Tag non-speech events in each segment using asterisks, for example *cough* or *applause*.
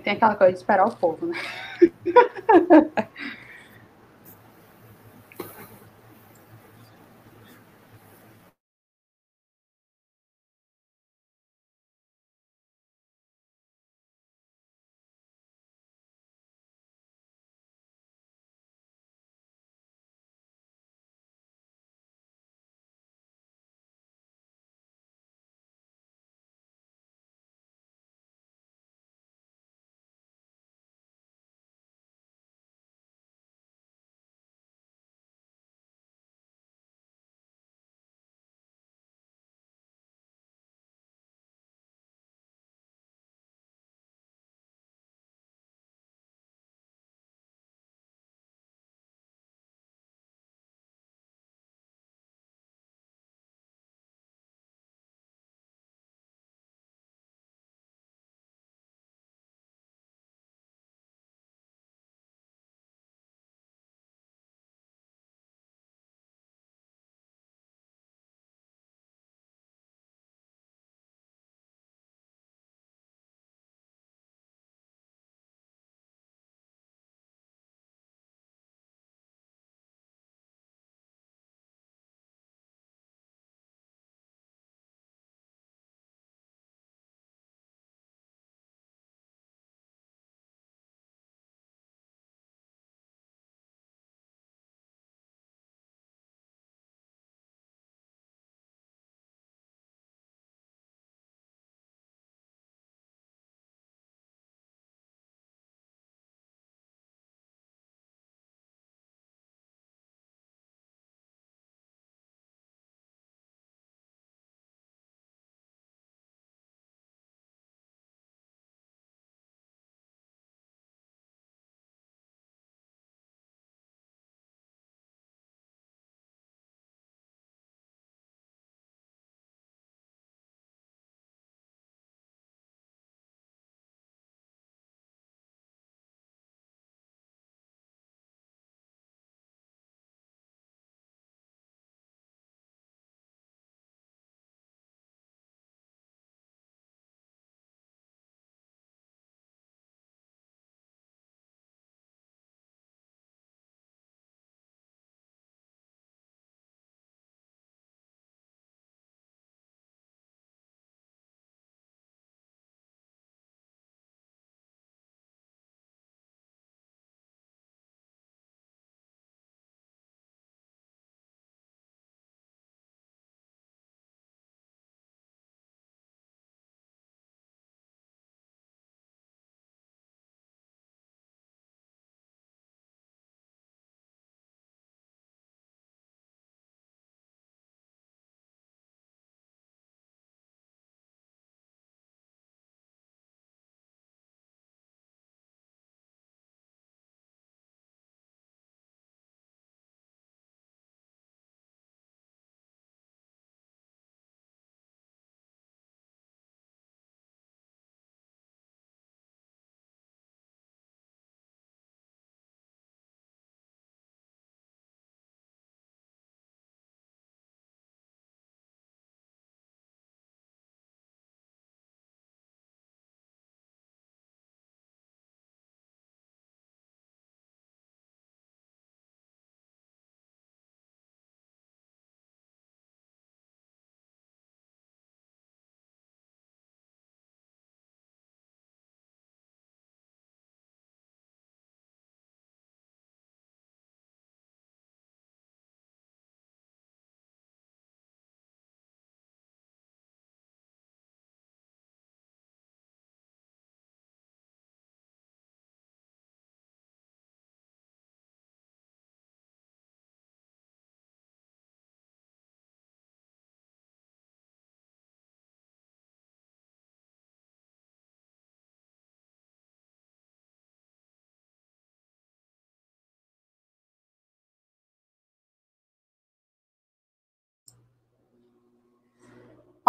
Tem aquela coisa de esperar o povo, né? *laughs*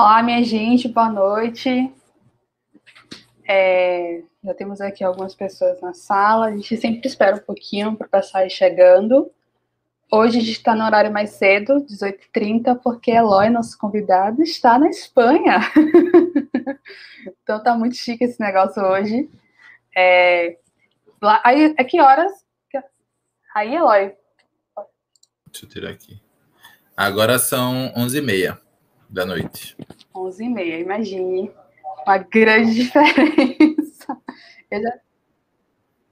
Olá, minha gente, boa noite. É, já temos aqui algumas pessoas na sala. A gente sempre espera um pouquinho para o chegando. Hoje a gente está no horário mais cedo, 18h30, porque Eloy, nosso convidado, está na Espanha. *laughs* então tá muito chique esse negócio hoje. É, lá, aí, é que horas? Aí, Eloy? Deixa eu tirar aqui. Agora são 11h30 da noite. 11h30, imagine. Uma grande diferença. *laughs* Eu já...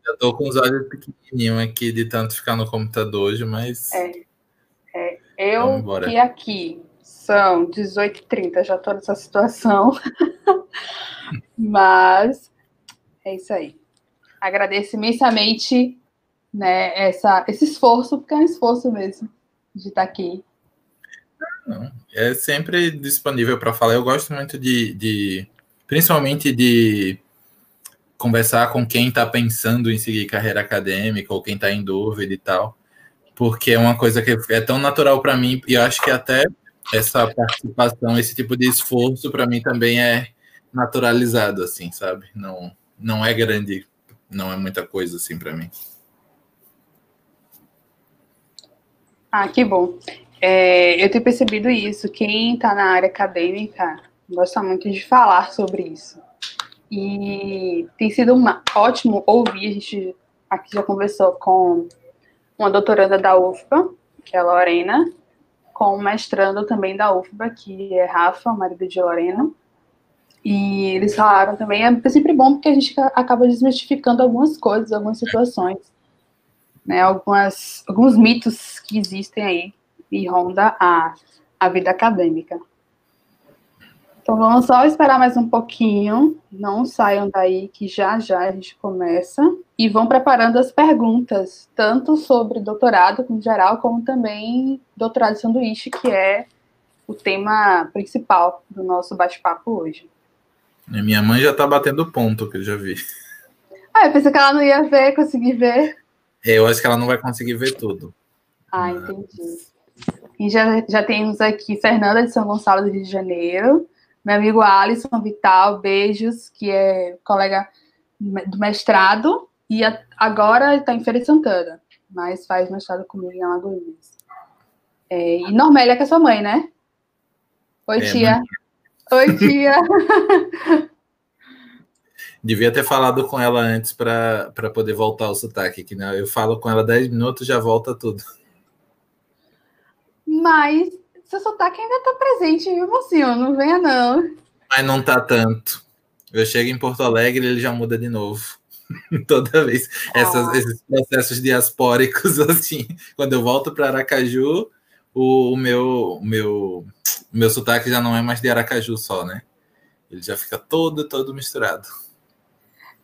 Eu tô com os olhos pequenininhos aqui de tanto ficar no computador hoje, mas. É. é. Eu e aqui são 18h30, já tô nessa situação. *laughs* mas é isso aí. Agradeço imensamente né, essa, esse esforço, porque é um esforço mesmo de estar aqui. Não, é sempre disponível para falar. Eu gosto muito de, de, principalmente de conversar com quem está pensando em seguir carreira acadêmica ou quem está em dúvida e tal, porque é uma coisa que é tão natural para mim e eu acho que até essa participação, esse tipo de esforço para mim também é naturalizado, assim, sabe? Não, não é grande, não é muita coisa assim para mim. Ah, que bom. É, eu tenho percebido isso. Quem está na área acadêmica gosta muito de falar sobre isso. E tem sido uma, ótimo ouvir. A gente aqui já conversou com uma doutoranda da UFBA, que é a Lorena, com um mestrando também da UFBA, que é Rafa, marido de Lorena. E eles falaram também, é sempre bom porque a gente acaba desmistificando algumas coisas, algumas situações né, algumas, alguns mitos que existem aí e ronda a, a vida acadêmica. Então vamos só esperar mais um pouquinho, não saiam daí que já já a gente começa e vão preparando as perguntas, tanto sobre doutorado em geral, como também doutorado de sanduíche, que é o tema principal do nosso bate-papo hoje. Minha mãe já está batendo ponto, que eu já vi. Ah, eu pensei que ela não ia ver, conseguir ver. Eu acho que ela não vai conseguir ver tudo. Ah, entendi. E já, já temos aqui Fernanda de São Gonçalo do Rio de Janeiro, meu amigo Alisson Vital, beijos, que é colega do mestrado, e a, agora está em Feira de Santana, mas faz mestrado comigo em Alagoinhas. É, e Normélia, que é sua mãe, né? Oi, é, tia. Mãe. Oi, tia. *laughs* Devia ter falado com ela antes para poder voltar o sotaque, que não, eu falo com ela 10 minutos já volta tudo. Mas seu sotaque ainda está presente, viu, mocinho? Não venha, não. Mas não tá tanto. Eu chego em Porto Alegre ele já muda de novo. *laughs* Toda vez. Essas, ah. esses processos diaspóricos, *laughs* assim. Quando eu volto para Aracaju, o, o, meu, o, meu, o meu sotaque já não é mais de Aracaju só, né? Ele já fica todo, todo misturado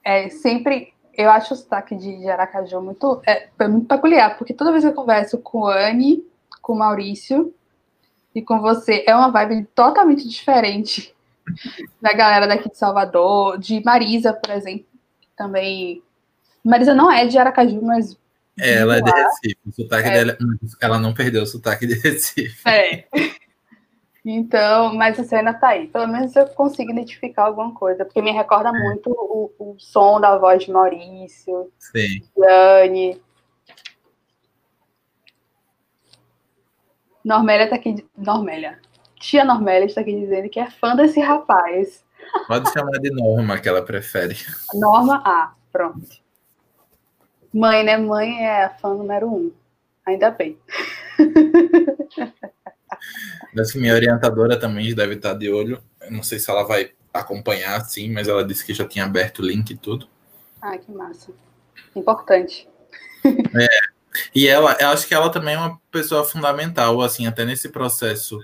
é sempre. Eu acho o sotaque de, de Aracaju muito, é, muito peculiar, porque toda vez que eu converso com o Anne, com o Maurício e com você, é uma vibe totalmente diferente da galera daqui de Salvador, de Marisa, por exemplo, também. Marisa não é de Aracaju, mas. É, ela é de Recife. O sotaque é. dela, ela não perdeu o sotaque de Recife. É. Então, mas a cena tá aí. Pelo menos eu consigo identificar alguma coisa, porque me recorda é. muito o, o, som da voz de Maurício, Sim. Dani. Normélia tá aqui. Normélia. Tia Normélia está aqui dizendo que é fã desse rapaz. Pode chamar de Norma, que ela prefere. Norma A, pronto. Mãe, né? Mãe é a fã número um. Ainda bem. *laughs* Que minha orientadora também deve estar de olho. Eu não sei se ela vai acompanhar, sim, mas ela disse que já tinha aberto o link e tudo. Ah, que massa. Importante. É, e ela, eu acho que ela também é uma pessoa fundamental, assim, até nesse processo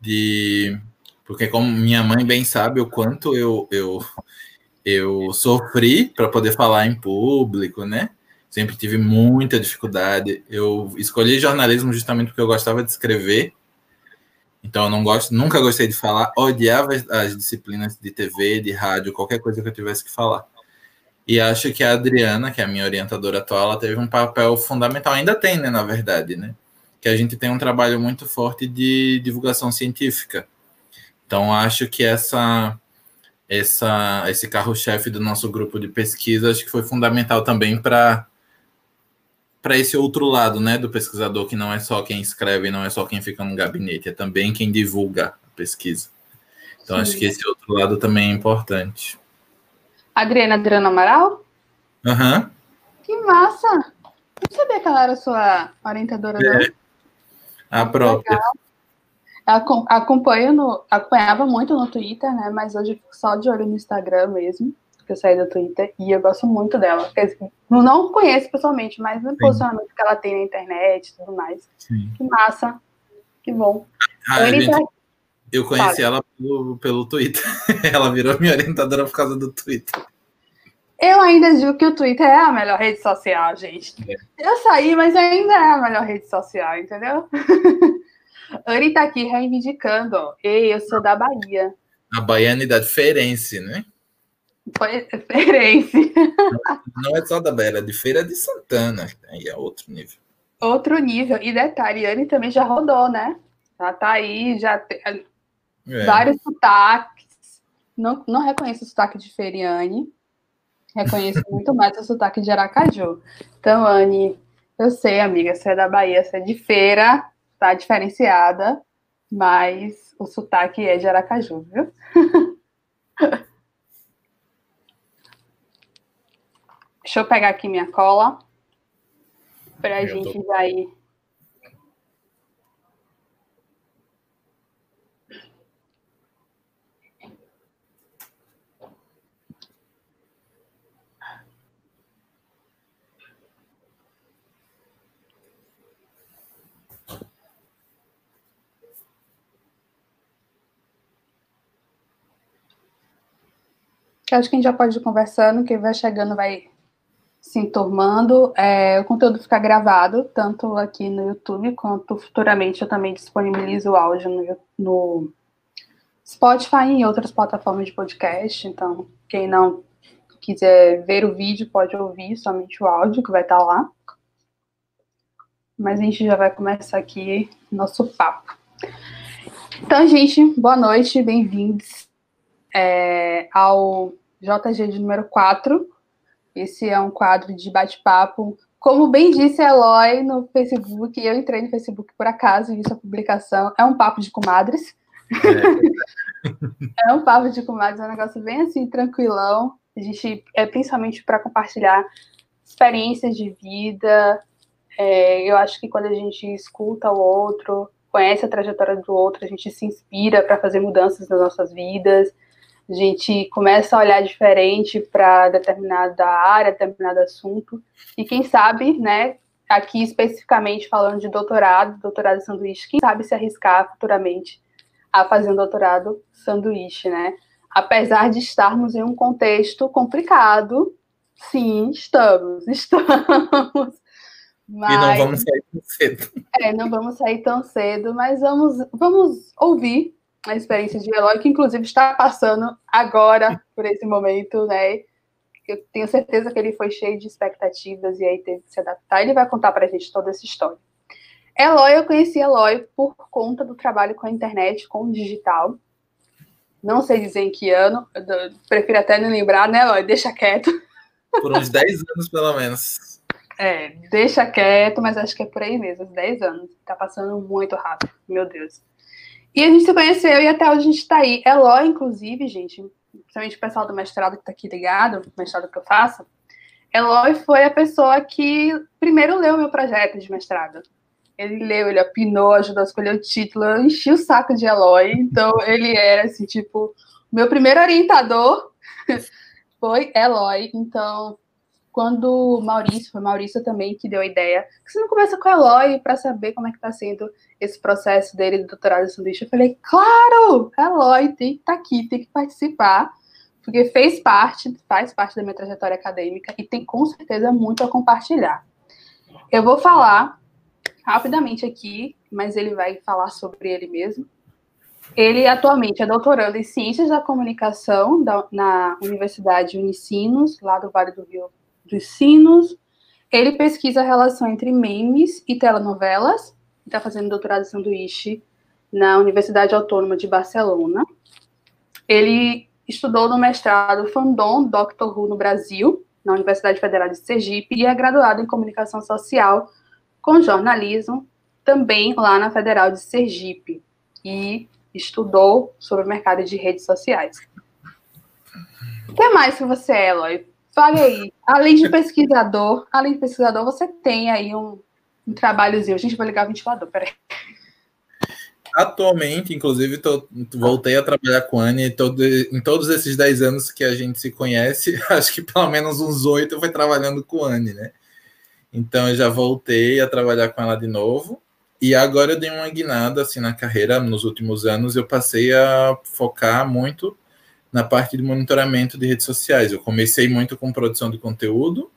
de. Porque, como minha mãe bem sabe, o quanto eu, eu, eu sofri para poder falar em público, né? Sempre tive muita dificuldade. Eu escolhi jornalismo justamente porque eu gostava de escrever então eu não gosto, nunca gostei de falar, odiava as disciplinas de TV, de rádio, qualquer coisa que eu tivesse que falar. E acho que a Adriana, que é a minha orientadora atual, ela teve um papel fundamental, ainda tem, né, na verdade, né? Que a gente tem um trabalho muito forte de divulgação científica. Então acho que essa essa esse carro-chefe do nosso grupo de pesquisa acho que foi fundamental também para para esse outro lado, né, do pesquisador, que não é só quem escreve, não é só quem fica no gabinete, é também quem divulga a pesquisa. Então, Sim. acho que esse outro lado também é importante. Adriana Adriana Amaral? Aham. Uhum. Que massa! Não sabia que ela era sua orientadora, é. não. A própria. Acompanho no, acompanhava muito no Twitter, né? Mas hoje fico só de olho no Instagram mesmo, que eu saí do Twitter, e eu gosto muito dela. Não conheço pessoalmente, mas no posicionamento que ela tem na internet e tudo mais. Sim. Que massa. Que bom. Ah, gente, eu conheci ela pelo, pelo Twitter. *laughs* ela virou minha orientadora por causa do Twitter. Eu ainda digo que o Twitter é a melhor rede social, gente. É. Eu saí, mas ainda é a melhor rede social, entendeu? *laughs* Anne tá aqui reivindicando, ó. Ei, eu sou da Bahia. A Baiana da Ferense, né? Foi. *laughs* Não é só da Bahia, é de Feira de Santana. Aí é outro nível. Outro nível. E detalhe, Anne também já rodou, né? Já tá aí, já tem é. vários sotaques. Não, não reconheço o sotaque de Feriane. Reconheço muito mais o sotaque de Aracaju. Então, Anne, eu sei, amiga, você é da Bahia, você é de feira, tá diferenciada, mas o sotaque é de Aracaju, viu? *laughs* Deixa eu pegar aqui minha cola para a gente tô... já ir Acho que a gente já pode ir conversando, que vai chegando, vai se enturmando. É, o conteúdo fica gravado, tanto aqui no YouTube, quanto futuramente eu também disponibilizo o áudio no, no Spotify e em outras plataformas de podcast. Então, quem não quiser ver o vídeo, pode ouvir somente o áudio que vai estar lá. Mas a gente já vai começar aqui nosso papo. Então, gente, boa noite, bem-vindos é, ao JG de número 4. Esse é um quadro de bate-papo. Como bem disse a Eloy no Facebook, eu entrei no Facebook por acaso e vi sua publicação. É um papo de comadres. É, *laughs* é um papo de comadres, é um negócio bem assim, tranquilão. A gente é principalmente para compartilhar experiências de vida. É, eu acho que quando a gente escuta o outro, conhece a trajetória do outro, a gente se inspira para fazer mudanças nas nossas vidas a gente começa a olhar diferente para determinada área, determinado assunto, e quem sabe, né, aqui especificamente falando de doutorado, doutorado sanduíche, quem sabe se arriscar futuramente a fazer um doutorado sanduíche, né? Apesar de estarmos em um contexto complicado, sim, estamos, *laughs* estamos. Mas, e não vamos sair tão cedo. É, não vamos sair tão cedo, mas vamos, vamos ouvir a experiência de Eloy, que inclusive está passando agora por esse momento, né? Eu tenho certeza que ele foi cheio de expectativas e aí teve que se adaptar. Ele vai contar para a gente toda essa história. Eloy, eu conheci Eloy por conta do trabalho com a internet, com o digital. Não sei dizer em que ano, prefiro até não lembrar, né, Eloy? Deixa quieto. Por uns 10 anos, pelo menos. É, deixa quieto, mas acho que é por aí mesmo, uns 10 anos. Tá passando muito rápido, meu Deus. E a gente se conheceu e até hoje a gente está aí. Eloy, inclusive, gente, principalmente o pessoal do mestrado que está aqui ligado, mestrado que eu faço, Eloy foi a pessoa que primeiro leu meu projeto de mestrado. Ele leu, ele opinou, ajudou a escolher o título, eu enchi o saco de Eloy, então ele era, assim, tipo, meu primeiro orientador *laughs* foi Eloy, então quando Maurício, foi Maurício também que deu a ideia, que você não conversa com a Eloy para saber como é que está sendo esse processo dele do doutorado de sanduíche. Eu falei, claro, Eloy tem que estar tá aqui, tem que participar, porque fez parte, faz parte da minha trajetória acadêmica e tem com certeza muito a compartilhar. Eu vou falar rapidamente aqui, mas ele vai falar sobre ele mesmo. Ele atualmente é doutorando em Ciências da Comunicação da, na Universidade Unicinos, lá do Vale do Rio dos Sinos. Ele pesquisa a relação entre memes e telenovelas. Está fazendo doutorado em sanduíche na Universidade Autônoma de Barcelona. Ele estudou no mestrado Fandom Doctor Who no Brasil, na Universidade Federal de Sergipe, e é graduado em Comunicação Social com jornalismo, também lá na Federal de Sergipe. E estudou sobre o mercado de redes sociais. O que mais que você é, Eloy? Fale aí. Além de pesquisador, além de pesquisador, você tem aí um, um trabalhozinho. Gente vai ligar o ventilador, peraí. Atualmente, inclusive, tô, voltei a trabalhar com a Anne todo, em todos esses 10 anos que a gente se conhece, *laughs* acho que pelo menos uns oito eu fui trabalhando com a Anne, né? Então eu já voltei a trabalhar com ela de novo. E agora eu dei uma guinada assim na carreira nos últimos anos, eu passei a focar muito na parte de monitoramento de redes sociais. Eu comecei muito com produção de conteúdo,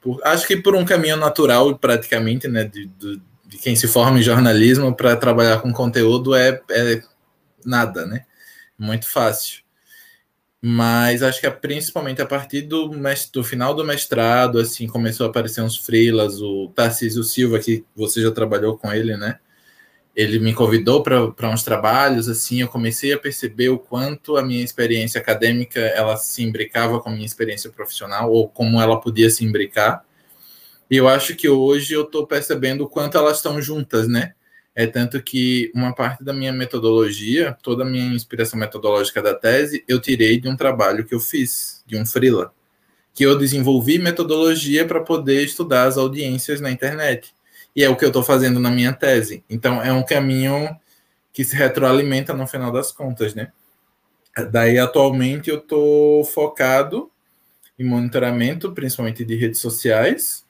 por, acho que por um caminho natural praticamente, né, de, de, de quem se forma em jornalismo para trabalhar com conteúdo é, é nada, né? Muito fácil. Mas acho que é principalmente a partir do, do final do mestrado, assim, começou a aparecer uns freelas, o Tarcísio Silva, que você já trabalhou com ele, né? Ele me convidou para uns trabalhos, assim, eu comecei a perceber o quanto a minha experiência acadêmica, ela se imbricava com a minha experiência profissional, ou como ela podia se imbricar. E eu acho que hoje eu estou percebendo o quanto elas estão juntas, né? É tanto que uma parte da minha metodologia, toda a minha inspiração metodológica da tese, eu tirei de um trabalho que eu fiz, de um freela, que eu desenvolvi metodologia para poder estudar as audiências na internet. E é o que eu estou fazendo na minha tese. Então, é um caminho que se retroalimenta no final das contas, né? Daí, atualmente, eu estou focado em monitoramento, principalmente de redes sociais,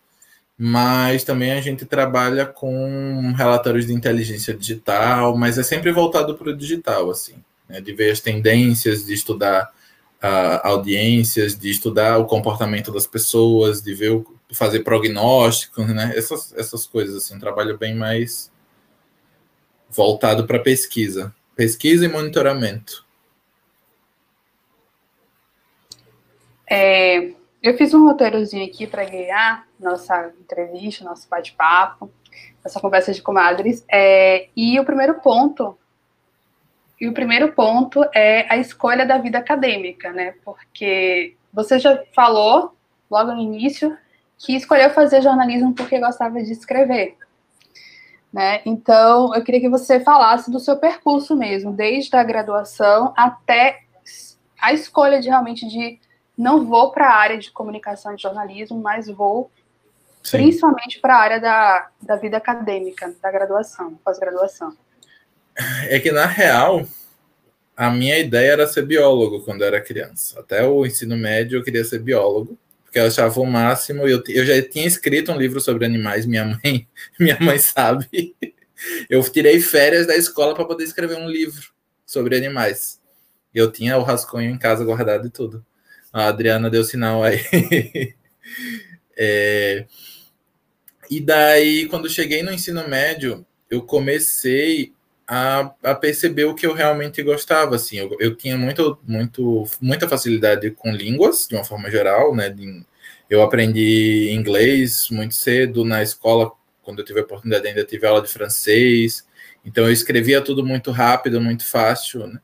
mas também a gente trabalha com relatórios de inteligência digital, mas é sempre voltado para o digital, assim, né? de ver as tendências, de estudar uh, audiências, de estudar o comportamento das pessoas, de ver o, fazer prognósticos, né? Essas, essas coisas, assim, um trabalho bem mais voltado para pesquisa, pesquisa e monitoramento. É, eu fiz um roteirozinho aqui para guiar nossa entrevista, nosso bate-papo, nossa conversa de comadres. É, e o primeiro ponto, e o primeiro ponto é a escolha da vida acadêmica, né? Porque você já falou logo no início que escolheu fazer jornalismo porque gostava de escrever. Né? Então, eu queria que você falasse do seu percurso mesmo, desde a graduação até a escolha de realmente de não vou para a área de comunicação e jornalismo, mas vou Sim. principalmente para a área da, da vida acadêmica, da graduação, pós-graduação. É que, na real, a minha ideia era ser biólogo quando eu era criança. Até o ensino médio eu queria ser biólogo, porque eu achava o máximo. Eu, eu já tinha escrito um livro sobre animais, minha mãe, *laughs* minha mãe sabe. Eu tirei férias da escola para poder escrever um livro sobre animais. Eu tinha o rascunho em casa guardado e tudo. A Adriana deu sinal aí. *laughs* é... E daí, quando cheguei no ensino médio, eu comecei a, a perceber o que eu realmente gostava. Assim, eu, eu tinha muito, muito, muita facilidade com línguas, de uma forma geral, né? Eu aprendi inglês muito cedo na escola, quando eu tive a oportunidade, ainda tive aula de francês. Então, eu escrevia tudo muito rápido, muito fácil, né?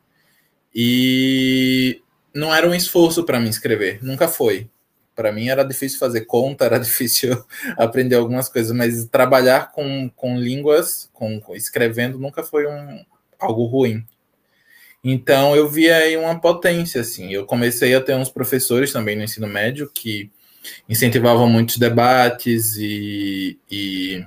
E não era um esforço para mim escrever, nunca foi. Para mim era difícil fazer conta, era *laughs* difícil aprender algumas coisas, mas trabalhar com, com línguas, com, com escrevendo, nunca foi um, algo ruim. Então eu vi aí uma potência, assim. Eu comecei a ter uns professores também no ensino médio que incentivavam muitos debates e, e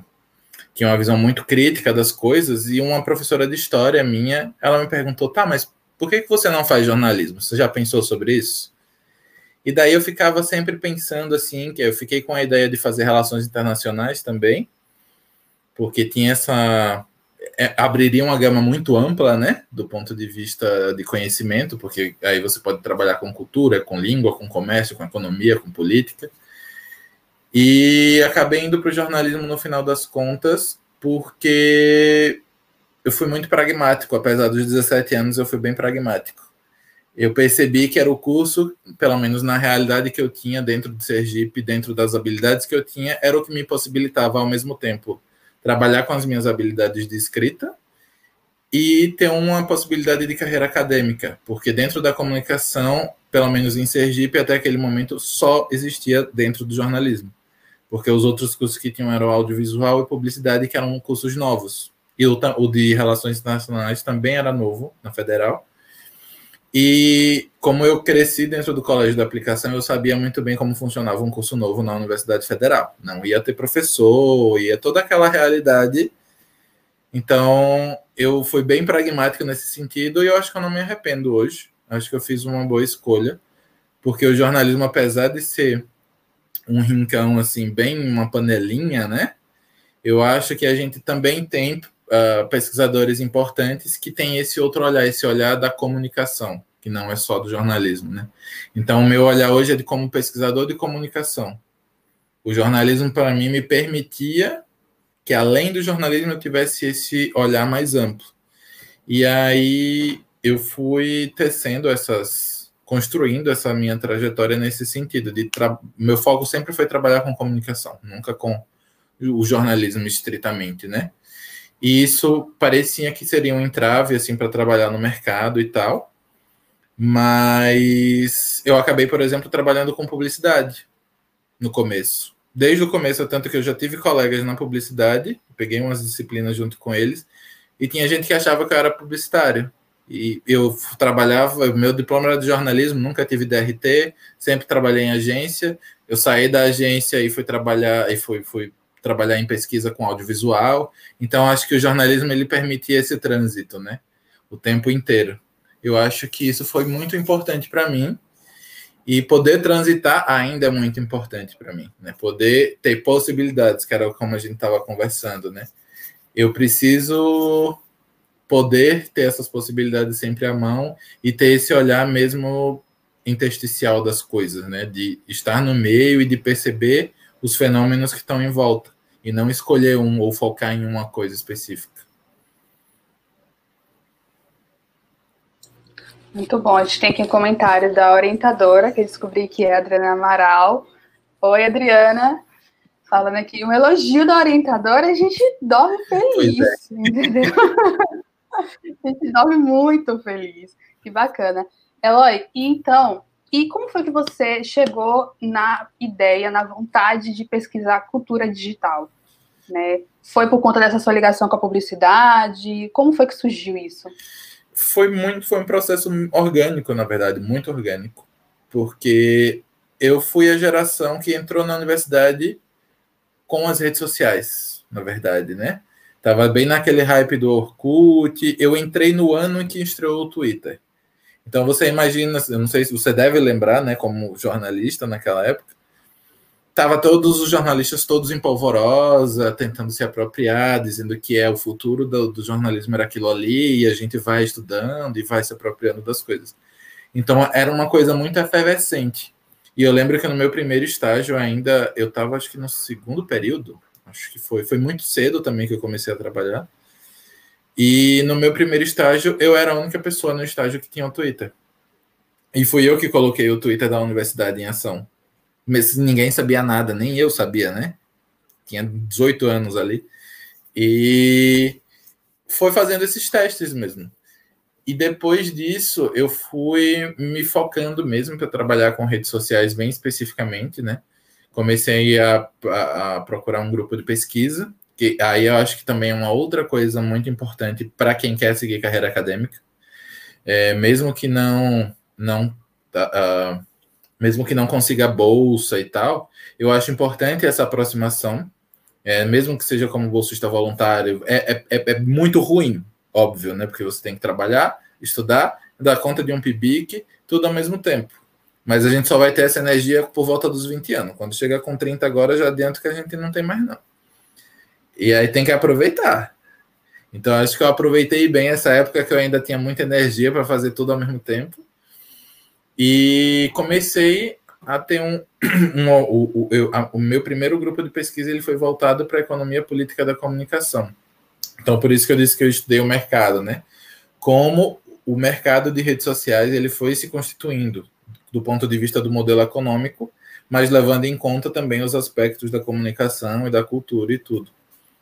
tinha uma visão muito crítica das coisas. E uma professora de história minha, ela me perguntou, tá, mas por que, que você não faz jornalismo? Você já pensou sobre isso? E daí eu ficava sempre pensando assim, que eu fiquei com a ideia de fazer relações internacionais também, porque tinha essa é, abriria uma gama muito ampla, né, do ponto de vista de conhecimento, porque aí você pode trabalhar com cultura, com língua, com comércio, com economia, com política. E acabei indo para o jornalismo no final das contas, porque eu fui muito pragmático, apesar dos 17 anos, eu fui bem pragmático. Eu percebi que era o curso, pelo menos na realidade que eu tinha dentro de Sergipe, dentro das habilidades que eu tinha, era o que me possibilitava ao mesmo tempo trabalhar com as minhas habilidades de escrita e ter uma possibilidade de carreira acadêmica, porque dentro da comunicação, pelo menos em Sergipe, até aquele momento, só existia dentro do jornalismo, porque os outros cursos que tinham eram audiovisual e publicidade, que eram cursos novos. E o, o de Relações Internacionais também era novo na Federal. E como eu cresci dentro do colégio da aplicação, eu sabia muito bem como funcionava um curso novo na Universidade Federal. Não ia ter professor, ia toda aquela realidade. Então, eu fui bem pragmático nesse sentido e eu acho que eu não me arrependo hoje. Acho que eu fiz uma boa escolha, porque o jornalismo, apesar de ser um rincão assim, bem uma panelinha, né? Eu acho que a gente também tem uh, pesquisadores importantes que têm esse outro olhar, esse olhar da comunicação, que não é só do jornalismo, né? Então, o meu olhar hoje é de como pesquisador de comunicação. O jornalismo, para mim, me permitia que, além do jornalismo, eu tivesse esse olhar mais amplo. E aí, eu fui tecendo essas, construindo essa minha trajetória nesse sentido. De tra... Meu foco sempre foi trabalhar com comunicação, nunca com o jornalismo estritamente, né? E isso parecia que seria um entrave assim para trabalhar no mercado e tal. Mas eu acabei, por exemplo, trabalhando com publicidade no começo. Desde o começo, tanto que eu já tive colegas na publicidade, peguei umas disciplinas junto com eles, e tinha gente que achava que eu era publicitário. E eu trabalhava, meu diploma era de jornalismo, nunca tive DRT, sempre trabalhei em agência. Eu saí da agência e fui trabalhar e fui, fui trabalhar em pesquisa com audiovisual. Então, acho que o jornalismo ele permitia esse trânsito, né? O tempo inteiro. Eu acho que isso foi muito importante para mim. E poder transitar ainda é muito importante para mim, né? Poder ter possibilidades, que era como a gente estava conversando, né? Eu preciso poder ter essas possibilidades sempre à mão e ter esse olhar mesmo intersticial das coisas, né? De estar no meio e de perceber os fenômenos que estão em volta e não escolher um ou focar em uma coisa específica. Muito bom. A gente tem aqui um comentário da orientadora, que eu descobri que é a Adriana Amaral. Oi, Adriana. Falando aqui, um elogio da orientadora, a gente dorme *laughs* feliz, é. entendeu? *laughs* a gente dorme muito feliz. Que bacana. Eloy, então, e como foi que você chegou na ideia, na vontade de pesquisar cultura digital? Né? Foi por conta dessa sua ligação com a publicidade? Como foi que surgiu isso? Foi muito, foi um processo orgânico, na verdade, muito orgânico, porque eu fui a geração que entrou na universidade com as redes sociais, na verdade, né? Tava bem naquele hype do Orkut. Eu entrei no ano em que estreou o Twitter. Então você imagina, eu não sei se você deve lembrar, né, como jornalista naquela época, tava todos os jornalistas todos em polvorosa, tentando se apropriar, dizendo que é o futuro do, do, jornalismo era aquilo ali, e a gente vai estudando e vai se apropriando das coisas. Então era uma coisa muito efervescente. E eu lembro que no meu primeiro estágio ainda, eu estava acho que no segundo período, acho que foi, foi muito cedo também que eu comecei a trabalhar. E no meu primeiro estágio, eu era a única pessoa no estágio que tinha o Twitter. E fui eu que coloquei o Twitter da universidade em ação. Mas ninguém sabia nada, nem eu sabia, né? Tinha 18 anos ali. E foi fazendo esses testes mesmo. E depois disso, eu fui me focando mesmo para trabalhar com redes sociais bem especificamente, né? Comecei a, a, a procurar um grupo de pesquisa que aí eu acho que também é uma outra coisa muito importante para quem quer seguir carreira acadêmica, é, mesmo que não não uh, mesmo que não consiga bolsa e tal, eu acho importante essa aproximação, é, mesmo que seja como bolsista voluntário, é, é, é, é muito ruim, óbvio, né? Porque você tem que trabalhar, estudar, dar conta de um PIBIC, tudo ao mesmo tempo. Mas a gente só vai ter essa energia por volta dos 20 anos. Quando chega com 30 agora, já adianto que a gente não tem mais, não. E aí tem que aproveitar. Então acho que eu aproveitei bem essa época que eu ainda tinha muita energia para fazer tudo ao mesmo tempo. E comecei a ter um, *clears throat* um o, o, eu, a, o meu primeiro grupo de pesquisa ele foi voltado para a economia política da comunicação. Então por isso que eu disse que eu estudei o mercado, né? Como o mercado de redes sociais ele foi se constituindo do ponto de vista do modelo econômico, mas levando em conta também os aspectos da comunicação e da cultura e tudo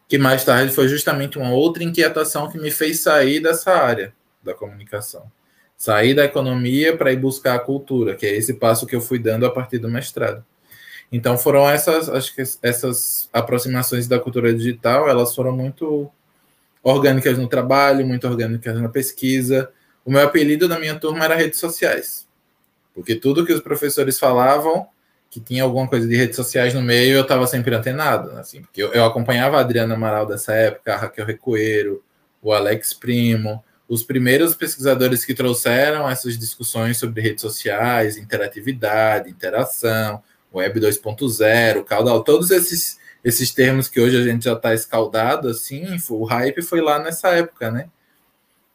que mais tarde foi justamente uma outra inquietação que me fez sair dessa área da comunicação. Sair da economia para ir buscar a cultura, que é esse passo que eu fui dando a partir do mestrado. Então foram essas, acho que essas aproximações da cultura digital, elas foram muito orgânicas no trabalho, muito orgânicas na pesquisa, o meu apelido da minha turma era redes sociais. Porque tudo que os professores falavam, que tinha alguma coisa de redes sociais no meio, eu estava sempre antenado. Assim, porque eu, eu, acompanhava a Adriana Amaral dessa época, a Raquel Recoeiro, o Alex Primo, os primeiros pesquisadores que trouxeram essas discussões sobre redes sociais, interatividade, interação, Web 2.0, caudal, todos esses, esses termos que hoje a gente já está escaldado, assim, o hype foi lá nessa época, né?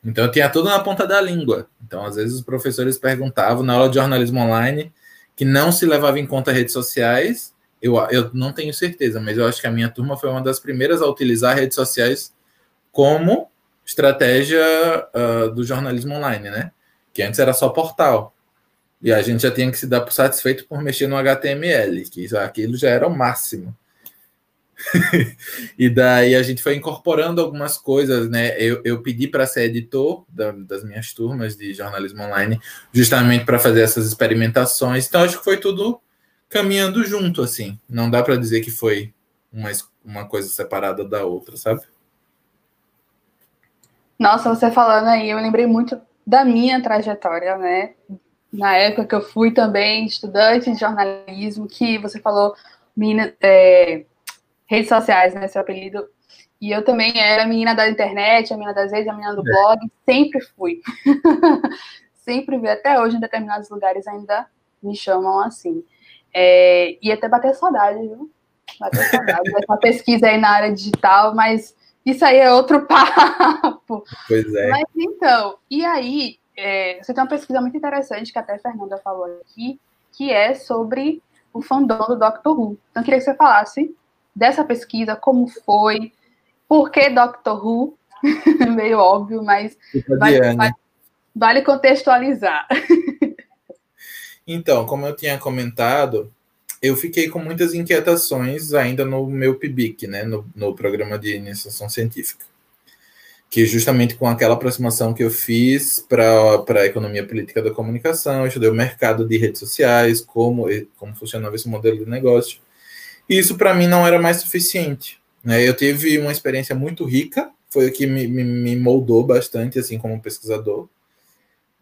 Então tinha tudo na ponta da língua. Então, às vezes, os professores perguntavam na aula de jornalismo online que não se levava em conta redes sociais. Eu, eu não tenho certeza, mas eu acho que a minha turma foi uma das primeiras a utilizar redes sociais como estratégia uh, do jornalismo online, né? Que antes era só portal. E a gente já tinha que se dar satisfeito por mexer no HTML, que aquilo já era o máximo. E daí a gente foi incorporando algumas coisas, né? Eu, eu pedi para ser editor da, das minhas turmas de jornalismo online, justamente para fazer essas experimentações. Então acho que foi tudo caminhando junto, assim. Não dá para dizer que foi uma, uma coisa separada da outra, sabe? Nossa, você falando aí, eu lembrei muito da minha trajetória, né? Na época que eu fui também estudante de jornalismo, que você falou, menina, é, redes sociais, né? Seu apelido. E eu também era a menina da internet, a menina das redes, a menina do blog, sempre fui. *laughs* sempre vi, até hoje, em determinados lugares ainda me chamam assim. É, e até bater saudade, viu? Bater saudade dessa *laughs* pesquisa aí na área digital, mas isso aí é outro *laughs* papo. Pois é. Mas então, e aí, é, você tem uma pesquisa muito interessante que até a Fernanda falou aqui, que é sobre o fandom do Doctor Who. Então, eu queria que você falasse dessa pesquisa, como foi, por que Doctor Who, *laughs* meio óbvio, mas vale, vale, vale contextualizar. Então, como eu tinha comentado, eu fiquei com muitas inquietações ainda no meu PIBIC, né, no, no programa de iniciação científica, que justamente com aquela aproximação que eu fiz para a economia política da comunicação, eu estudei o mercado de redes sociais, como, como funcionava esse modelo de negócio, e isso para mim não era mais suficiente. Né? Eu tive uma experiência muito rica, foi o que me, me, me moldou bastante, assim, como pesquisador.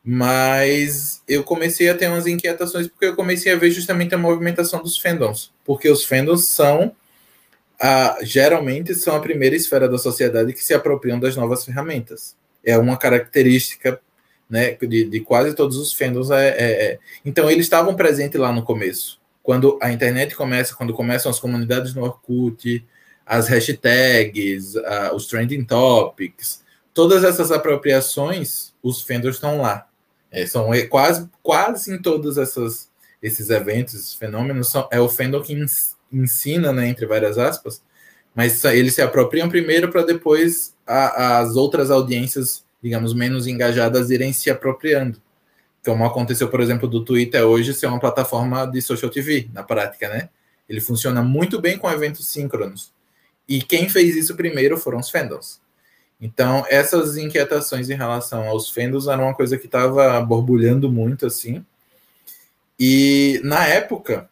Mas eu comecei a ter umas inquietações porque eu comecei a ver justamente a movimentação dos fandoms. Porque os fandoms são, a, geralmente, são a primeira esfera da sociedade que se apropriam das novas ferramentas. É uma característica né, de, de quase todos os fandoms. É, é, é. Então, eles estavam presentes lá no começo quando a internet começa, quando começam as comunidades no Orkut, as hashtags, uh, os trending topics, todas essas apropriações, os fenders estão lá. É, são quase, quase em todos essas, esses eventos, esses fenômenos, são, é o fandom que ensina, né, entre várias aspas, mas eles se apropriam primeiro para depois a, as outras audiências, digamos, menos engajadas irem se apropriando como aconteceu, por exemplo, do Twitter hoje ser uma plataforma de social TV, na prática, né? Ele funciona muito bem com eventos síncronos. E quem fez isso primeiro foram os fandoms. Então, essas inquietações em relação aos fandoms eram uma coisa que estava borbulhando muito, assim. E, na época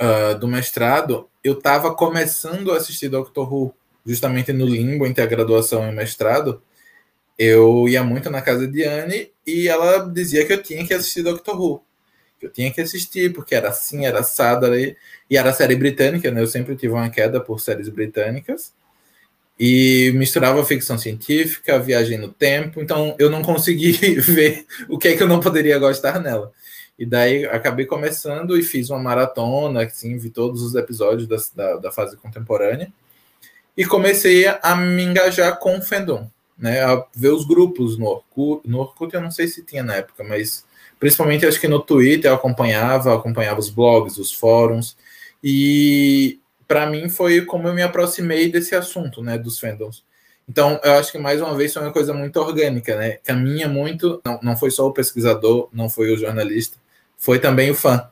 uh, do mestrado, eu estava começando a assistir Doctor Who, justamente no limbo entre a graduação e o mestrado, eu ia muito na casa de Anne e ela dizia que eu tinha que assistir Doctor Who. Que eu tinha que assistir, porque era assim, era assado, e era série britânica, né? Eu sempre tive uma queda por séries britânicas. E misturava ficção científica, viagem no tempo, então eu não consegui *laughs* ver o que é que eu não poderia gostar nela. E daí acabei começando e fiz uma maratona, assim, vi todos os episódios da, da, da fase contemporânea. E comecei a me engajar com o fandom né, a ver os grupos no Orkut, no Orkut eu não sei se tinha na época, mas principalmente acho que no Twitter eu acompanhava, acompanhava os blogs, os fóruns, e para mim foi como eu me aproximei desse assunto, né, dos fandoms. Então, eu acho que mais uma vez foi uma coisa muito orgânica, né? Caminha muito, não, não foi só o pesquisador, não foi o jornalista, foi também o fã,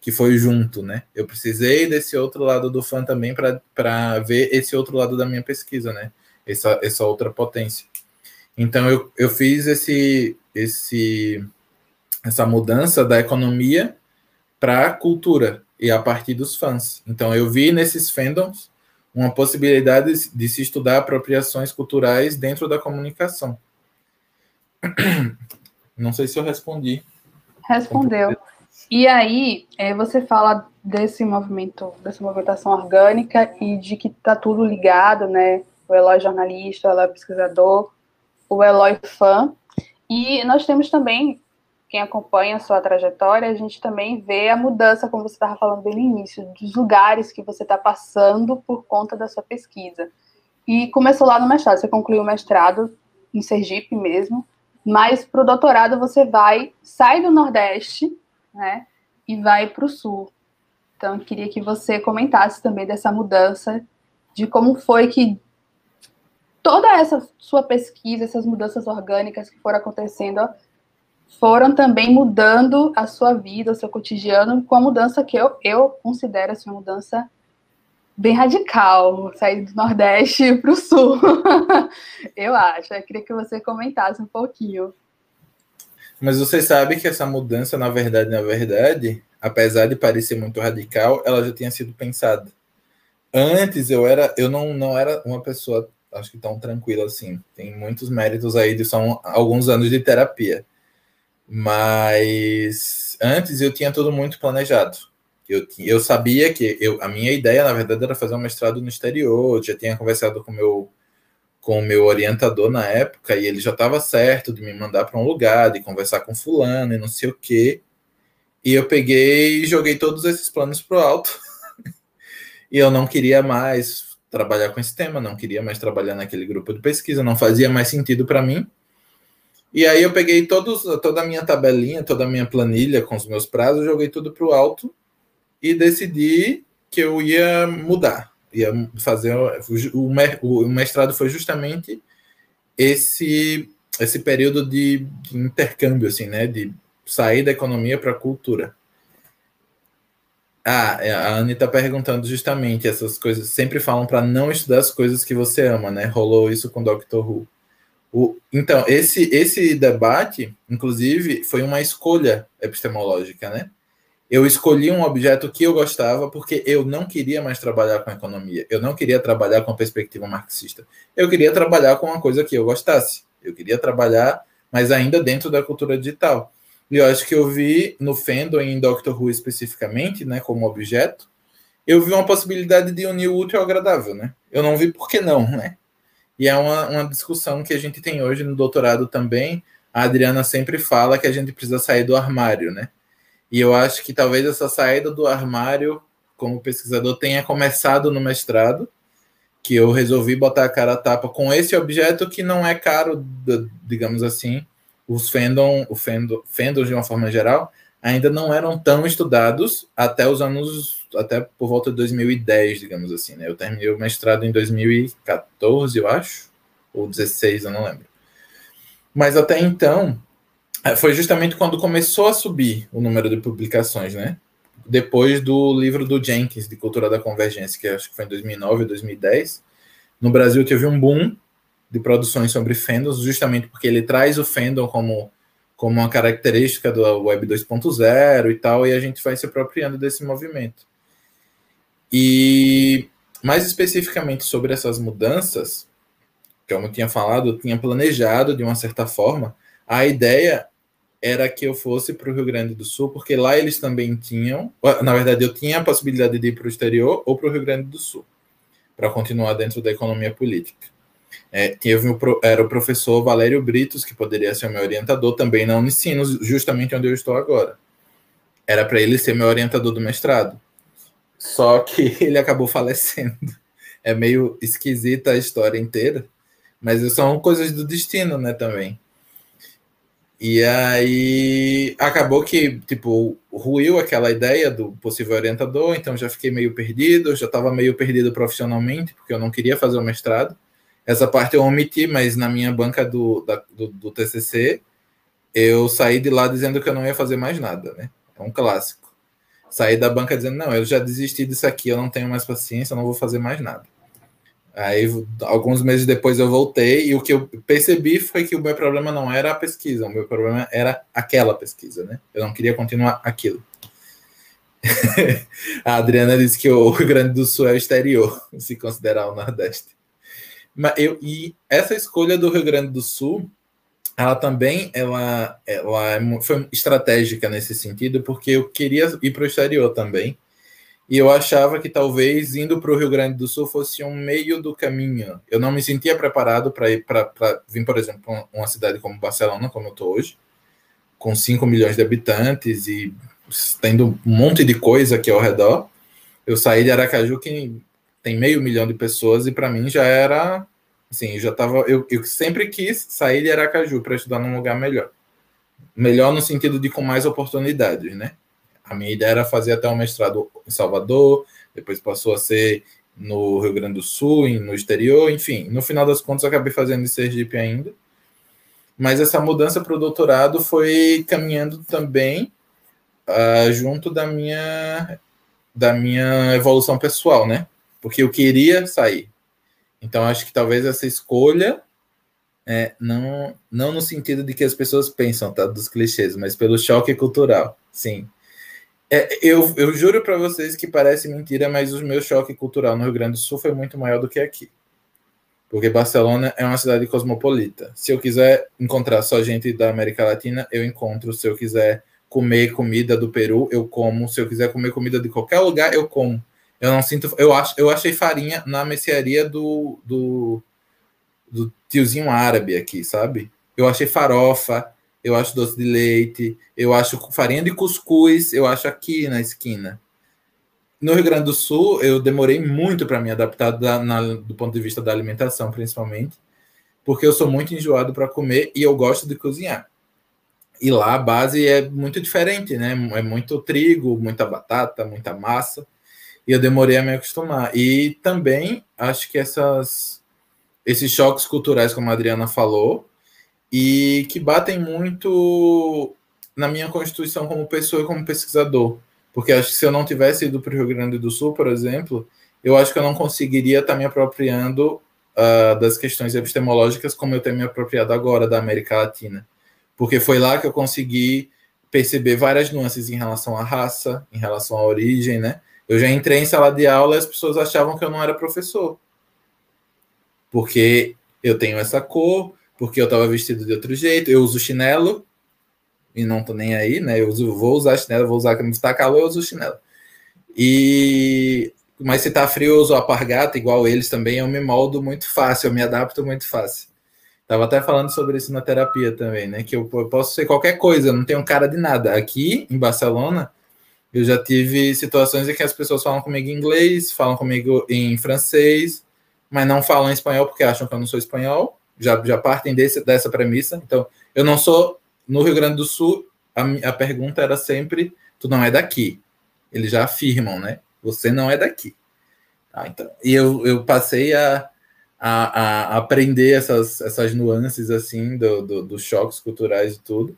que foi junto, né? Eu precisei desse outro lado do fã também para ver esse outro lado da minha pesquisa, né? Essa, essa outra potência. Então eu, eu fiz esse, esse essa mudança da economia para a cultura e a partir dos fãs. Então eu vi nesses fandoms uma possibilidade de se estudar apropriações culturais dentro da comunicação. *clears throat* Não sei se eu respondi. Respondeu. E aí, é, você fala desse movimento, dessa movimentação orgânica e de que está tudo ligado, né? O Eloy jornalista, o Eloy pesquisador, o Eloy fã. E nós temos também, quem acompanha a sua trajetória, a gente também vê a mudança, como você estava falando bem no início, dos lugares que você está passando por conta da sua pesquisa. E começou lá no mestrado, você concluiu o mestrado em Sergipe mesmo, mas para o doutorado você vai, sai do Nordeste, né, e vai para o Sul. Então, eu queria que você comentasse também dessa mudança, de como foi que toda essa sua pesquisa, essas mudanças orgânicas que foram acontecendo, foram também mudando a sua vida, o seu cotidiano, com a mudança que eu, eu considero assim, uma mudança bem radical, sair do Nordeste *laughs* para o Sul. *laughs* eu acho. Eu queria que você comentasse um pouquinho. Mas você sabe que essa mudança, na verdade, na verdade, apesar de parecer muito radical, ela já tinha sido pensada. Antes eu era, eu não, não era uma pessoa, acho que tão tranquila assim. Tem muitos méritos aí de são alguns anos de terapia. Mas antes eu tinha tudo muito planejado. Eu, eu sabia que eu, a minha ideia, na verdade, era fazer um mestrado no exterior. Eu já tinha conversado com meu com o meu orientador na época e ele já estava certo de me mandar para um lugar, de conversar com fulano e não sei o quê. E eu peguei e joguei todos esses planos pro alto. *laughs* e eu não queria mais trabalhar com esse tema, não queria mais trabalhar naquele grupo de pesquisa, não fazia mais sentido para mim. E aí eu peguei todos, toda a minha tabelinha, toda a minha planilha com os meus prazos, joguei tudo pro alto e decidi que eu ia mudar, ia fazer o, o mestrado foi justamente esse esse período de, de intercâmbio assim, né, de sair da economia para a cultura. Ah, é, a Anne está perguntando justamente essas coisas. Sempre falam para não estudar as coisas que você ama, né? Rolou isso com Doctor Who. O, então, esse, esse debate, inclusive, foi uma escolha epistemológica, né? eu escolhi um objeto que eu gostava porque eu não queria mais trabalhar com economia. Eu não queria trabalhar com perspectiva marxista. Eu queria trabalhar com uma coisa que eu gostasse. Eu queria trabalhar, mas ainda dentro da cultura digital. E eu acho que eu vi no Fandom e em Doctor Who especificamente, né, como objeto, eu vi uma possibilidade de unir o útil ao agradável, né? Eu não vi por que não, né? E é uma, uma discussão que a gente tem hoje no doutorado também. A Adriana sempre fala que a gente precisa sair do armário, né? E eu acho que talvez essa saída do armário como pesquisador tenha começado no mestrado, que eu resolvi botar a cara a tapa com esse objeto que não é caro, digamos assim. Os fandom, o fandom, fandom de uma forma geral, ainda não eram tão estudados até os anos, até por volta de 2010, digamos assim, né? Eu terminei o mestrado em 2014, eu acho, ou 16, eu não lembro. Mas até então, é, foi justamente quando começou a subir o número de publicações, né? Depois do livro do Jenkins, de Cultura da Convergência, que acho que foi em 2009 ou 2010. No Brasil teve um boom de produções sobre fandoms, justamente porque ele traz o fandom como, como uma característica do Web 2.0 e tal, e a gente vai se apropriando desse movimento. E mais especificamente sobre essas mudanças, como eu tinha falado, eu tinha planejado de uma certa forma, a ideia era que eu fosse para o Rio Grande do Sul, porque lá eles também tinham, na verdade, eu tinha a possibilidade de ir para o exterior ou para o Rio Grande do Sul, para continuar dentro da economia política. É, era o professor Valério Britos, que poderia ser meu orientador também na Unicinos, justamente onde eu estou agora. Era para ele ser meu orientador do mestrado. Só que *laughs* ele acabou falecendo. É meio esquisita a história inteira, mas são coisas do destino, né, também. E aí acabou que, tipo, ruiu aquela ideia do possível orientador, então já fiquei meio perdido, já estava meio perdido profissionalmente, porque eu não queria fazer o mestrado. Essa parte eu omiti, mas na minha banca do, da, do, do, TCC, eu saí de lá dizendo que eu não ia fazer mais nada, né? É um clássico. Saí da banca dizendo, não, eu já desisti disso aqui, eu não tenho mais paciência, eu não vou fazer mais nada. Aí, alguns meses depois, eu voltei e o que eu percebi foi que o meu problema não era a pesquisa, o meu problema era aquela pesquisa, né? Eu não queria continuar aquilo. *laughs* a Adriana disse que o Rio Grande do Sul é o exterior, *laughs* se considerar o Nordeste. Eu, e essa escolha do Rio Grande do Sul ela também ela, ela é foi estratégica nesse sentido, porque eu queria ir para o exterior também. E eu achava que talvez indo para o Rio Grande do Sul fosse um meio do caminho. Eu não me sentia preparado para ir para vir, por exemplo, uma cidade como Barcelona, como eu estou hoje, com 5 milhões de habitantes e tendo um monte de coisa aqui ao redor. Eu saí de Aracaju, que tem meio milhão de pessoas, e para mim já era Assim, já tava. Eu, eu sempre quis sair de Aracaju para estudar num lugar melhor. Melhor no sentido de com mais oportunidades, né? A minha ideia era fazer até um mestrado em Salvador, depois passou a ser no Rio Grande do Sul, no exterior, enfim. No final das contas, acabei fazendo em Sergipe ainda. Mas essa mudança para o doutorado foi caminhando também uh, junto da minha da minha evolução pessoal, né? Porque eu queria sair. Então, acho que talvez essa escolha, é, não, não no sentido de que as pessoas pensam, tá? Dos clichês, mas pelo choque cultural, sim. É, eu, eu juro para vocês que parece mentira, mas o meu choque cultural no Rio Grande do Sul foi muito maior do que aqui. Porque Barcelona é uma cidade cosmopolita. Se eu quiser encontrar só gente da América Latina, eu encontro. Se eu quiser comer comida do Peru, eu como. Se eu quiser comer comida de qualquer lugar, eu como. Eu não sinto. Eu, acho, eu achei farinha na mercearia do, do, do tiozinho árabe aqui, sabe? Eu achei farofa, eu acho doce de leite, eu acho farinha de cuscuz, eu acho aqui na esquina. No Rio Grande do Sul, eu demorei muito para me adaptar da, na, do ponto de vista da alimentação, principalmente, porque eu sou muito enjoado para comer e eu gosto de cozinhar. E lá a base é muito diferente, né? É muito trigo, muita batata, muita massa e eu demorei a me acostumar. E também acho que essas, esses choques culturais, como a Adriana falou, e que batem muito na minha constituição como pessoa e como pesquisador. Porque acho que se eu não tivesse ido para o Rio Grande do Sul, por exemplo, eu acho que eu não conseguiria estar me apropriando uh, das questões epistemológicas como eu tenho me apropriado agora da América Latina. Porque foi lá que eu consegui perceber várias nuances em relação à raça, em relação à origem, né? Eu já entrei em sala de aula e as pessoas achavam que eu não era professor. Porque eu tenho essa cor, porque eu estava vestido de outro jeito, eu uso chinelo e não tô nem aí, né? Eu uso, vou usar chinelo, vou usar quando está calor, eu uso chinelo. E mas se tá frio, eu uso apargata, igual eles também, eu me moldo muito fácil, eu me adapto muito fácil. Tava até falando sobre isso na terapia também, né? Que eu, eu posso ser qualquer coisa, eu não tenho cara de nada. Aqui em Barcelona, eu já tive situações em que as pessoas falam comigo em inglês, falam comigo em francês, mas não falam em espanhol porque acham que eu não sou espanhol. Já, já partem desse, dessa premissa. Então, eu não sou. No Rio Grande do Sul, a, a pergunta era sempre: tu não é daqui. Eles já afirmam, né? Você não é daqui. Ah, então, e eu, eu passei a, a, a, aprender essas, essas nuances assim do, do, dos choques culturais e tudo.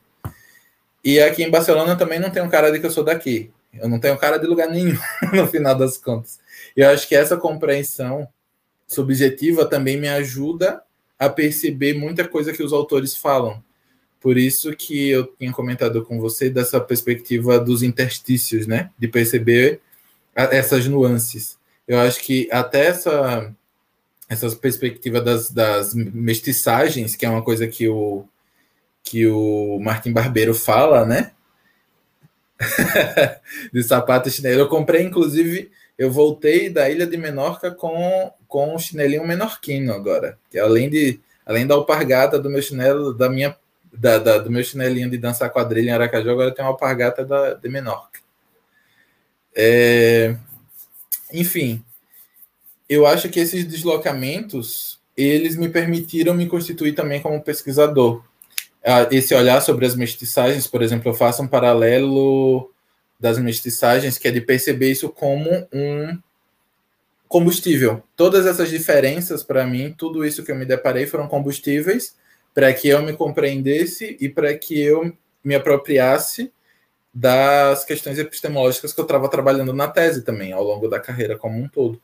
E aqui em Barcelona também não tem um cara de que eu sou daqui. Eu não tenho cara de lugar nenhum, *laughs* no final das contas. E eu acho que essa compreensão subjetiva também me ajuda a perceber muita coisa que os autores falam. Por isso que eu tinha comentado com você dessa perspectiva dos interstícios, né? De perceber essas nuances. Eu acho que até essa, essa perspectiva das, das mestiçagens, que é uma coisa que o, que o Martin Barbeiro fala, né? *laughs* de sapato e chinelo. Eu comprei, inclusive, eu voltei da ilha de Menorca com, com um chinelinho menorquino agora. Que além, de, além da alpargata do meu chinelo, da minha, da, da, do meu chinelinho de dançar quadrilha em Aracaju, agora tem uma alpargata da, de Menorca. É, enfim, eu acho que esses deslocamentos eles me permitiram me constituir também como pesquisador esse olhar sobre as mestiçagens, por exemplo, eu faço um paralelo das mestiçagens, que é de perceber isso como um combustível. Todas essas diferenças, para mim, tudo isso que eu me deparei foram combustíveis para que eu me compreendesse e para que eu me apropriasse das questões epistemológicas que eu estava trabalhando na tese também, ao longo da carreira como um todo.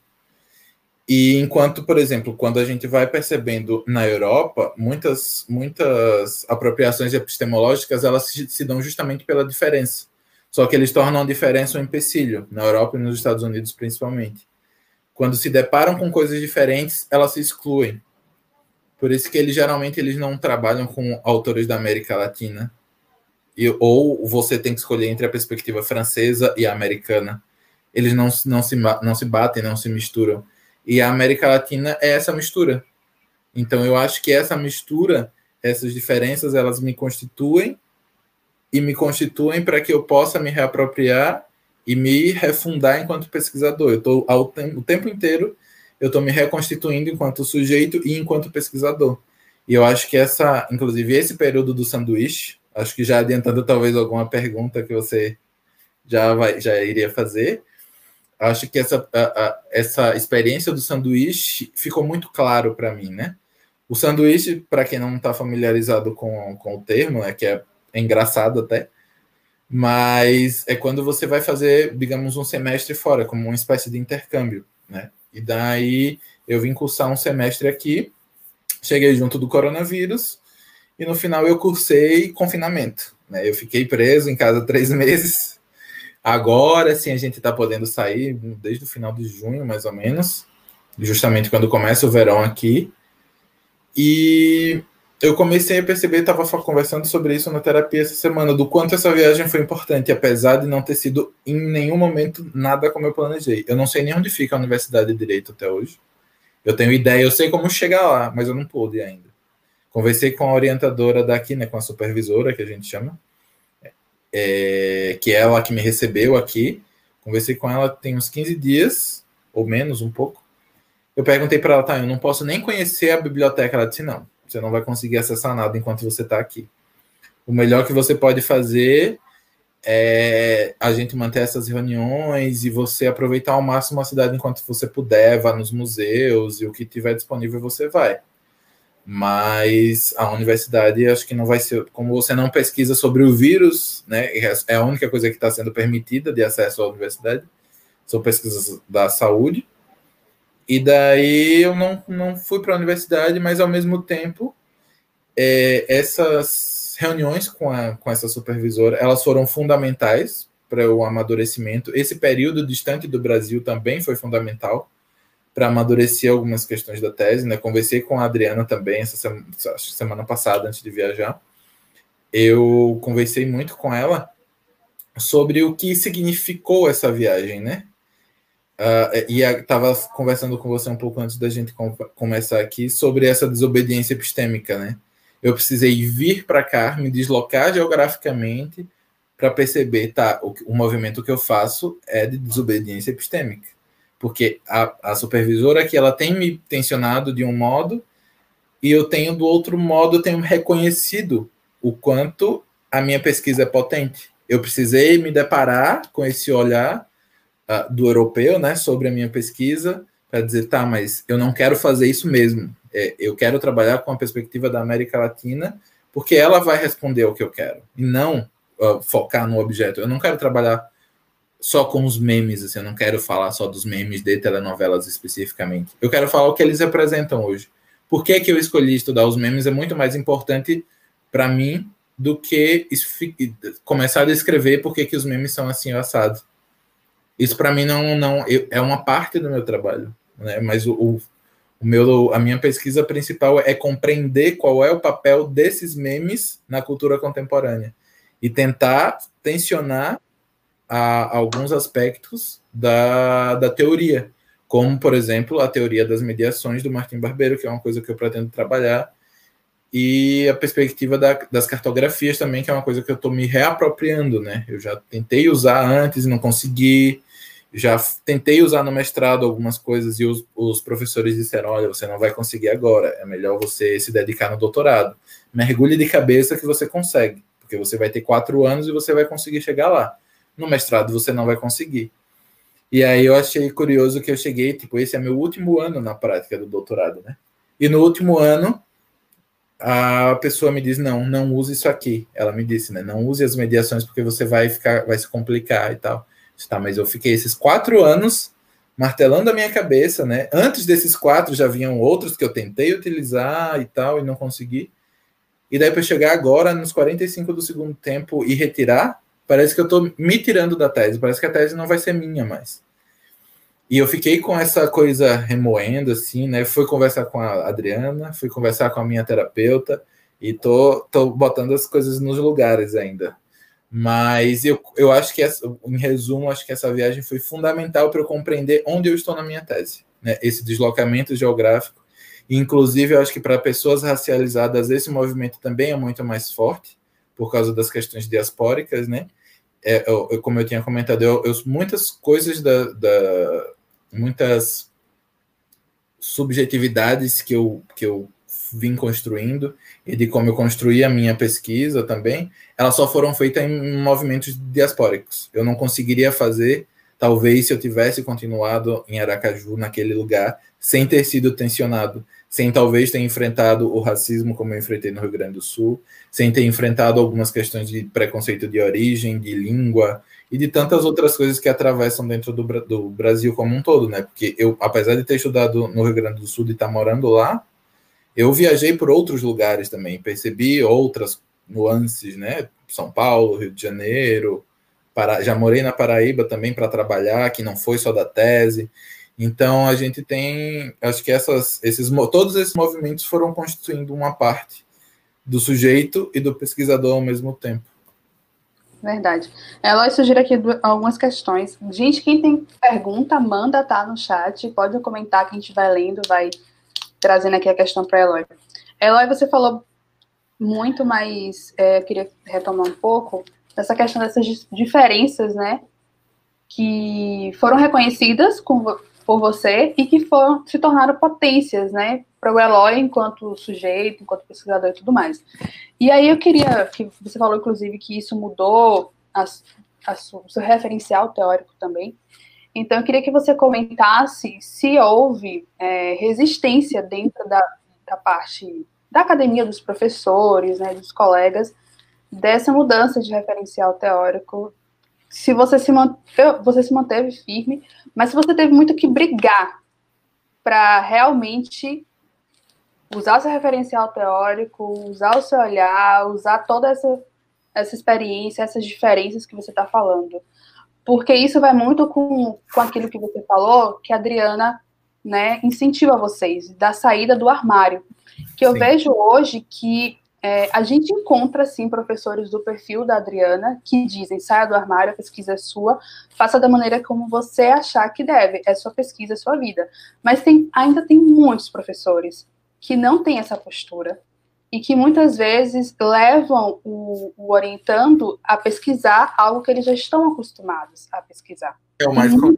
E enquanto, por exemplo, quando a gente vai percebendo na Europa, muitas, muitas apropriações epistemológicas elas se, se dão justamente pela diferença. Só que eles tornam a diferença um empecilho, na Europa e nos Estados Unidos principalmente. Quando se deparam com coisas diferentes, elas se excluem. Por isso que eles geralmente eles não trabalham com autores da América Latina. E, ou você tem que escolher entre a perspectiva francesa e a americana. Eles não, não, se, não se batem, não se misturam. E a América Latina é essa mistura. Então eu acho que essa mistura, essas diferenças, elas me constituem e me constituem para que eu possa me reapropriar e me refundar enquanto pesquisador. Eu estou o tempo inteiro eu estou me reconstituindo enquanto sujeito e enquanto pesquisador. E eu acho que essa, inclusive, esse período do sanduíche, acho que já adiantando talvez alguma pergunta que você já vai, já iria fazer, acho que essa, a, a, essa experiência do sanduíche ficou muito claro para mim, né? O sanduíche, para quem não está familiarizado com, com o termo, é que é, é engraçado até, mas é quando você vai fazer, digamos, um semestre fora, como uma espécie de intercâmbio, né? E daí eu vim cursar um semestre aqui, cheguei junto do coronavírus, e no final eu cursei confinamento. Né? Eu fiquei preso em casa três *laughs* meses. Agora sim a gente está podendo sair desde o final de junho, mais ou menos, justamente quando começa o verão aqui. E eu comecei a perceber, estava conversando sobre isso na terapia essa semana, do quanto essa viagem foi importante, apesar de não ter sido em nenhum momento nada como eu planejei. Eu não sei nem onde fica a Universidade de Direito até hoje. Eu tenho ideia, eu sei como chegar lá, mas eu não pude ainda. Conversei com a orientadora daqui, né, com a supervisora, que a gente chama, é, que é ela que me recebeu aqui. Conversei com ela tem uns 15 dias, ou menos, um pouco. Eu perguntei para ela, tá, eu não posso nem conhecer a biblioteca. Ela disse, não, você não vai conseguir acessar nada enquanto você está aqui. O melhor que você pode fazer é a gente manter essas reuniões e você aproveitar ao máximo a cidade enquanto você puder, vá nos museus e o que tiver disponível você vai. Mas a universidade acho que não vai ser, como você não pesquisa sobre o vírus, né? É a única coisa que está sendo permitida de acesso à universidade, são pesquisas da saúde. E daí eu não, não fui para a universidade, mas ao mesmo tempo, é, essas reuniões com, a, com essa supervisora, elas foram fundamentais para o amadurecimento. Esse período distante do Brasil também foi fundamental para amadurecer algumas questões da tese. Né? Conversei com a Adriana também essa semana, semana passada, antes de viajar. Eu conversei muito com ela sobre o que significou essa viagem, né? Uh, e estava conversando com você um pouco antes da gente com, começar aqui sobre essa desobediência epistêmica, né? Eu precisei vir para cá, me deslocar geograficamente para perceber, tá, o, o, movimento que eu faço é de desobediência epistêmica. Porque a, a supervisora aqui, ela tem me tensionado de um modo e eu tenho do outro modo, eu tenho reconhecido o quanto a minha pesquisa é potente. Eu precisei me deparar com esse olhar uh, do europeu, né, sobre a minha pesquisa, para dizer, tá, mas eu não quero fazer isso mesmo. É, eu quero trabalhar com a perspectiva da América Latina, porque ela vai responder ao que eu quero, e não uh, focar no objeto. Eu não quero trabalhar só com os memes, assim, eu não quero falar só dos memes de telenovelas especificamente. Eu quero falar o que eles representam hoje. Por que, que eu escolhi estudar os memes é muito mais importante para mim do que começar a escrever por que, que os memes são assim assados. Isso para mim não, não é uma parte do meu trabalho, né? Mas o, o, meu, a minha pesquisa principal é compreender qual é o papel desses memes na cultura contemporânea e tentar tensionar a, alguns aspectos da, da teoria, como por exemplo a teoria das mediações do Martin Barbeiro, que é uma coisa que eu pretendo trabalhar, e a perspectiva da, das cartografias também, que é uma coisa que eu estou me reapropriando, né? Eu já tentei usar antes e não consegui já tentei usar no mestrado algumas coisas e os, os, professores disseram: olha, você não vai conseguir agora, é melhor você se dedicar no doutorado. Mergulhe de cabeça que você consegue, porque você vai ter quatro anos e você vai conseguir chegar lá. No mestrado você não vai conseguir. E aí eu achei curioso que eu cheguei, tipo, esse é meu último ano na prática do doutorado, né? E no último ano, a pessoa me diz: não, não use isso aqui. Ela me disse, né? Não use as mediações porque você vai ficar, vai se complicar e tal. Tá, mas eu fiquei esses quatro anos martelando a minha cabeça, né? Antes desses quatro já vinham outros que eu tentei utilizar e tal, e não consegui. E daí para chegar agora, nos 45 do segundo tempo, e retirar, parece que eu estou me tirando da tese, parece que a tese não vai ser minha mais. E eu fiquei com essa coisa remoendo, assim, né? Fui conversar com a Adriana, fui conversar com a minha terapeuta e tô, tô botando as coisas nos lugares ainda. Mas eu, eu acho que, essa, em resumo, acho que essa viagem foi fundamental para eu compreender onde eu estou na minha tese. Né? Esse deslocamento geográfico. Inclusive, eu acho que para pessoas racializadas, esse movimento também é muito mais forte, por causa das questões diaspóricas, né? É, eu, como eu tinha comentado, eu, eu muitas coisas da, da, muitas subjetividades que eu, que eu vim construindo e de como eu construí a minha pesquisa também, elas só foram feitas em movimentos diaspóricos. Eu não conseguiria fazer, talvez, se eu tivesse continuado em Aracaju, naquele lugar, sem ter sido tensionado, sem talvez ter enfrentado o racismo como eu enfrentei no Rio Grande do Sul, sem ter enfrentado algumas questões de preconceito de origem, de língua, e de tantas outras coisas que atravessam dentro do, do, Brasil como um todo, né? Porque eu, apesar de ter estudado no Rio Grande do Sul e estar tá morando lá, eu viajei por outros lugares também, percebi outras nuances, né? São Paulo, Rio de Janeiro, para, já morei na Paraíba também para trabalhar, que não foi só da tese. Então a gente tem, acho que essas, esses, todos esses movimentos foram constituindo uma parte do sujeito e do pesquisador ao mesmo tempo. Verdade. Eloy sugiro aqui algumas questões. Gente, quem tem pergunta, manda tá no chat. Pode comentar que a gente vai lendo, vai trazendo aqui a questão para Eloy. Eloy, você falou muito, mas é, eu queria retomar um pouco dessa questão dessas diferenças, né? Que foram reconhecidas com, por você e que foram se tornaram potências, né? Para o Eloy enquanto sujeito, enquanto pesquisador e tudo mais. E aí eu queria que você falou, inclusive, que isso mudou o seu referencial teórico também. Então, eu queria que você comentasse se houve é, resistência dentro da, da parte da academia, dos professores, né, dos colegas, dessa mudança de referencial teórico. Se você se, manteve, você se manteve firme, mas se você teve muito que brigar para realmente usar o seu referencial teórico, usar o seu olhar, usar toda essa, essa experiência, essas diferenças que você está falando. Porque isso vai muito com, com aquilo que você falou, que a Adriana né, incentiva vocês, da saída do armário. Que eu Sim. vejo hoje que é, a gente encontra, sim, professores do perfil da Adriana que dizem: saia do armário, a pesquisa é sua, faça da maneira como você achar que deve, é sua pesquisa, é sua vida. Mas tem, ainda tem muitos professores que não têm essa postura e que muitas vezes levam o, o, orientando a pesquisar algo que eles já estão acostumados a pesquisar. É o mais comum.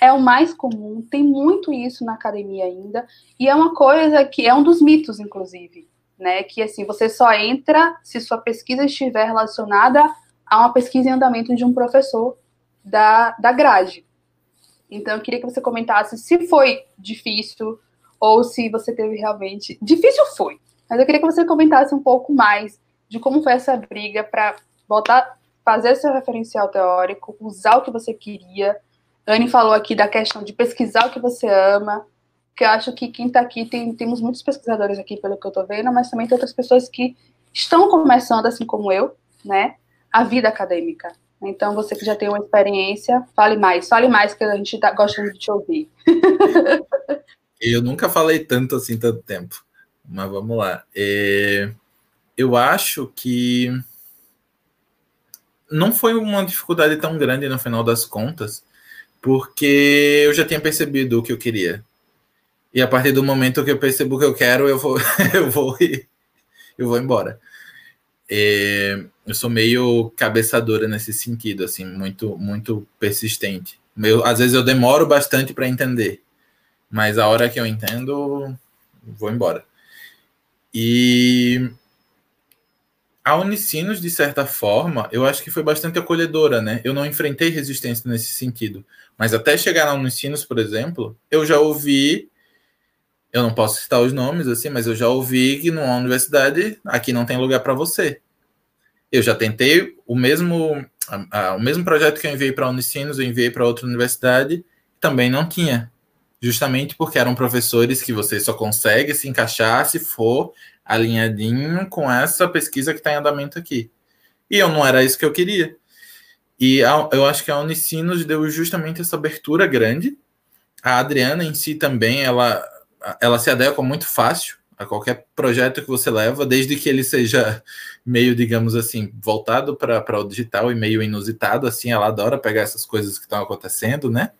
É o mais comum, tem muito isso na academia ainda, e é uma coisa que é um dos mitos, inclusive, né? Que assim, você só entra se sua pesquisa estiver relacionada a uma pesquisa em andamento de um professor da, da grade. Então, eu queria que você comentasse se foi difícil, ou se você teve realmente. Difícil foi, mas eu queria que você comentasse um pouco mais de como foi essa briga para botar, fazer seu referencial teórico, usar o que você queria. Anne falou aqui da questão de pesquisar o que você ama, que eu acho que quem está aqui tem, temos muitos pesquisadores aqui, pelo que eu estou vendo, mas também tem outras pessoas que estão começando, assim como eu, né, a vida acadêmica. Então, você que já tem uma experiência, fale mais, fale mais, que a gente está gostando de te ouvir. *laughs* Eu nunca falei tanto assim tanto tempo, mas vamos lá. É, eu acho que não foi uma dificuldade tão grande no final das contas, porque eu já tinha percebido o que eu queria. E a partir do momento que eu percebo que eu quero, eu vou, *laughs* eu vou, eu vou embora. É, eu sou meio cabeçadora nesse sentido, assim, muito, muito persistente. Às vezes eu demoro bastante para entender. Mas a hora que eu entendo, vou embora. E a Unicinos, de certa forma, eu acho que foi bastante acolhedora, né? Eu não enfrentei resistência nesse sentido. Mas até chegar na Unicinos, por exemplo, eu já ouvi. Eu não posso citar os nomes, assim, mas eu já ouvi que numa universidade aqui não tem lugar para você. Eu já tentei o mesmo, a, a, o mesmo projeto que eu enviei para a Unicinos, eu enviei para outra universidade, também não tinha justamente porque eram professores que você só consegue se encaixar se for alinhadinho com essa pesquisa que está em andamento aqui. E eu não era isso que eu queria. E eu acho que a Unicinos deu justamente essa abertura grande a Adriana em si também, ela, ela se adequa muito fácil a qualquer projeto que você leva, desde que ele seja meio, digamos assim, voltado para o digital e meio inusitado, assim, ela adora pegar essas coisas que estão acontecendo, né?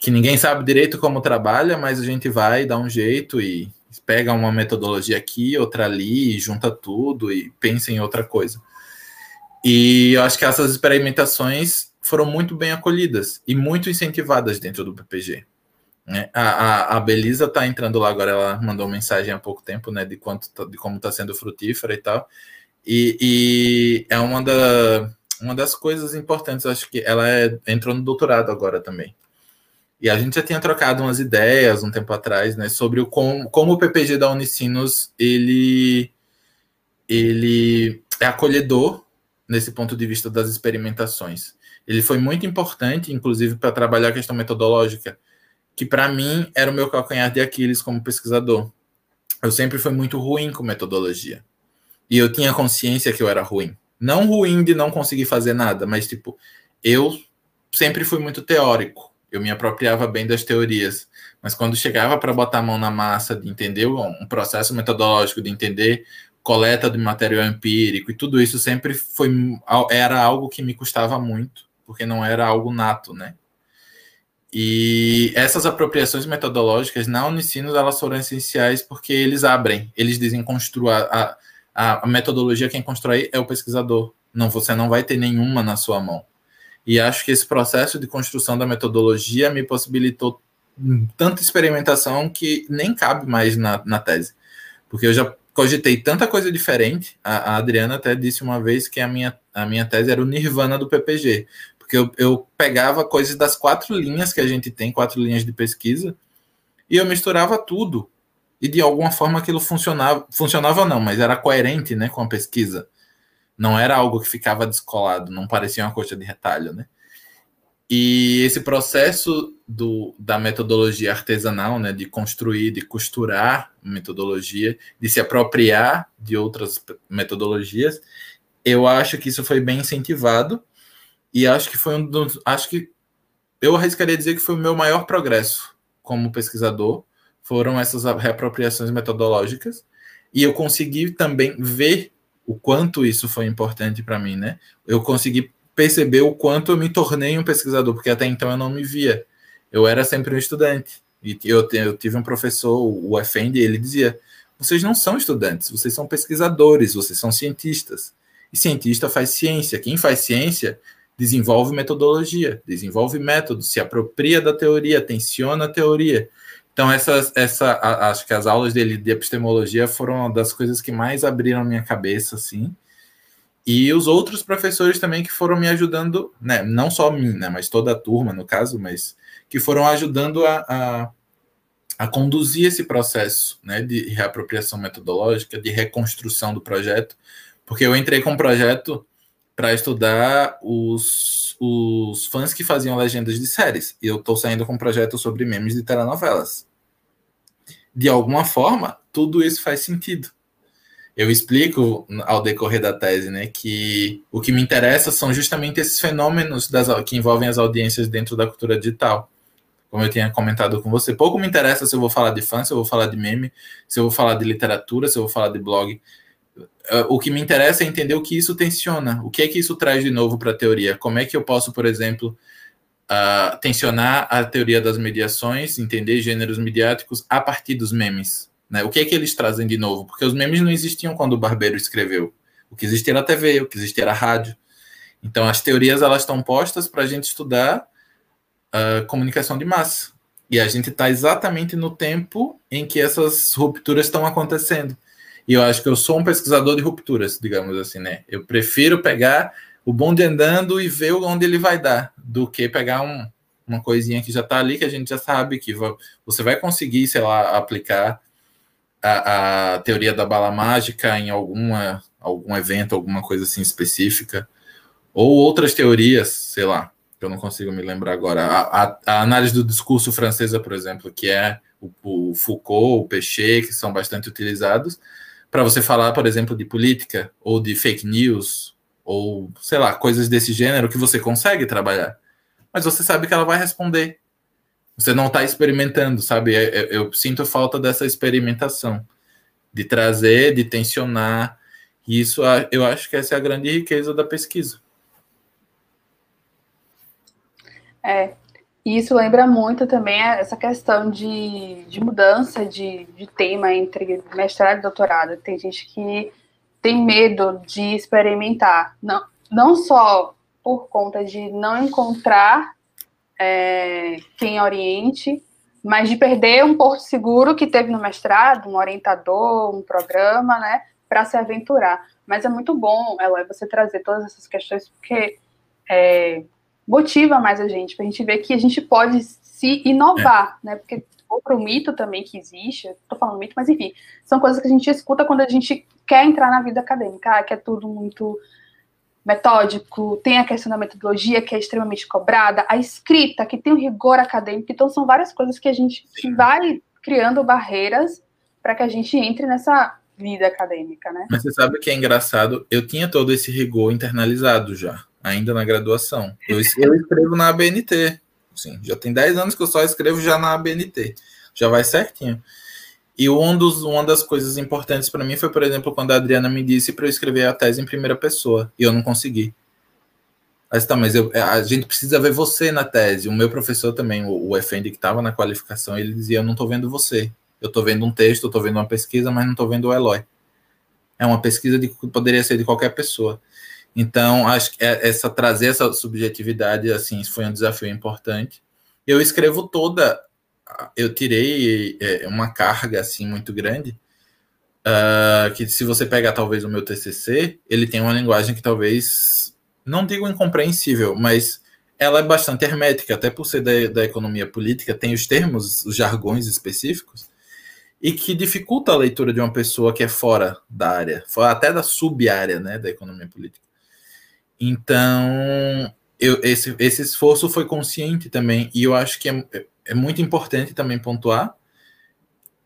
Que ninguém sabe direito como trabalha, mas a gente vai dar um jeito e pega uma metodologia aqui, outra ali, junta tudo e pensa em outra coisa. E eu acho que essas experimentações foram muito bem acolhidas e muito incentivadas dentro do PPG. Né? A, a, a Belisa está entrando lá agora, ela mandou mensagem há pouco tempo, né, de quanto tá, de como está sendo frutífera e tal. E, e, é uma, da, uma das coisas importantes, acho que ela é, entrou no doutorado agora também. E a gente já tinha trocado umas ideias um tempo atrás, né, sobre o como, como o PPG da Unicinos ele ele é acolhedor nesse ponto de vista das experimentações. Ele foi muito importante, inclusive, para trabalhar a questão metodológica, que para mim era o meu calcanhar de Aquiles como pesquisador. Eu sempre fui muito ruim com metodologia. E eu tinha consciência que eu era ruim. Não ruim de não conseguir fazer nada, mas tipo, eu sempre fui muito teórico. Eu me apropriava bem das teorias. Mas quando chegava para botar a mão na massa de entender um processo metodológico, de entender coleta de material empírico e tudo isso sempre foi era algo que me custava muito, porque não era algo nato, né? E essas apropriações metodológicas na Unicinos elas foram essenciais porque eles abrem, eles dizem construir a, a, a metodologia quem constrói é o pesquisador. Não, você não vai ter nenhuma na sua mão. E acho que esse processo de construção da metodologia me possibilitou tanta experimentação que nem cabe mais na, na tese. Porque eu já cogitei tanta coisa diferente. A, a, Adriana até disse uma vez que a minha, a minha tese era o nirvana do PPG porque eu, eu pegava coisas das quatro linhas que a gente tem, quatro linhas de pesquisa, e eu misturava tudo. E de alguma forma aquilo funcionava, funcionava não, mas era coerente, né, com a pesquisa. Não era algo que ficava descolado, não parecia uma coxa de retalho, né? E esse processo do, da metodologia artesanal, né, de construir, de costurar metodologia, de se apropriar de outras metodologias, eu acho que isso foi bem incentivado e acho que foi um dos. Acho que eu arriscaria dizer que foi o meu maior progresso como pesquisador. Foram essas reapropriações metodológicas. E eu consegui também ver o quanto isso foi importante para mim, né? Eu consegui perceber o quanto eu me tornei um pesquisador, porque até então eu não me via. Eu era sempre um estudante. E eu, eu tive um professor, o Effendi, ele dizia: vocês não são estudantes, vocês são pesquisadores, vocês são cientistas. E cientista faz ciência. Quem faz ciência desenvolve metodologia, desenvolve método, se apropria da teoria, tensiona a teoria. Então, essa, essa, acho que as aulas dele de epistemologia foram uma das coisas que mais abriram minha cabeça, assim. E os outros professores também que foram me ajudando, né, não só mim, né, mas toda a turma, no caso, mas que foram ajudando a, a, a conduzir esse processo né, de reapropriação metodológica, de reconstrução do projeto, porque eu entrei com um projeto para estudar os, os fãs que faziam legendas de séries. E eu estou saindo com um projeto sobre memes de telenovelas. De alguma forma, tudo isso faz sentido. Eu explico ao decorrer da tese, né, que o que me interessa são justamente esses fenômenos das, que envolvem as audiências dentro da cultura digital. Como eu tinha comentado com você, pouco me interessa se eu vou falar de fã, se eu vou falar de meme, se eu vou falar de literatura, se eu vou falar de blog o que me interessa é entender o que isso tensiona, o que é que isso traz de novo para a teoria. Como é que eu posso, por exemplo, uh, tensionar a teoria das mediações, entender gêneros mediáticos a partir dos memes. Né? O que é que eles trazem de novo? Porque os memes não existiam quando o Barbeiro escreveu. O que existia era a TV, o que existia era a rádio. Então, as teorias elas estão postas para a gente estudar uh, comunicação de massa. E a gente está exatamente no tempo em que essas rupturas estão acontecendo. E eu acho que eu sou um pesquisador de rupturas, digamos assim, né? Eu prefiro pegar o bonde andando e ver onde ele vai dar, do que pegar um, uma coisinha que já está ali, que a gente já sabe que você vai conseguir, sei lá, aplicar a, a teoria da bala mágica em alguma, algum evento, alguma coisa assim específica, ou outras teorias, sei lá, que eu não consigo me lembrar agora. A, a, a análise do discurso francesa, por exemplo, que é o, o Foucault, o Pechet, que são bastante utilizados, para você falar, por exemplo, de política ou de fake news ou sei lá, coisas desse gênero que você consegue trabalhar. Mas você sabe que ela vai responder. você não está experimentando, sabe? Eu, é, é, eu, sinto falta dessa experimentação, de trazer, de tensionar. E isso eu acho que essa é a grande riqueza da pesquisa. É, e isso lembra muito também essa questão de, de mudança de, de tema entre mestrado e doutorado. Tem gente que tem medo de experimentar, não, não só por conta de não encontrar é, quem oriente, mas de perder um porto seguro que teve no mestrado, um orientador, um programa, né, para se aventurar. Mas é muito bom, ela você trazer todas essas questões, porque é, motiva mais a gente, para a gente ver que a gente pode se inovar, é. né? Porque outro mito também que existe, estou falando mito, mas enfim, são coisas que a gente escuta quando a gente quer entrar na vida acadêmica, ah, que é tudo muito metódico, tem a questão da metodologia, que é extremamente cobrada, a escrita, que tem o rigor acadêmico, então são várias coisas que a gente vai criando barreiras para que a gente entre nessa vida acadêmica, né? Mas você sabe que é engraçado, eu tinha todo esse rigor internalizado já ainda na graduação. Eu, *laughs* eu escrevo na ABNT. Assim, já tem 10 anos que eu só escrevo já na ABNT. Já vai certinho. E um dos, uma das coisas importantes para mim foi, por exemplo, quando a Adriana me disse para eu escrever a tese em primeira pessoa. E eu não consegui. Mas tá, mas eu, a gente precisa ver você na tese. O meu professor também, o, o Efendi, que estava na qualificação, ele dizia: Eu não estou vendo você. Eu estou vendo um texto, eu estou vendo uma pesquisa, mas não estou vendo o Eloy. É uma pesquisa de poderia ser de qualquer pessoa. Então, acho que é, essa trazer essa subjetividade assim foi um desafio importante. Eu escrevo toda, eu tirei é, uma carga assim muito grande. Uh, que se você pegar talvez o meu TCC, ele tem uma linguagem que talvez não digo incompreensível, mas ela é bastante hermética, até por ser da, da economia política, tem os termos, os jargões específicos, e que dificulta a leitura de uma pessoa que é fora da área, fora até da sub-área né, da economia política. Então, eu, esse, esse esforço foi consciente também, e eu acho que é, é muito importante também pontuar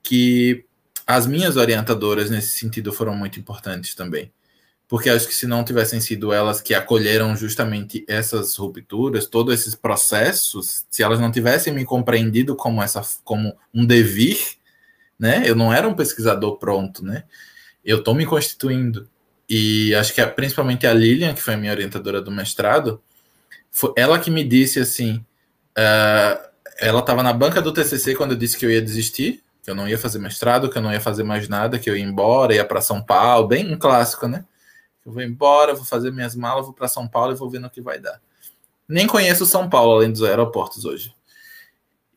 que as minhas orientadoras nesse sentido foram muito importantes também. Porque acho que se não tivessem sido elas que acolheram justamente essas rupturas, todos esses processos, se elas não tivessem me compreendido como essa como um devir, né? Eu não era um pesquisador pronto, né? Eu estou me constituindo. E acho que é, principalmente a Lilian, que foi a minha orientadora do mestrado, foi ela que me disse assim: uh, ela estava na banca do TCC quando eu disse que eu ia desistir, que eu não ia fazer mestrado, que eu não ia fazer mais nada, que eu ia embora, ia para São Paulo, bem um clássico, né? Eu vou embora, vou fazer minhas malas, vou para São Paulo e vou ver no que vai dar. Nem conheço São Paulo, além dos aeroportos hoje.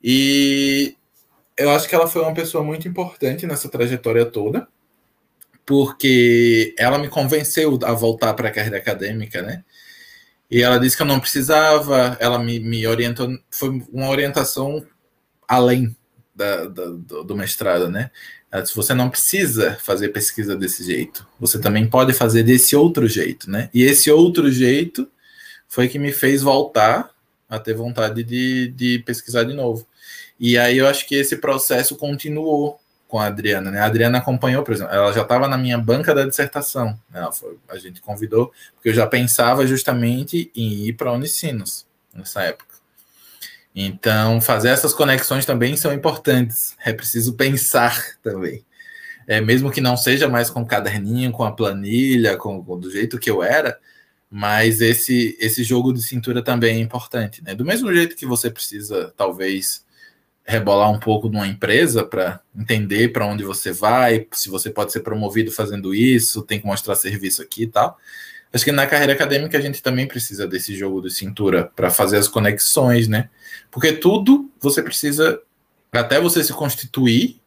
E eu acho que ela foi uma pessoa muito importante nessa trajetória toda porque ela me convenceu a voltar para a carreira acadêmica, né? E ela disse que eu não precisava, ela me, me orientou, foi uma orientação além da, da, do, do mestrado, né? Ela disse, você não precisa fazer pesquisa desse jeito, você também pode fazer desse outro jeito, né? E esse outro jeito foi que me fez voltar a ter vontade de, de pesquisar de novo. E aí eu acho que esse processo continuou com a Adriana, né? A Adriana acompanhou, por exemplo, ela já estava na minha banca da dissertação. Né? Foi, a gente convidou, porque eu já pensava justamente em ir para a Unicinos nessa época. Então, fazer essas conexões também são importantes. É preciso pensar *laughs* também. É, mesmo que não seja mais com caderninho, com a planilha, com, com, do jeito que eu era, mas esse, esse jogo de cintura também é importante. Né? Do mesmo jeito que você precisa, talvez, rebolar um pouco numa empresa para entender para onde você vai, se você pode ser promovido fazendo isso, tem que mostrar serviço aqui e tal. Acho que na carreira acadêmica a gente também precisa desse jogo de cintura para fazer as conexões, né? Porque tudo você precisa, até você se constituir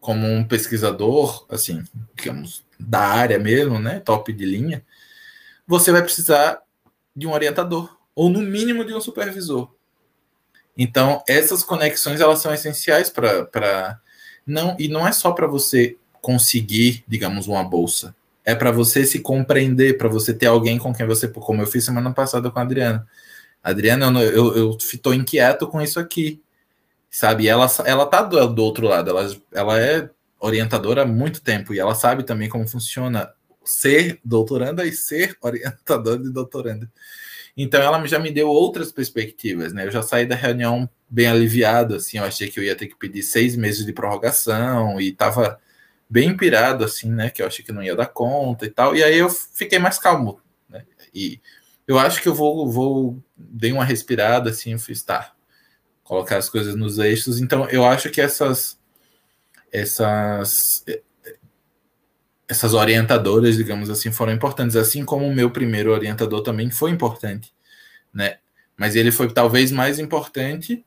como um pesquisador, assim, digamos, da área mesmo, né? Top de linha, você vai precisar de um orientador, ou no mínimo de um supervisor. Então, essas conexões elas são essenciais para não e não é só para você conseguir, digamos, uma bolsa. É para você se compreender, para você ter alguém com quem você, como eu fiz semana passada com a Adriana. Adriana, eu, eu, inquieto com isso aqui, sabe? Ela, ela tá do, do outro lado, ela, ela é orientadora há muito tempo e ela sabe também como funciona ser doutoranda e ser *laughs* orientador de doutoranda. Então ela já me deu outras perspectivas, né? Eu já saí da reunião bem aliviado, assim, eu achei que eu ia ter que pedir seis meses de prorrogação e estava bem pirado, assim, né? Que eu achei que não ia dar conta e tal. E aí eu fiquei mais calmo, né? E eu acho que eu vou, vou dei uma respirada, assim, eu fiz, tá, colocar as coisas nos eixos. Então eu acho que essas essas essas orientadoras, digamos assim, foram importantes, assim como o meu primeiro orientador também foi importante, né? Mas ele foi talvez mais importante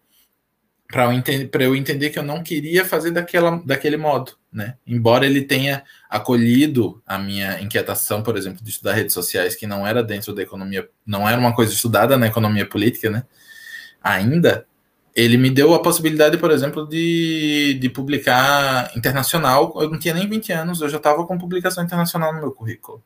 para eu, eu entender que eu não queria fazer daquela, daquele modo, né? Embora ele tenha acolhido a minha inquietação, por exemplo, de estudar redes sociais, que não era dentro da economia, não era uma coisa estudada na economia política, né? Ainda, ele me deu a possibilidade, por exemplo, de, de publicar internacional. Eu não tinha nem 20 anos, eu já estava com publicação internacional no meu currículo.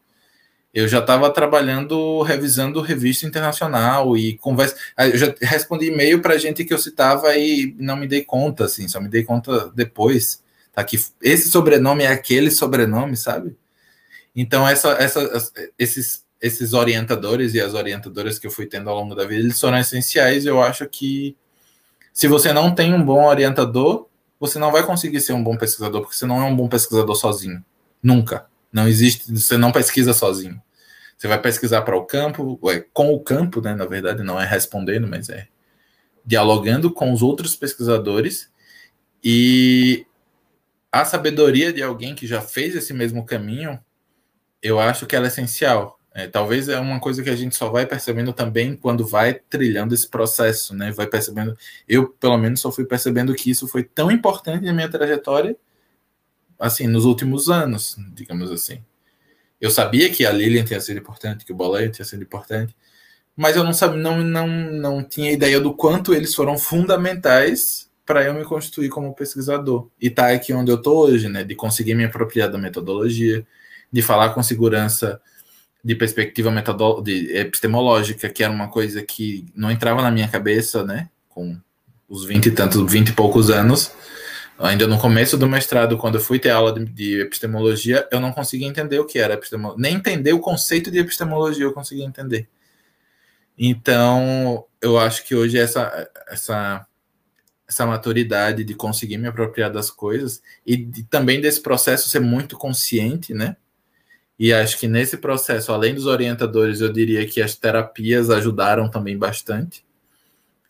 Eu já estava trabalhando, revisando revista internacional e conversa. Eu já respondi e-mail para gente que eu citava e não me dei conta, assim, só me dei conta depois. Tá que esse sobrenome é aquele sobrenome, sabe? Então essa, essa, esses, esses orientadores e as orientadoras que eu fui tendo ao longo da vida, eles foram essenciais. Eu acho que se você não tem um bom orientador, você não vai conseguir ser um bom pesquisador, porque você não é um bom pesquisador sozinho. Nunca. Não existe, você não pesquisa sozinho. Você vai pesquisar para o campo, com o campo, né? Na verdade, não é respondendo, mas é dialogando com os outros pesquisadores e a sabedoria de alguém que já fez esse mesmo caminho, eu acho que ela é essencial. É, talvez é uma coisa que a gente só vai percebendo também quando vai trilhando esse processo, né? Vai percebendo. Eu, pelo menos, só fui percebendo que isso foi tão importante na minha trajetória, assim, nos últimos anos, digamos assim. Eu sabia que a Lilian tinha sido importante, que o Boleio tinha sido importante, mas eu não sabia, não, não, não tinha ideia do quanto eles foram fundamentais para eu me constituir como pesquisador. E tá aqui onde eu tô hoje, né? De conseguir me apropriar da metodologia, de falar com segurança de perspectiva de epistemológica, que era uma coisa que não entrava na minha cabeça, né, com os 20 e tantos, 20 e poucos anos, ainda no começo do mestrado, quando eu fui ter aula de, de epistemologia, eu não conseguia entender o que era epistemologia, nem entender o conceito de epistemologia eu conseguia entender. Então, eu acho que hoje essa, essa, essa maturidade de conseguir me apropriar das coisas e de, também desse processo ser muito consciente, né? E acho que nesse processo, além dos orientadores, eu diria que as terapias ajudaram também bastante.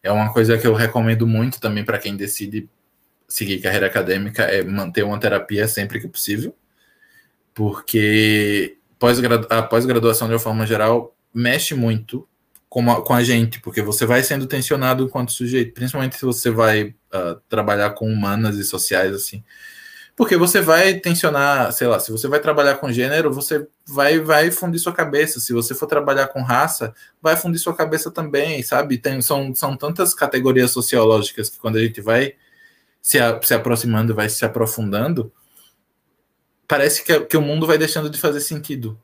É uma coisa que eu recomendo muito também para quem decide seguir carreira acadêmica, é manter uma terapia sempre que possível, porque a pós-graduação, de uma forma geral, mexe muito com a, gente, porque você vai sendo tensionado enquanto sujeito, principalmente se você vai uh, trabalhar com humanas e sociais, assim porque você vai tensionar, sei lá, se você vai trabalhar com gênero, você vai vai fundir sua cabeça. Se você for trabalhar com raça, vai fundir sua cabeça também, sabe? Tem, são, são tantas categorias sociológicas que quando a gente vai se, a, se aproximando, vai se aprofundando, parece que, que o mundo vai deixando de fazer sentido.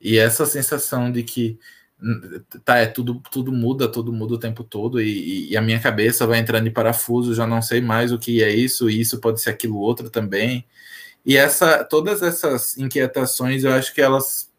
E essa sensação de que tá, é tudo, tudo muda, tudo muda o tempo todo, e, e, a minha cabeça vai entrando em parafuso, já não sei mais o que é isso, e isso pode ser aquilo outro também. E essa, todas essas inquietações, eu acho que elas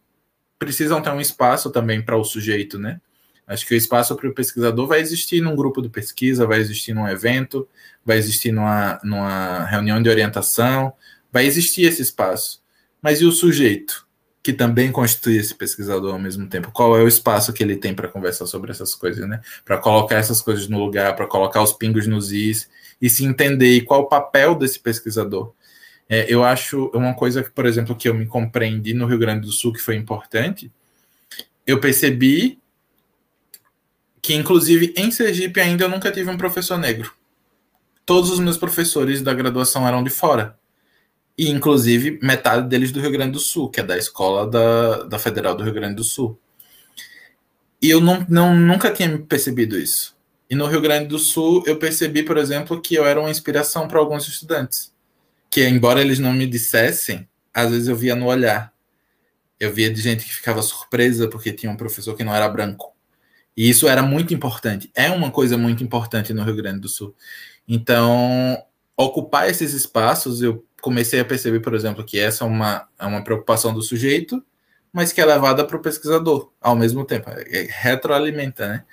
precisam ter um espaço também para o sujeito, né? Acho que o espaço para o pesquisador vai existir num grupo de pesquisa, vai existir num evento, vai existir numa, numa reunião de orientação, vai existir esse espaço. Mas e o sujeito? Que também constitui esse pesquisador ao mesmo tempo. Qual é o espaço que ele tem para conversar sobre essas coisas, né? Para colocar essas coisas no lugar, para colocar os pingos nos is e se entender e qual o papel desse pesquisador. É, eu acho uma coisa que, por exemplo, que eu me compreendi no Rio Grande do Sul que foi importante. Eu percebi que, inclusive, em Sergipe ainda eu nunca tive um professor negro. Todos os meus professores da graduação eram de fora e inclusive metade deles do Rio Grande do Sul, que é da escola da, da Federal do Rio Grande do Sul. E eu não, não, nunca tinha percebido isso. E no Rio Grande do Sul eu percebi, por exemplo, que eu era uma inspiração para alguns estudantes. Que, embora eles não me dissessem, às vezes eu via no olhar. Eu via de gente que ficava surpresa porque tinha um professor que não era branco. E isso era muito importante. É uma coisa muito importante no Rio Grande do Sul. Então, ocupar esses espaços, eu comecei a perceber, por exemplo, que essa é uma, é uma preocupação do sujeito, mas que é levada para o pesquisador ao mesmo tempo, é, retroalimenta, né?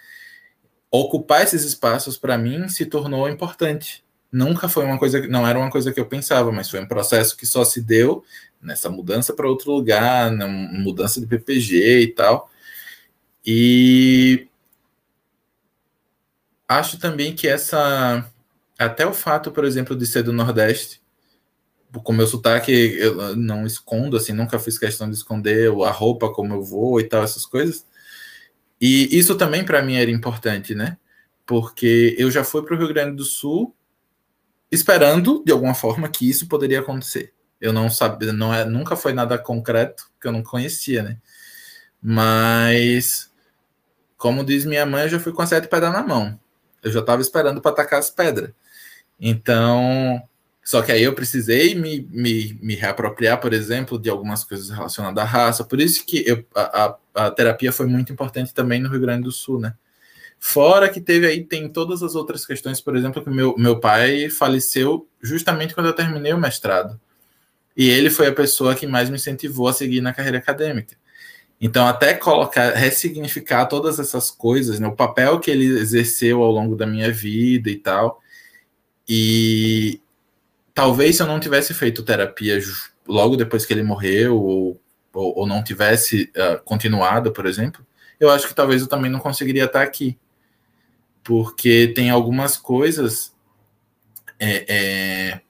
Ocupar esses espaços para mim se tornou importante. Nunca foi uma coisa, não era uma coisa que eu pensava, mas foi um processo que só se deu nessa mudança para outro lugar, na mudança de PPG e tal. E acho também que essa até o fato, por exemplo, de ser do Nordeste, com meu sotaque, eu não escondo, assim, nunca fiz questão de esconder a roupa como eu vou e tal, essas coisas. E isso também para mim era importante, né? Porque eu já fui para o Rio Grande do Sul esperando, de alguma forma, que isso poderia acontecer. Eu não sabia, não é, nunca foi nada concreto, que eu não conhecia, né? Mas, como diz minha mãe, eu já fui com sete pedras na mão. Eu já estava esperando para atacar as pedras. Então, só que aí eu precisei me, me, me reapropriar, por exemplo, de algumas coisas relacionadas à raça. Por isso que eu, a, a, a, terapia foi muito importante também no Rio Grande do Sul, né? Fora que teve aí, tem todas as outras questões, por exemplo, que meu, meu pai faleceu justamente quando eu terminei o mestrado. E ele foi a pessoa que mais me incentivou a seguir na carreira acadêmica. Então, até colocar, ressignificar todas essas coisas, né, o papel que ele exerceu ao longo da minha vida e tal. E, talvez se eu não tivesse feito terapia logo depois que ele morreu, ou, ou, ou não tivesse uh, continuado, por exemplo, eu acho que talvez eu também não conseguiria estar aqui. Porque tem algumas coisas. É, é,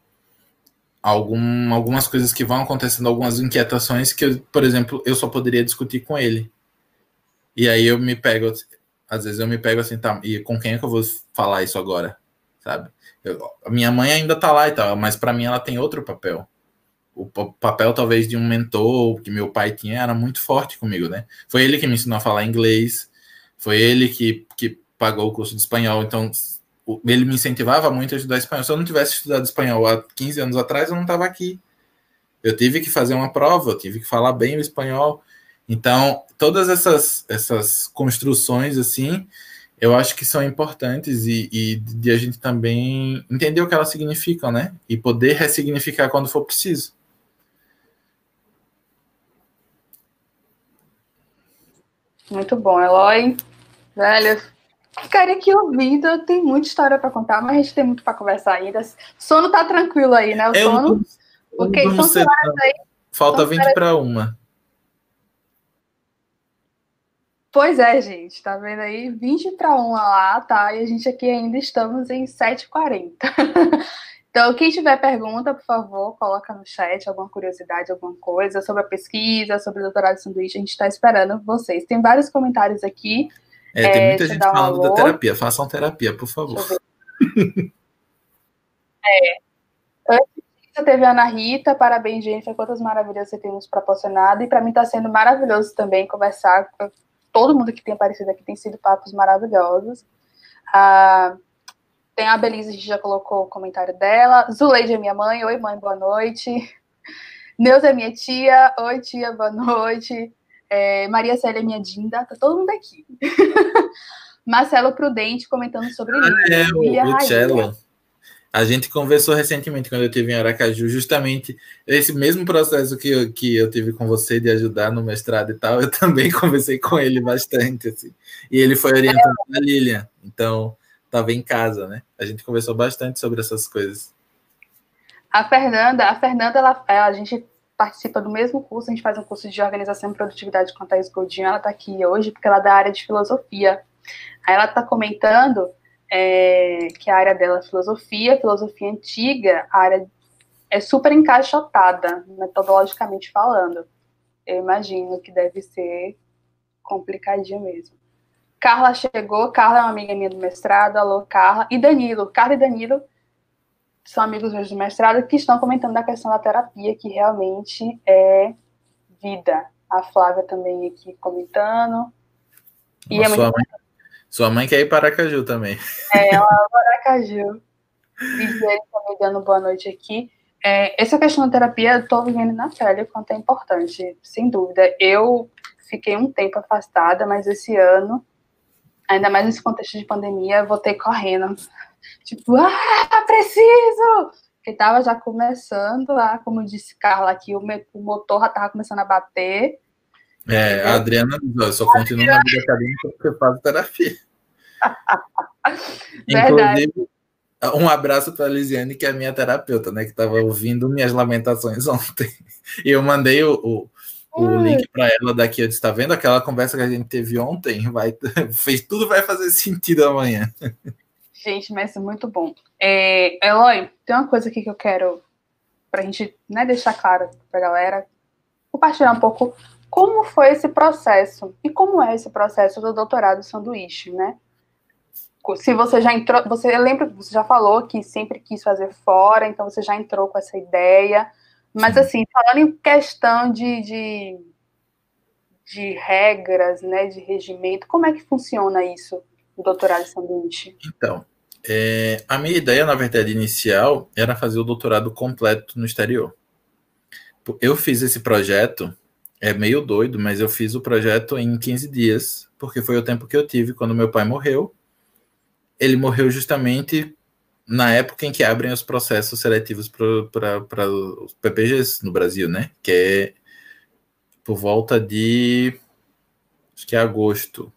algum, algumas coisas que vão acontecendo, algumas inquietações que, eu, por exemplo, eu só poderia discutir com ele. E aí eu me pego, às vezes eu me pego assim, tá, e com quem é que eu vou falar isso agora? Sabe? Eu, a minha mãe ainda tá lá e tal, mas para mim ela tem outro papel. O papel, talvez, de um mentor que meu pai tinha era muito forte comigo, né? Foi ele que me ensinou a falar inglês, foi ele que, que pagou o curso de espanhol, então ele me incentivava muito a estudar espanhol. Se eu não tivesse estudado espanhol há 15 anos atrás, eu não estava aqui. Eu tive que fazer uma prova, eu tive que falar bem o espanhol. Então, todas essas, essas construções, assim, eu acho que são importantes e, e, de a gente também entender o que elas significam, né? E poder ressignificar quando for preciso. Muito bom, Eloy. Velho, ficaria aqui ouvindo. Tem muita história para contar, mas a gente tem muito para conversar ainda. Sono tá tranquilo aí, né? O eu sono. Porque são aí. Falta 20 para uma. Pois é, gente, tá vendo aí? 20 para 1 lá, tá? E a gente aqui ainda estamos em 7h40. *laughs* então, quem tiver pergunta, por favor, coloca no chat alguma curiosidade, alguma coisa sobre a pesquisa, sobre o doutorado de sanduíche. A gente está esperando vocês. Tem vários comentários aqui. É, tem é, muita gente falando da terapia. Façam terapia, por favor. é. Antes disso, teve a Ana Rita. Parabéns, gente. Quantas maravilhas você tem nos proporcionado. E para mim está sendo maravilhoso também conversar com todo mundo que tem aparecido aqui tem sido papos maravilhosos. Ah, tem a Belize, a gente já colocou o comentário dela. Zuleide é minha mãe. Oi, mãe, boa noite. Neuza é minha tia. Oi, tia, boa noite. É, Maria Célia é minha dinda. Tá todo mundo aqui. *laughs* Marcelo Prudente comentando sobre ah, É, o, o Cello. A gente conversou recentemente quando eu estive em Aracaju, justamente esse mesmo processo que eu, que eu tive com você de ajudar no mestrado e tal, eu também *laughs* conversei com ele bastante, assim. E ele foi orientando é. a Lilian, então estava em casa, né? A gente conversou bastante sobre essas coisas. A Fernanda, a Fernanda, ela, a gente participa do mesmo curso, a gente faz um curso de organização e produtividade com a Thais Godinho, ela está aqui hoje porque ela é da área de filosofia. Aí ela está comentando é, que a área dela é filosofia, filosofia antiga, a área é super encaixotada, metodologicamente falando. Eu imagino que deve ser complicadinho mesmo. Carla chegou, Carla é uma amiga minha do mestrado, alô Carla, e Danilo, Carla e Danilo são amigos meus do mestrado que estão comentando da questão da terapia, que realmente é vida. A Flávia também aqui comentando. E é muito mãe, sua mãe quer ir para Aracaju também. É, ela para Aracaju. Viviane também dando boa noite aqui. É, essa questão da terapia, eu estou vivendo na pele o quanto é importante, sem dúvida. Eu fiquei um tempo afastada, mas esse ano, ainda mais nesse contexto de pandemia, eu voltei correndo. Tipo, ah, preciso! Porque estava já começando lá, como disse Carla aqui, o motor já estava começando a bater. É, a Adriana só continuo na vida acadêmica porque eu faço terapia. *laughs* Inclusive, um abraço para a Lisiane, que é a minha terapeuta, né? Que estava ouvindo minhas lamentações *laughs* ontem. E eu mandei o, o, o link para ela daqui. Eu disse: está vendo aquela conversa que a gente teve ontem? Vai, *laughs* fez, tudo vai fazer sentido amanhã. Gente, mas é muito bom. É, Eloy, tem uma coisa aqui que eu quero, para a gente né, deixar claro para a galera, compartilhar um pouco como foi esse processo e como é esse processo do doutorado sanduíche, né? se você já entrou, você lembra que você já falou que sempre quis fazer fora, então você já entrou com essa ideia. Mas Sim. assim, falando em questão de, de, de, regras, né, de regimento, como é que funciona isso, o doutorado sanduíche? Então, é, a minha ideia, na verdade, inicial era fazer o doutorado completo no exterior. Eu fiz esse projeto, é meio doido, mas eu fiz o projeto em 15 dias, porque foi o tempo que eu tive quando meu pai morreu ele morreu justamente na época em que abrem os processos seletivos para os PPGs no Brasil, né? Que é por volta de. Acho que é agosto.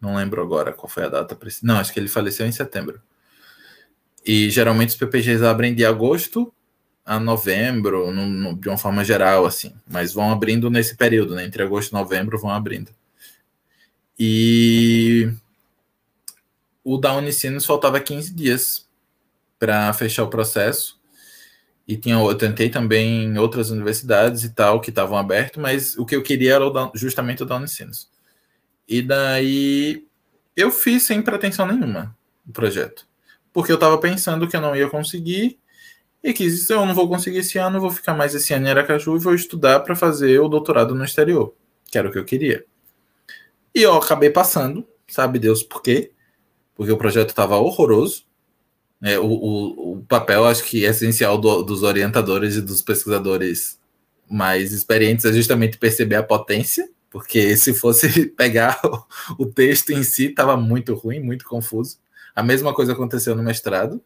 Não lembro agora qual foi a data. Não, acho que ele faleceu em setembro. E geralmente os PPGs abrem de agosto a novembro, no, no, de uma forma geral, assim. Mas vão abrindo nesse período, né? Entre agosto e novembro vão abrindo. E o da Unicinos faltava 15 dias para fechar o processo. E tinha, eu tentei também em outras universidades e tal, que estavam abertas, mas o que eu queria era o da, justamente o da Unicinos. E daí eu fiz sem pretensão nenhuma o projeto. Porque eu estava pensando que eu não ia conseguir e que se eu não vou conseguir esse ano, vou ficar mais esse ano em Aracaju e vou estudar para fazer o doutorado no exterior, que era o que eu queria. E eu acabei passando, sabe Deus por quê? porque o projeto estava horroroso. É, o, o, o, papel, acho que é essencial do, dos orientadores e dos pesquisadores mais experientes é justamente perceber a potência, porque *laughs* se fosse pegar *laughs* o, o texto em si, estava muito ruim, muito confuso. A mesma coisa aconteceu no mestrado.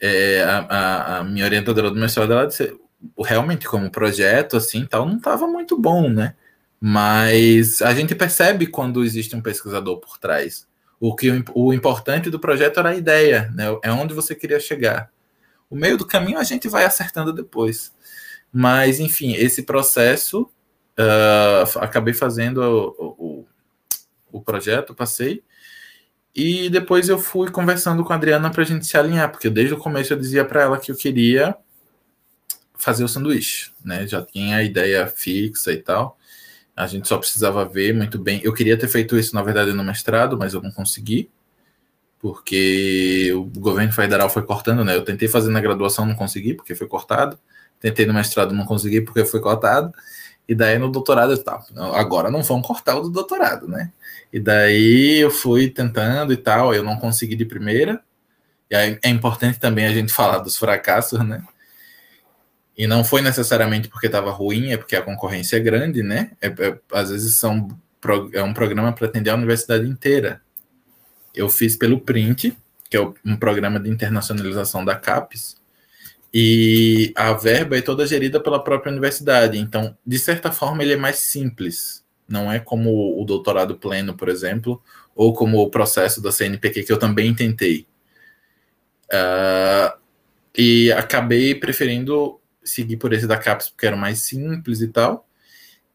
É, a, a, minha orientadora do mestrado, ela disse, realmente, como projeto, assim, tal, não estava muito bom, né? Mas a gente percebe quando existe um pesquisador por trás. O que o importante do projeto era a ideia, né? É onde você queria chegar. O meio do caminho a gente vai acertando depois. Mas, enfim, esse processo, uh, acabei fazendo o, o, o, projeto, passei, e depois eu fui conversando com a Adriana para a gente se alinhar, porque desde o começo eu dizia para ela que eu queria fazer o sanduíche, né? Já tinha a ideia fixa e tal. A gente só precisava ver muito bem. Eu queria ter feito isso, na verdade, no mestrado, mas eu não consegui, porque o governo federal foi cortando, né? Eu tentei fazer na graduação, não consegui, porque foi cortado. Tentei no mestrado, não consegui, porque foi cortado. E daí no doutorado eu agora não vão cortar o do doutorado, né? E daí eu fui tentando e tal, eu não consegui de primeira. E aí é importante também a gente falar dos fracassos, né? E não foi necessariamente porque estava ruim, é porque a concorrência é grande, né? É, é, às vezes são, é um programa para atender a universidade inteira. Eu fiz pelo Print, que é um programa de internacionalização da CAPES, e a verba é toda gerida pela própria universidade. Então, de certa forma, ele é mais simples. Não é como o doutorado pleno, por exemplo, ou como o processo da CNPq, que eu também tentei. Uh, e acabei preferindo seguir por esse da CAPES porque era mais simples e tal.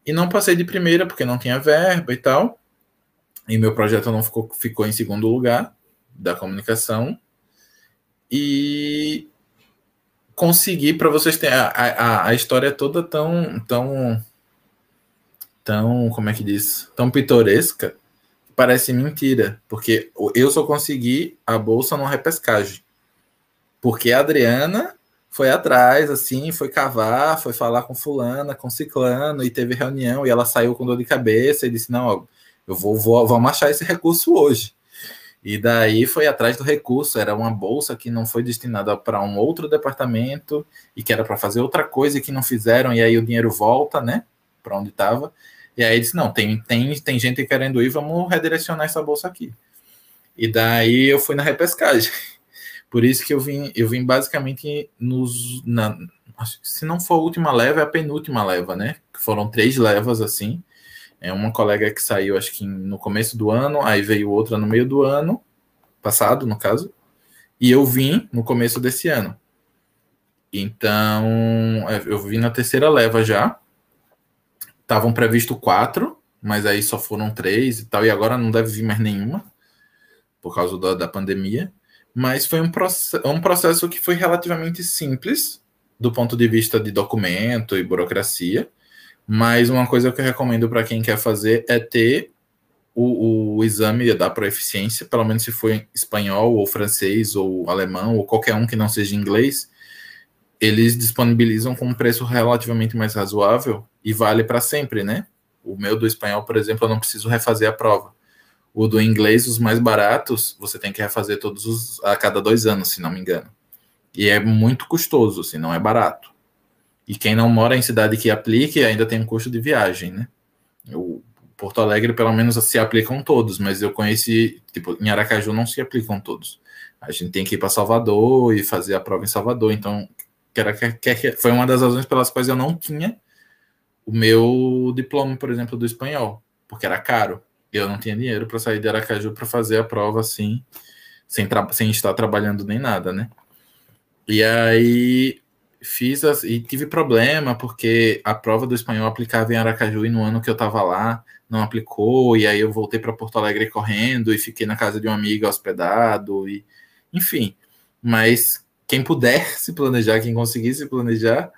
E não passei de primeira porque não tinha verba e tal. E meu projeto não ficou, ficou em segundo lugar da comunicação. E consegui, para vocês terem a, a, a história toda tão, tão, tão, como é que diz? Tão pitoresca, parece mentira. Porque eu só consegui a bolsa no repescagem. Porque a Adriana foi atrás, assim, foi cavar, foi falar com fulana, com ciclano, e teve reunião, e ela saiu com dor de cabeça, e disse, não, eu vou, vou vamos achar esse recurso hoje. E daí foi atrás do recurso, era uma bolsa que não foi destinada para um outro departamento, e que era para fazer outra coisa, e que não fizeram, e aí o dinheiro volta, né, para onde estava. E aí disse, não, tem, tem, tem gente querendo ir, vamos redirecionar essa bolsa aqui. E daí eu fui na repescagem. *laughs* Por isso que eu vim, eu vim basicamente nos. Na, se não for a última leva, é a penúltima leva, né? Foram três levas assim. É uma colega que saiu, acho que no começo do ano, aí veio outra no meio do ano, passado, no caso, e eu vim no começo desse ano. Então, é, eu vim na terceira leva já. Estavam previsto quatro, mas aí só foram três e tal, e agora não deve vir mais nenhuma, por causa da, da pandemia. Mas foi um, um processo que foi relativamente simples, do ponto de vista de documento e burocracia. Mas uma coisa que eu recomendo para quem quer fazer é ter o, o, exame da proeficiência, pelo menos se for espanhol, ou francês, ou alemão, ou qualquer um que não seja inglês, eles disponibilizam com um preço relativamente mais razoável e vale para sempre, né? O meu do espanhol, por exemplo, eu não preciso refazer a prova. O do inglês, os mais baratos, você tem que refazer todos os a cada dois anos, se não me engano. E é muito custoso, assim, não é barato. E quem não mora em cidade que aplique ainda tem um custo de viagem, né? O Porto Alegre, pelo menos, se aplicam todos, mas eu conheci, tipo, em Aracaju não se aplicam todos. A gente tem que ir para Salvador e fazer a prova em Salvador, então que era, que, que, foi uma das razões pelas quais eu não tinha o meu diploma, por exemplo, do espanhol, porque era caro. Eu não tinha dinheiro para sair de Aracaju para fazer a prova assim, sem, sem estar trabalhando nem nada, né? E aí fiz as, e tive problema porque a prova do espanhol aplicava em Aracaju e no ano que eu estava lá não aplicou e aí eu voltei para Porto Alegre correndo e fiquei na casa de uma amiga hospedado e enfim, mas quem puder *laughs* se planejar, quem conseguir se planejar,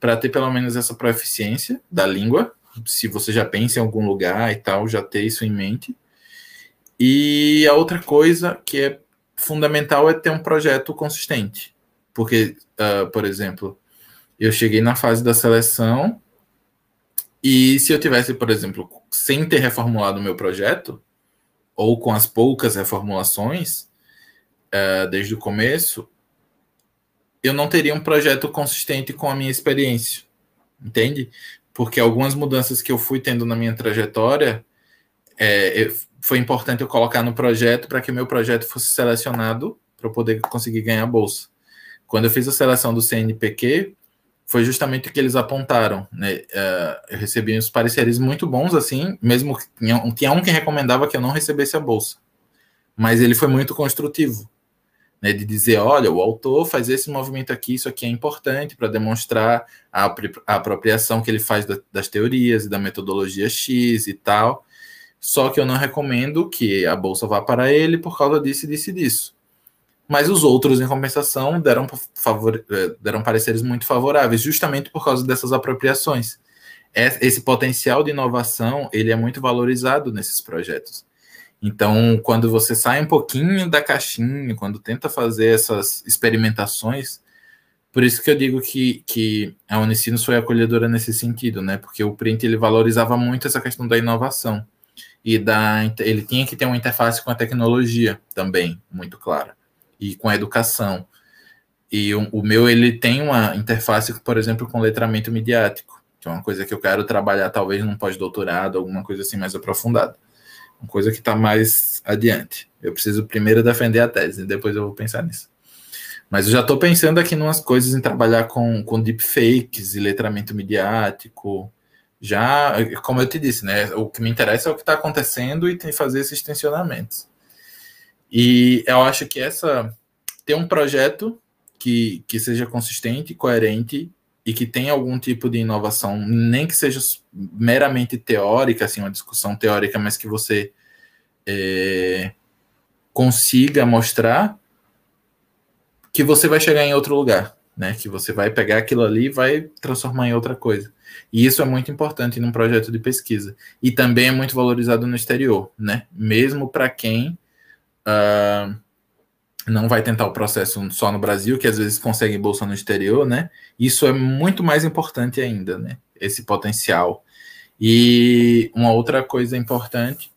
para ter pelo menos essa proficiência da língua, se você já pensa em algum lugar e tal, já ter isso em mente. E a outra coisa que é fundamental é ter um projeto consistente. Porque, uh, por exemplo, eu cheguei na fase da seleção e se eu tivesse, por exemplo, sem ter reformulado o meu projeto, ou com as poucas reformulações uh, desde o começo, eu não teria um projeto consistente com a minha experiência, entende? Porque algumas mudanças que eu fui tendo na minha trajetória, é, foi importante eu colocar no projeto para que o meu projeto fosse selecionado para eu poder conseguir ganhar bolsa. Quando eu fiz a seleção do CNPq, foi justamente o que eles apontaram. Né? Uh, eu recebi uns pareceres muito bons, assim, mesmo tinha um que recomendava que eu não recebesse a bolsa. Mas ele foi muito construtivo né, de dizer, olha, o autor faz esse movimento aqui, isso aqui é importante para demonstrar a, a, apropriação que ele faz da, das teorias e da metodologia X e tal. Só que eu não recomendo que a bolsa vá para ele por causa disso e disso e disso. Mas os outros, em compensação, deram, favor, eh, deram pareceres muito favoráveis, justamente por causa dessas apropriações. Esse potencial de inovação ele é muito valorizado nesses projetos. Então, quando você sai um pouquinho da caixinha, quando tenta fazer essas experimentações, por isso que eu digo que, que a Unicinos foi acolhedora nesse sentido, né? Porque o print ele valorizava muito essa questão da inovação e da ele tinha que ter uma interface com a tecnologia também muito clara e com a educação. E o, o meu ele tem uma interface, por exemplo, com letramento midiático, que é uma coisa que eu quero trabalhar talvez num pós-doutorado, alguma coisa assim mais aprofundada uma coisa que está mais adiante. Eu preciso primeiro defender a tese, depois eu vou pensar nisso. Mas eu já estou pensando aqui em umas coisas em trabalhar com, com deepfakes e letramento midiático. Já, como eu te disse, né? O que me interessa é o que está acontecendo e tem fazer esses tensionamentos. E eu acho que essa ter um projeto que, que seja consistente, coerente e que tenha algum tipo de inovação, nem que seja meramente teórica, assim, uma discussão teórica, mas que você é, consiga mostrar que você vai chegar em outro lugar, né? Que você vai pegar aquilo ali e vai transformar em outra coisa. E isso é muito importante num projeto de pesquisa. E também é muito valorizado no exterior, né? Mesmo para quem uh, não vai tentar o processo só no Brasil, que às vezes consegue bolsa no exterior, né? Isso é muito mais importante ainda, né? Esse potencial. E uma outra coisa importante,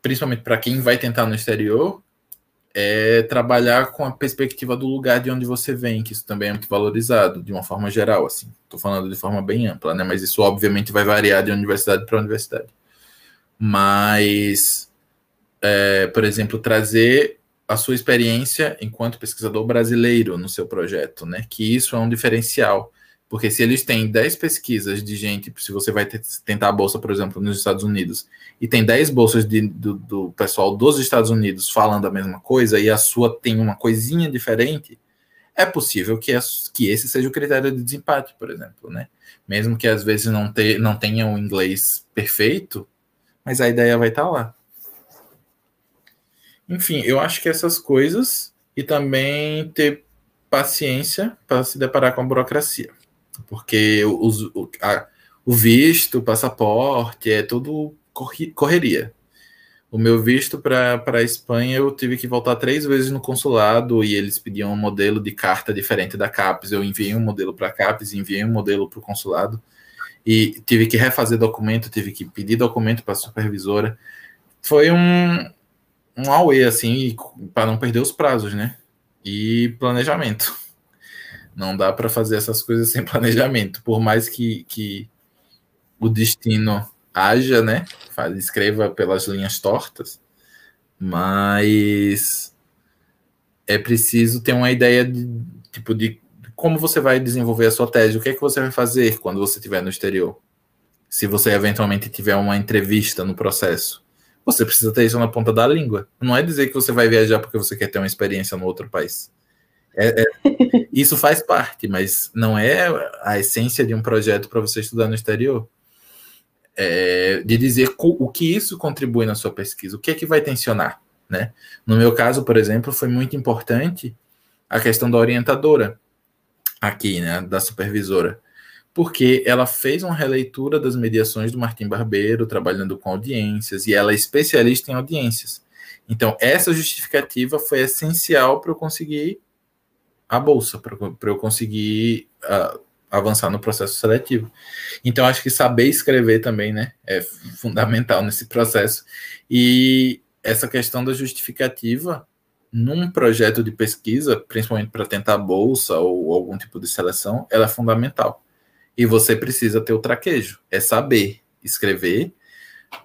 principalmente para quem vai tentar no exterior, é trabalhar com a perspectiva do lugar de onde você vem, que isso também é muito valorizado, de uma forma geral, assim. Estou falando de forma bem ampla, né? Mas isso obviamente vai variar de universidade para universidade. Mas, é, por exemplo, trazer a sua experiência enquanto pesquisador brasileiro no seu projeto, né? Que isso é um diferencial. Porque se eles têm 10 pesquisas de gente, se você vai tentar a bolsa, por exemplo, nos Estados Unidos, e tem 10 bolsas de, do, do, pessoal dos Estados Unidos falando a mesma coisa, e a sua tem uma coisinha diferente, é possível que, que esse seja o critério de desempate, por exemplo, né? Mesmo que às vezes não, ter, não tenha o inglês perfeito, mas a ideia vai estar lá. Enfim, eu acho que essas coisas e também ter paciência para se deparar com a burocracia porque os, o, a, o visto, o passaporte, é tudo correria. O meu visto para a Espanha, eu tive que voltar três vezes no consulado e eles pediam um modelo de carta diferente da CAPES. Eu enviei um modelo para a CAPES, enviei um modelo para o consulado e tive que refazer documento, tive que pedir documento para a supervisora. Foi um, um away, assim, para não perder os prazos, né? E planejamento. Não dá para fazer essas coisas *laughs* sem planejamento. Por mais que, que o destino haja, né? Escreva pelas linhas tortas, mas é preciso ter uma ideia de tipo de como você vai desenvolver a sua tese, o que é que você vai fazer quando você estiver no exterior. Se você eventualmente tiver uma entrevista no processo, você precisa ter isso na ponta da língua. Não é dizer que você vai viajar porque você quer ter uma experiência no outro país. É, é, *laughs* isso faz parte, mas não é a essência de um projeto para você estudar no exterior. É, de dizer o que isso contribui na sua pesquisa, o que é que vai tensionar. Né? No meu caso, por exemplo, foi muito importante a questão da orientadora aqui, né, da supervisora, porque ela fez uma releitura das mediações do Martim Barbeiro, trabalhando com audiências, e ela é especialista em audiências. Então, essa justificativa foi essencial para eu conseguir a bolsa para eu conseguir uh, avançar no processo seletivo. Então, acho que saber escrever também, né, é fundamental nesse processo. E essa questão da justificativa num projeto de pesquisa, principalmente para tentar bolsa ou algum tipo de seleção, ela é fundamental. E você precisa ter o traquejo, é saber escrever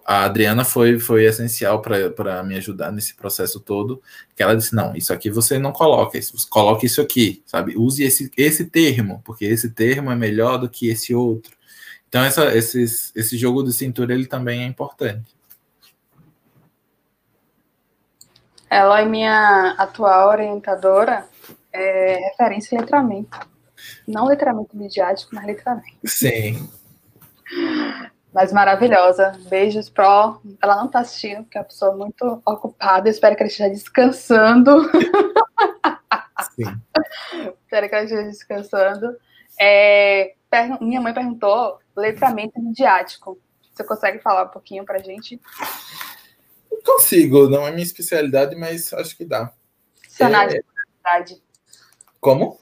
a Adriana foi, foi essencial para me ajudar nesse processo todo, que ela disse, não, isso aqui você não coloca, coloque isso aqui, sabe? Use esse, esse termo, porque esse termo é melhor do que esse outro. Então, essa, esses, esse jogo de cintura, ele também é importante. Ela é minha atual orientadora, é referência em letramento. Não letramento midiático, mas letramento. Sim. mas maravilhosa. Beijos pro. Ela não tá assistindo, porque é uma pessoa muito ocupada. Eu espero que ela esteja descansando. Sim. espero que ela esteja descansando. É, minha mãe perguntou letramento midiático. Você consegue falar um pouquinho pra gente? consigo, não é minha especialidade, mas acho que dá. Sanar é... de curiosidade. Como?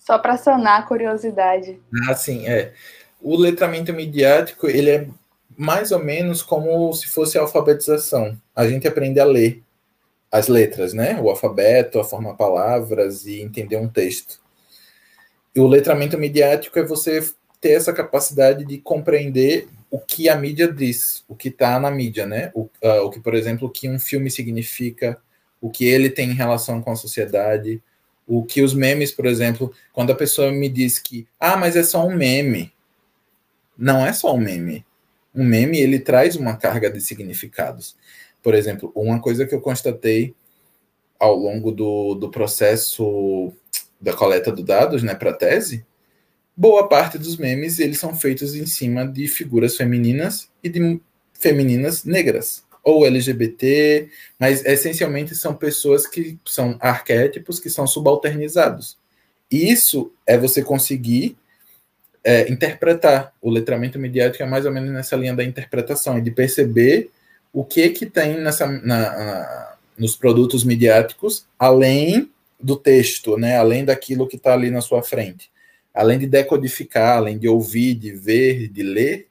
Só para sanar a curiosidade. Ah, sim, é o letramento midiático ele é mais ou menos como se fosse a alfabetização. A gente aprende a ler as letras, né? O alfabeto, a formar palavras e entender um texto. E o letramento midiático é você ter essa capacidade de compreender o que a mídia diz, o que está na mídia, né? O, uh, o que, por exemplo, o que um filme significa, o que ele tem em relação com a sociedade, o que os memes, por exemplo, quando a pessoa me diz que, ah, mas é só um meme, não é só um meme. Um meme ele traz uma carga de significados. Por exemplo, uma coisa que eu constatei ao longo do, do processo da coleta de dados, né, para tese, boa parte dos memes eles são feitos em cima de figuras femininas e de femininas negras ou LGBT, mas essencialmente são pessoas que são arquétipos que são subalternizados. Isso é você conseguir é, interpretar. O letramento mediático é mais ou menos nessa linha da interpretação e de perceber o que que tem nessa, na, na, nos produtos midiáticos, além do texto, né? além daquilo que está ali na sua frente. Além de decodificar, além de ouvir, de ver, de ler,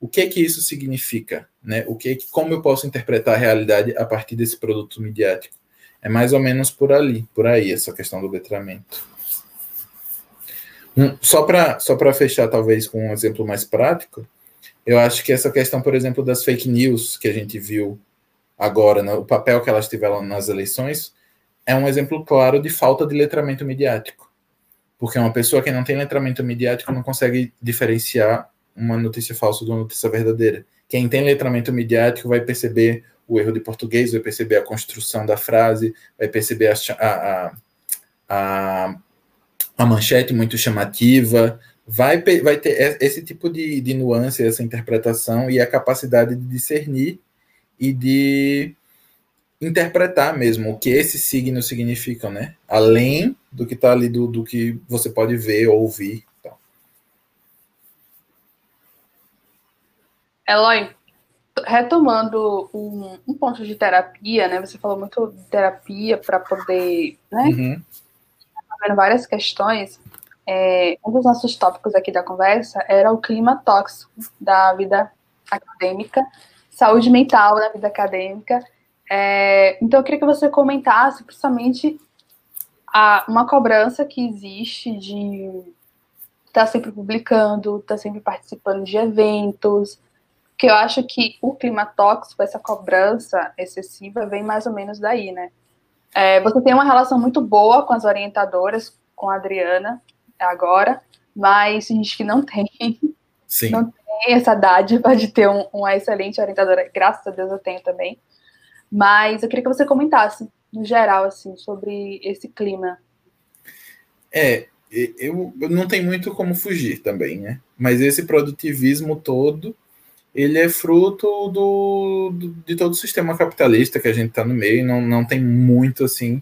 o que que isso significa? Né? O que, como eu posso interpretar a realidade a partir desse produto midiático? É mais ou menos por ali, por aí, essa questão do letramento. Um, só para só fechar, talvez, com um exemplo mais prático, eu acho que essa questão, por exemplo, das fake news que a gente viu agora, no papel que elas tiveram nas eleições, é um exemplo claro de falta de letramento midiático. Porque uma pessoa que não tem letramento midiático não consegue diferenciar uma notícia falsa de uma notícia verdadeira. Quem tem letramento midiático vai perceber o erro de português, vai perceber a construção da frase, vai perceber a, a, a, a manchete muito chamativa, vai, vai ter esse tipo de, de nuance, essa interpretação e a capacidade de discernir e de interpretar mesmo o que esses signos significam, né? Além do que está ali, do, do que você pode ver ou ouvir. Então. Eloy, retomando um, um, ponto de terapia, né? Você falou muito de terapia para poder, né? Uhum. Vendo várias questões. É, um dos nossos tópicos aqui da conversa era o clima tóxico da vida acadêmica, saúde mental na vida acadêmica. É, então, eu queria que você comentasse, principalmente, a, uma cobrança que existe de estar tá sempre publicando, estar tá sempre participando de eventos, que eu acho que o clima tóxico, essa cobrança excessiva, vem mais ou menos daí, né? É, você tem uma relação muito boa com as orientadoras, com a Adriana, agora, mas tem gente que não tem. Sim. Não tem essa dádiva de ter um, uma excelente orientadora. Graças a Deus eu tenho também. Mas eu queria que você comentasse, no geral, assim, sobre esse clima. É, eu, eu não tenho muito como fugir também, né? Mas esse produtivismo todo ele é fruto do, do, de todo o sistema capitalista que a gente está no meio, não, não tem muito assim,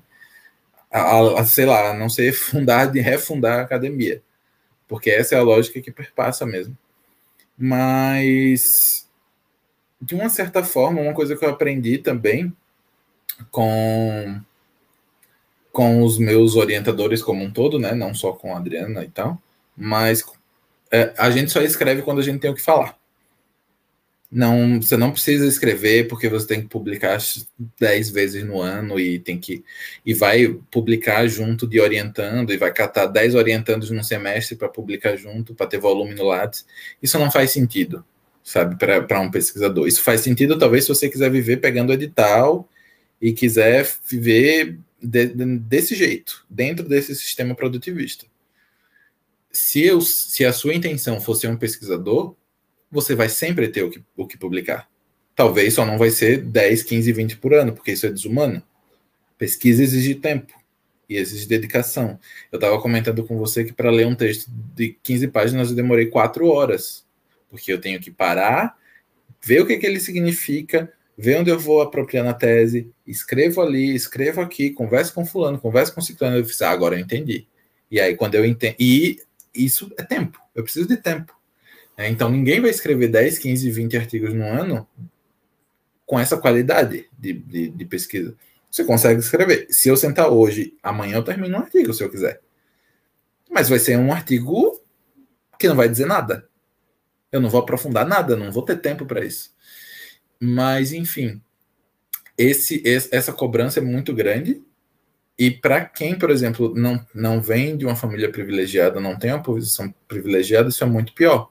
a, a, sei lá, a não ser fundar de refundar a academia, porque essa é a lógica que perpassa mesmo. Mas, de uma certa forma, uma coisa que eu aprendi também com, com os meus orientadores como um todo, né, não só com a Adriana e tal, mas é, a gente só escreve quando a gente tem o que falar. Não, você não precisa escrever porque você tem que publicar 10 vezes no ano e tem que e vai publicar junto de orientando e vai catar 10 orientandos no semestre para publicar junto, para ter volume no Lattes. Isso não faz sentido, sabe, para um pesquisador. Isso faz sentido talvez se você quiser viver pegando edital e quiser viver de, de, desse jeito, dentro desse sistema produtivista. Se, eu, se a sua intenção fosse um pesquisador, você vai sempre ter o que, o que publicar. Talvez só não vai ser 10, 15, 20 por ano, porque isso é desumano. Pesquisa exige tempo e exige dedicação. Eu estava comentando com você que para ler um texto de 15 páginas eu demorei 4 horas, porque eu tenho que parar, ver o que, que ele significa, ver onde eu vou apropriar na tese, escrevo ali, escrevo aqui, converso com fulano, converso com ciclano, eu fiz, ah, agora eu entendi. E aí quando eu entendo, e isso é tempo, eu preciso de tempo. É, então, ninguém vai escrever 10, 15, 20 artigos no ano com essa qualidade de, de, de, pesquisa. Você consegue escrever. Se eu sentar hoje, amanhã eu termino um artigo, se eu quiser. Mas vai ser um artigo que não vai dizer nada. Eu não vou aprofundar nada, não vou ter tempo para isso. Mas, enfim, esse, essa cobrança é muito grande. E para quem, por exemplo, não, não vem de uma família privilegiada, não tem uma posição privilegiada, isso é muito pior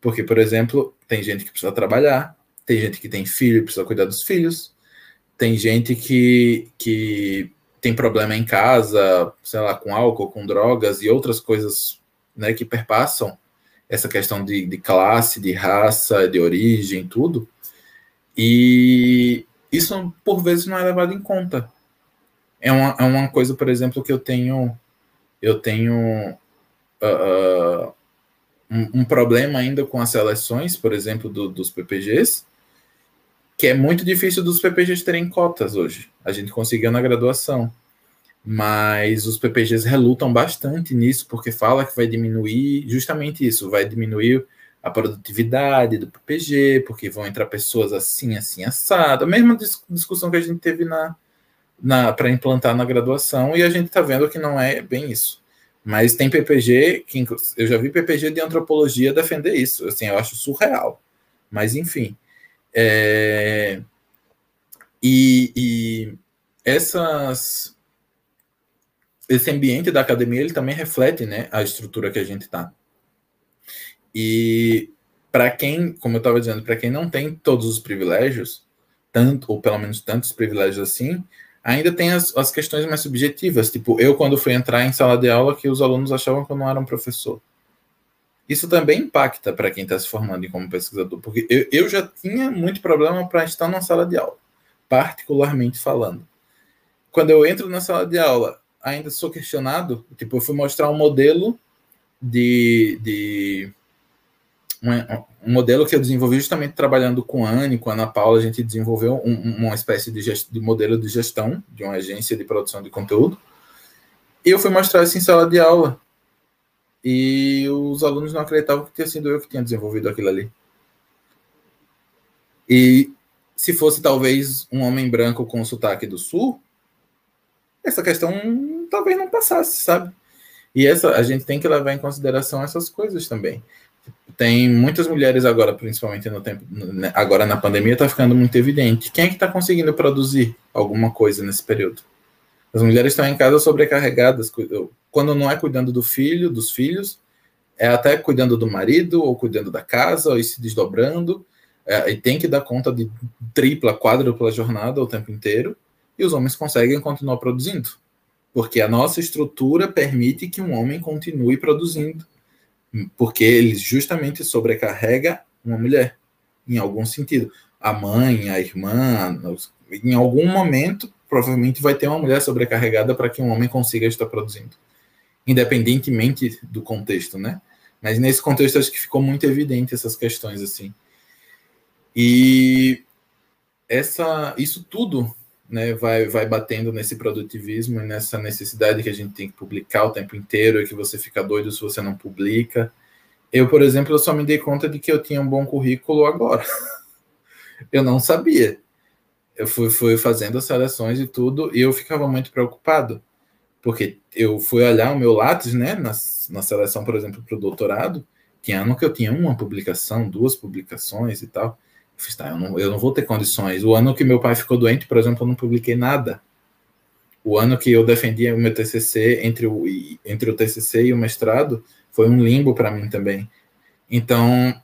porque, por exemplo, tem gente que precisa trabalhar, tem gente que tem filho precisa cuidar dos filhos, tem gente que, que tem problema em casa, sei lá, com álcool, com drogas e outras coisas né, que perpassam essa questão de, de classe, de raça, de origem, tudo. E isso, por vezes, não é levado em conta. É uma, é uma coisa, por exemplo, que eu tenho. Eu tenho. Uh, um, um, problema ainda com as seleções, por exemplo, do, dos PPGs, que é muito difícil dos PPGs terem cotas hoje. A gente conseguiu na graduação, mas os PPGs relutam bastante nisso, porque fala que vai diminuir justamente isso, vai diminuir a produtividade do PPG, porque vão entrar pessoas assim, assim, assado. A mesma discussão que a gente teve na, na para implantar na graduação, e a gente está vendo que não é bem isso. Mas tem PPG, que eu já vi PPG de antropologia defender isso. Assim, eu acho surreal. Mas, enfim. É... E, e essas esse ambiente da academia ele também reflete né, a estrutura que a gente está. E para quem, como eu estava dizendo, para quem não tem todos os privilégios, tanto, ou pelo menos tantos privilégios assim, ainda tem as, as questões mais subjetivas. Tipo, eu, quando fui entrar em sala de aula, que os alunos achavam que eu não era um professor. Isso também impacta para quem está se formando como pesquisador, porque eu, eu já tinha muito problema para estar na sala de aula, particularmente falando. Quando eu entro na sala de aula, ainda sou questionado. Tipo, eu fui mostrar um modelo de, de um, modelo que eu desenvolvi justamente trabalhando com a Anne, com a Ana Paula, a gente desenvolveu um, uma espécie de, gest, de, modelo de gestão de uma agência de produção de conteúdo. E eu fui mostrar isso em sala de aula. E os alunos não acreditavam que tinha sido eu que tinha desenvolvido aquilo ali. E se fosse talvez um homem branco com sotaque do sul, essa questão talvez não passasse, sabe? E essa a gente tem que levar em consideração essas coisas também. Tem muitas mulheres agora, principalmente no tempo, agora na pandemia, está ficando muito evidente. Quem é que está conseguindo produzir alguma coisa nesse período? As mulheres estão em casa sobrecarregadas, quando não é cuidando do filho, dos filhos, é até cuidando do marido, ou cuidando da casa, ou se desdobrando, é, e tem que dar conta de tripla, quádrupla jornada o tempo inteiro, e os homens conseguem continuar produzindo, porque a nossa estrutura permite que um homem continue produzindo porque ele justamente sobrecarrega uma mulher, em algum sentido. A mãe, a irmã, em algum momento, provavelmente vai ter uma mulher sobrecarregada para que um homem consiga estar produzindo, independentemente do contexto, né? Mas nesse contexto acho que ficou muito evidente essas questões assim. E essa, isso tudo né, vai, vai batendo nesse produtivismo e nessa necessidade que a gente tem que publicar o tempo inteiro e que você fica doido se você não publica. Eu, por exemplo, eu só me dei conta de que eu tinha um bom currículo agora. *laughs* eu não sabia. Eu fui, fui fazendo as seleções e tudo, e eu ficava muito preocupado, porque eu fui olhar o meu Lattes, né, na, na seleção, por exemplo, para o doutorado, tinha ano que eu tinha uma publicação, duas publicações e tal. Fiz, tá, eu, não, eu não vou ter condições. O ano que meu pai ficou doente, por exemplo, eu não publiquei nada. O ano que eu defendia o meu TCC, entre o, entre o TCC e o mestrado, foi um limbo para mim também. Então,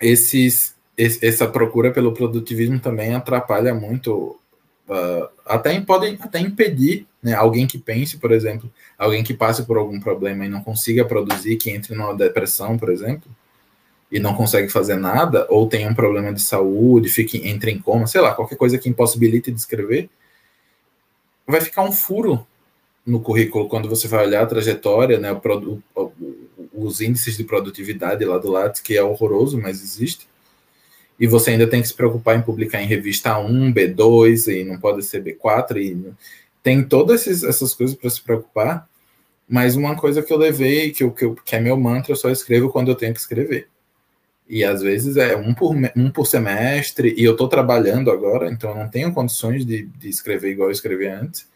esses, essa procura pelo produtivismo também atrapalha muito, uh, até pode até impedir né, alguém que pense, por exemplo, alguém que passe por algum problema e não consiga produzir, que entre numa depressão, por exemplo, e não consegue fazer nada, ou tem um problema de saúde, fique, entra em coma, sei lá, qualquer coisa que impossibilite de escrever, vai ficar um furo no currículo quando você vai olhar a trajetória, né, o, os índices de produtividade lá do Lattes, que é horroroso, mas existe. E você ainda tem que se preocupar em publicar em revista A1, B2, e não pode ser B4, e tem todas essas coisas para se preocupar. Mas uma coisa que eu levei, que, que é meu mantra, eu só escrevo quando eu tenho que escrever. E às vezes é um por, um por semestre, e eu estou trabalhando agora, então eu não tenho condições de, de escrever igual eu escrevi antes.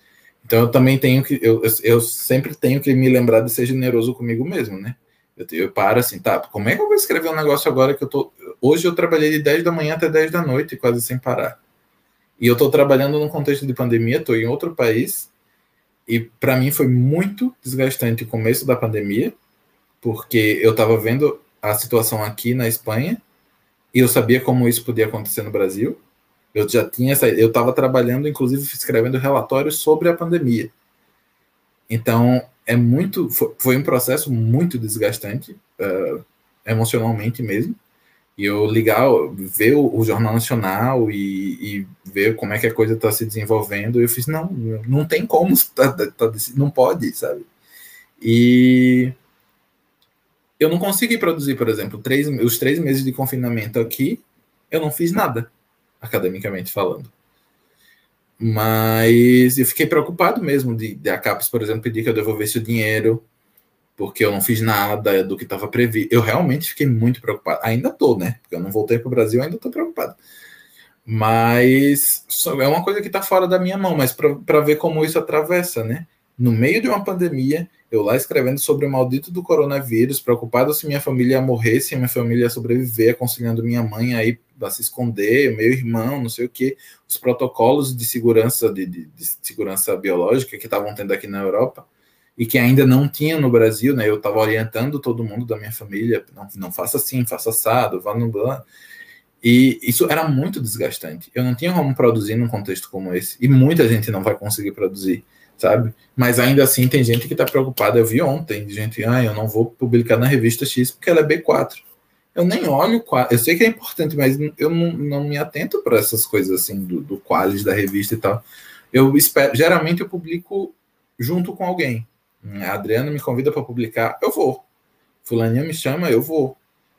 Então eu também tenho que, eu, eu sempre tenho que me lembrar de ser generoso comigo mesmo, né? Eu, eu paro assim, tá, como é que eu vou escrever um negócio agora que eu tô. Hoje eu trabalhei de 10 da manhã até 10 da noite, quase sem parar. E eu estou trabalhando num contexto de pandemia, estou em outro país, e para mim foi muito desgastante o começo da pandemia, porque eu estava vendo a situação aqui na Espanha e eu sabia como isso podia acontecer no Brasil. Eu já tinha essa, eu estava trabalhando, inclusive escrevendo relatórios sobre a pandemia. Então é muito, foi, um processo muito desgastante uh, emocionalmente mesmo. E eu ligar, ver o, o jornal nacional e, e, ver como é que a coisa está se desenvolvendo, eu fiz não, não tem como, *laughs* tá, tá, tá não pode, sabe? E eu não consegui produzir, por exemplo, três, os três meses de confinamento aqui, eu não fiz nada, academicamente falando. Mas eu fiquei preocupado mesmo de, de a CAPES, por exemplo, pedir que eu devolvesse o dinheiro, porque eu não fiz nada do que estava previsto. Eu realmente fiquei muito preocupado. Ainda estou, né? Porque eu não voltei para o Brasil, ainda estou preocupado. Mas é uma coisa que está fora da minha mão, mas para ver como isso atravessa, né? No meio de uma pandemia, eu lá escrevendo sobre o maldito do coronavírus, preocupado se minha família ia morrer, se minha família ia sobreviver, aconselhando minha mãe aí a se esconder, meu irmão, não sei o que, os protocolos de segurança de, de, de segurança biológica que estavam tendo aqui na Europa e que ainda não tinha no Brasil, né? Eu estava orientando todo mundo da minha família, não, não faça assim, faça assado, vá no E isso era muito desgastante. Eu não tinha como produzir num contexto como esse. E muita gente não vai conseguir produzir, sabe? Mas ainda assim tem gente que está preocupada. Eu vi ontem, gente, ah, eu não vou publicar na revista X porque ela é B4. Eu nem olho, eu sei que é importante, mas eu não, não me atento para essas coisas assim do, do qualis da revista e tal. Eu espero, geralmente eu publico junto com alguém. A Adriana me convida para publicar, eu vou. Fulaninha me chama, eu vou.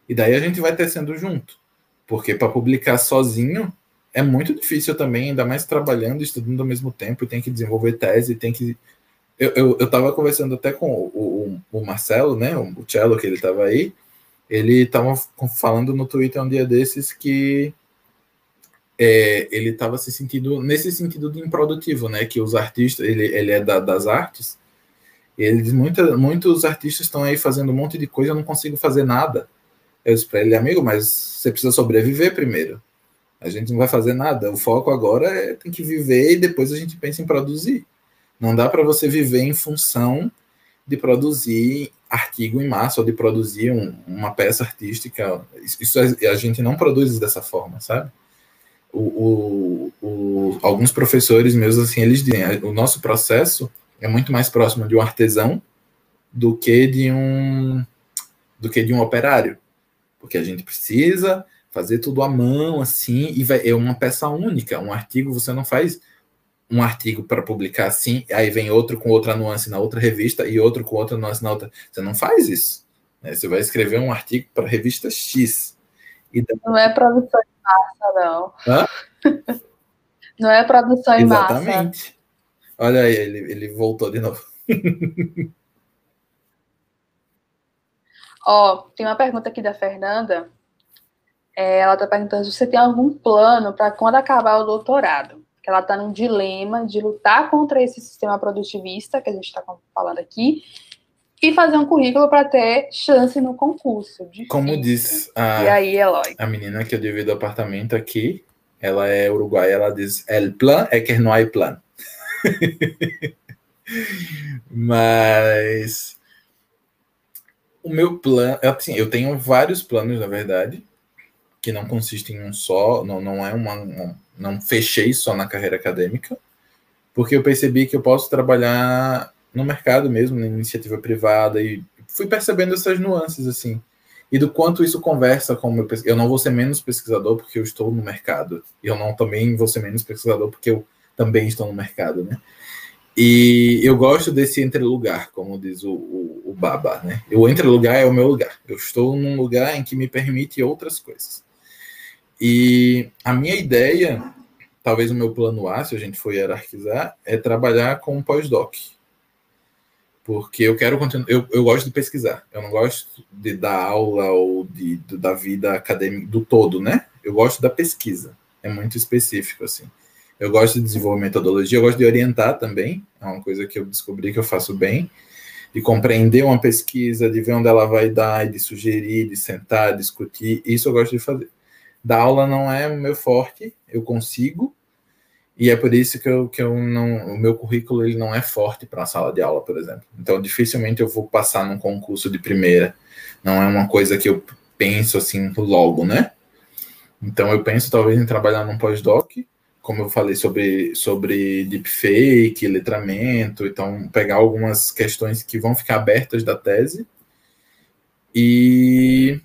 E daí a gente vai tecendo junto. Porque para publicar sozinho é muito difícil também, ainda mais trabalhando, estudando ao mesmo tempo, tem que desenvolver tese, tem que. Eu, eu, eu tava conversando até com o, o, o Marcelo, né? O Cello, que ele estava aí. Ele estava falando no Twitter um dia desses que é, ele estava se sentindo nesse sentido de improdutivo, né? Que os artistas, ele, ele é da, das artes, ele diz: Muita, muitos artistas estão aí fazendo um monte de coisa, eu não consigo fazer nada. Eu disse para ele, amigo, mas você precisa sobreviver primeiro. A gente não vai fazer nada. O foco agora é tem que viver e depois a gente pensa em produzir. Não dá para você viver em função de produzir artigo em massa ou de produzir um, uma peça artística. Isso a gente não produz dessa forma, sabe? O, o, o, alguns professores meus assim eles dizem o nosso processo é muito mais próximo de um artesão do que de um do que de um operário porque a gente precisa fazer tudo à mão, assim, e vai, é uma peça única. Um artigo, você não faz um artigo para publicar assim, aí vem outro com outra nuance na outra revista e outro com outra nuance na outra. Você não faz isso. Né? Você vai escrever um artigo para a revista X. Não é produção em massa, não. Hã? *laughs* não é produção em Exatamente. massa. Exatamente. Olha aí, ele, ele voltou de novo. *laughs* Ó, tem uma pergunta aqui da Fernanda. É, ela está perguntando se você tem algum plano para quando acabar o doutorado. Que ela está num dilema de lutar contra esse sistema produtivista que a gente está falando aqui e fazer um currículo para ter chance no concurso. Difícil. Como diz a, e aí, Eloy? a menina que eu divido o apartamento aqui, ela é uruguaia, ela diz: El plan é que não há plan. *laughs* Mas o meu plano, assim, eu tenho vários planos, na verdade, que não consistem em um só, não, não é uma, um, não fechei só na carreira acadêmica, porque eu percebi que eu posso trabalhar no mercado mesmo, na iniciativa privada, e fui percebendo essas nuances, assim, e do quanto isso conversa com o meu Eu não vou ser menos pesquisador porque eu estou no mercado, e eu não também vou ser menos pesquisador porque eu também estou no mercado, né? E eu gosto desse entrelugar, como diz o, o, o Baba, né? O entrelugar é o meu lugar. Eu estou num lugar em que me permite outras coisas. E a minha ideia, talvez o meu plano A, se a gente for hierarquizar, é trabalhar com um pós-doc. Porque eu quero continuar. Eu, eu gosto de pesquisar. Eu não gosto de dar aula ou de, de da vida acadêmica do todo, né? Eu gosto da pesquisa. É muito específico, assim. Eu gosto de desenvolver metodologia, eu gosto de orientar também, é uma coisa que eu descobri que eu faço bem, de compreender uma pesquisa, de ver onde ela vai dar, de sugerir, de sentar, discutir, isso eu gosto de fazer. Da aula não é o meu forte, eu consigo, e é por isso que eu, que eu não, o meu currículo ele não é forte para a sala de aula, por exemplo. Então, dificilmente eu vou passar num concurso de primeira. Não é uma coisa que eu penso assim logo, né? Então, eu penso talvez em trabalhar num pós-doc, como eu falei sobre, sobre deepfake, letramento, então pegar algumas questões que vão ficar abertas da tese. E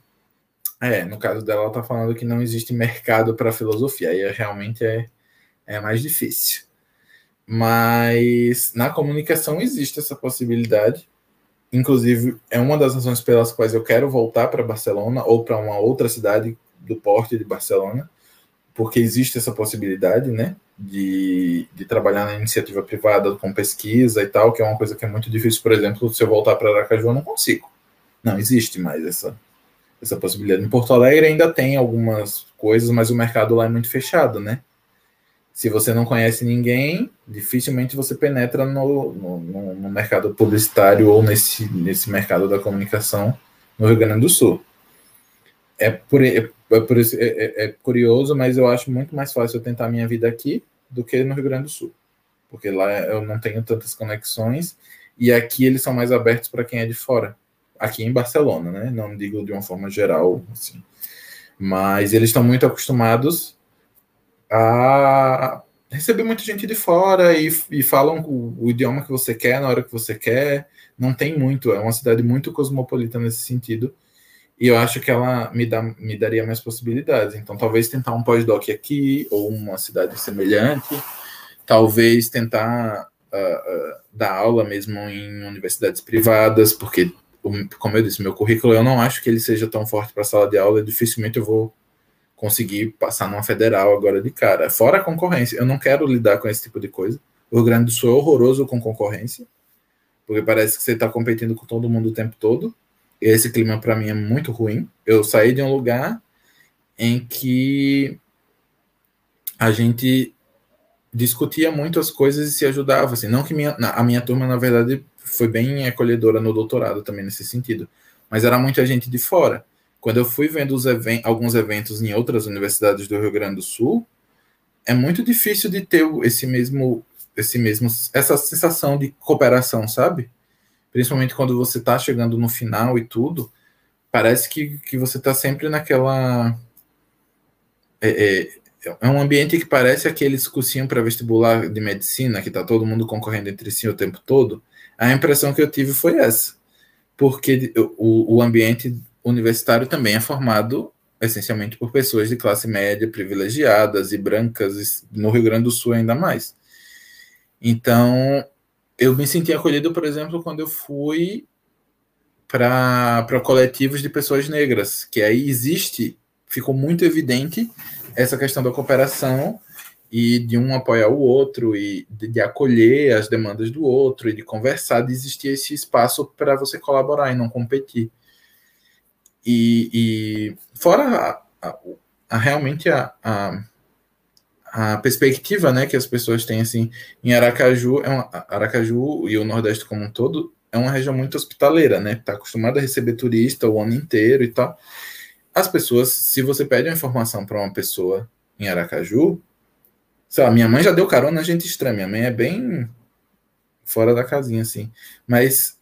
é, no caso dela, ela está falando que não existe mercado para filosofia, aí realmente é, é mais difícil. Mas na comunicação existe essa possibilidade. Inclusive, é uma das razões pelas quais eu quero voltar para Barcelona ou para uma outra cidade do porte de Barcelona porque existe essa possibilidade, né, de, de trabalhar na iniciativa privada com pesquisa e tal, que é uma coisa que é muito difícil, por exemplo, se eu voltar para Aracaju, eu não consigo. Não existe mais essa, essa possibilidade. Em Porto Alegre ainda tem algumas coisas, mas o mercado lá é muito fechado, né? Se você não conhece ninguém, dificilmente você penetra no, no, no mercado publicitário ou nesse, nesse mercado da comunicação no Rio Grande do Sul. É por, é é, por isso, é, é, é, curioso, mas eu acho muito mais fácil eu tentar minha vida aqui do que no Rio Grande do Sul. Porque lá eu não tenho tantas conexões e aqui eles são mais abertos para quem é de fora. Aqui em Barcelona, né? Não digo de uma forma geral, assim. Mas eles estão muito acostumados a receber muita gente de fora e, e falam o, o, idioma que você quer na hora que você quer. Não tem muito, é uma cidade muito cosmopolita nesse sentido. E eu acho que ela me, dá, me daria mais possibilidades. Então, talvez tentar um pós-doc aqui, ou uma cidade semelhante, talvez tentar uh, uh, dar aula mesmo em universidades privadas, porque, como eu disse, meu currículo eu não acho que ele seja tão forte para sala de aula, dificilmente eu vou conseguir passar numa federal agora de cara. Fora a concorrência, eu não quero lidar com esse tipo de coisa. O Rio Grande do Sul é horroroso com concorrência, porque parece que você está competindo com todo mundo o tempo todo. E esse clima para mim é muito ruim. Eu saí de um lugar em que a gente discutia muito as coisas e se ajudava. Assim. Não que minha, a minha turma, na verdade, foi bem acolhedora no doutorado também nesse sentido, mas era muita gente de fora. Quando eu fui vendo alguns eventos em outras universidades do Rio Grande do Sul, é muito difícil de ter esse mesmo, esse mesmo, essa sensação de cooperação, sabe? Principalmente quando você está chegando no final e tudo, parece que, que você está sempre naquela é, é, é um ambiente que parece aqueles cursinhos para vestibular de medicina, que está todo mundo concorrendo entre si o tempo todo. A impressão que eu tive foi essa. Porque o, o ambiente universitário também é formado essencialmente por pessoas de classe média, privilegiadas e brancas, no Rio Grande do Sul ainda mais. Então, eu me senti acolhido, por exemplo, quando eu fui para coletivos de pessoas negras, que aí existe, ficou muito evidente essa questão da cooperação e de um apoiar o outro e de, de acolher as demandas do outro e de conversar, de existir esse espaço para você colaborar e não competir. E, e fora a, a, a, realmente a, a, perspectiva né, que as pessoas têm assim, em Aracaju, é uma, Aracaju e o Nordeste como um todo é uma região muito hospitaleira, né? Está acostumada a receber turista o ano inteiro e tal as pessoas, se você pede uma informação para uma pessoa em Aracaju, sei lá, minha mãe já deu carona, gente estranha, minha mãe é bem fora da casinha, assim. Mas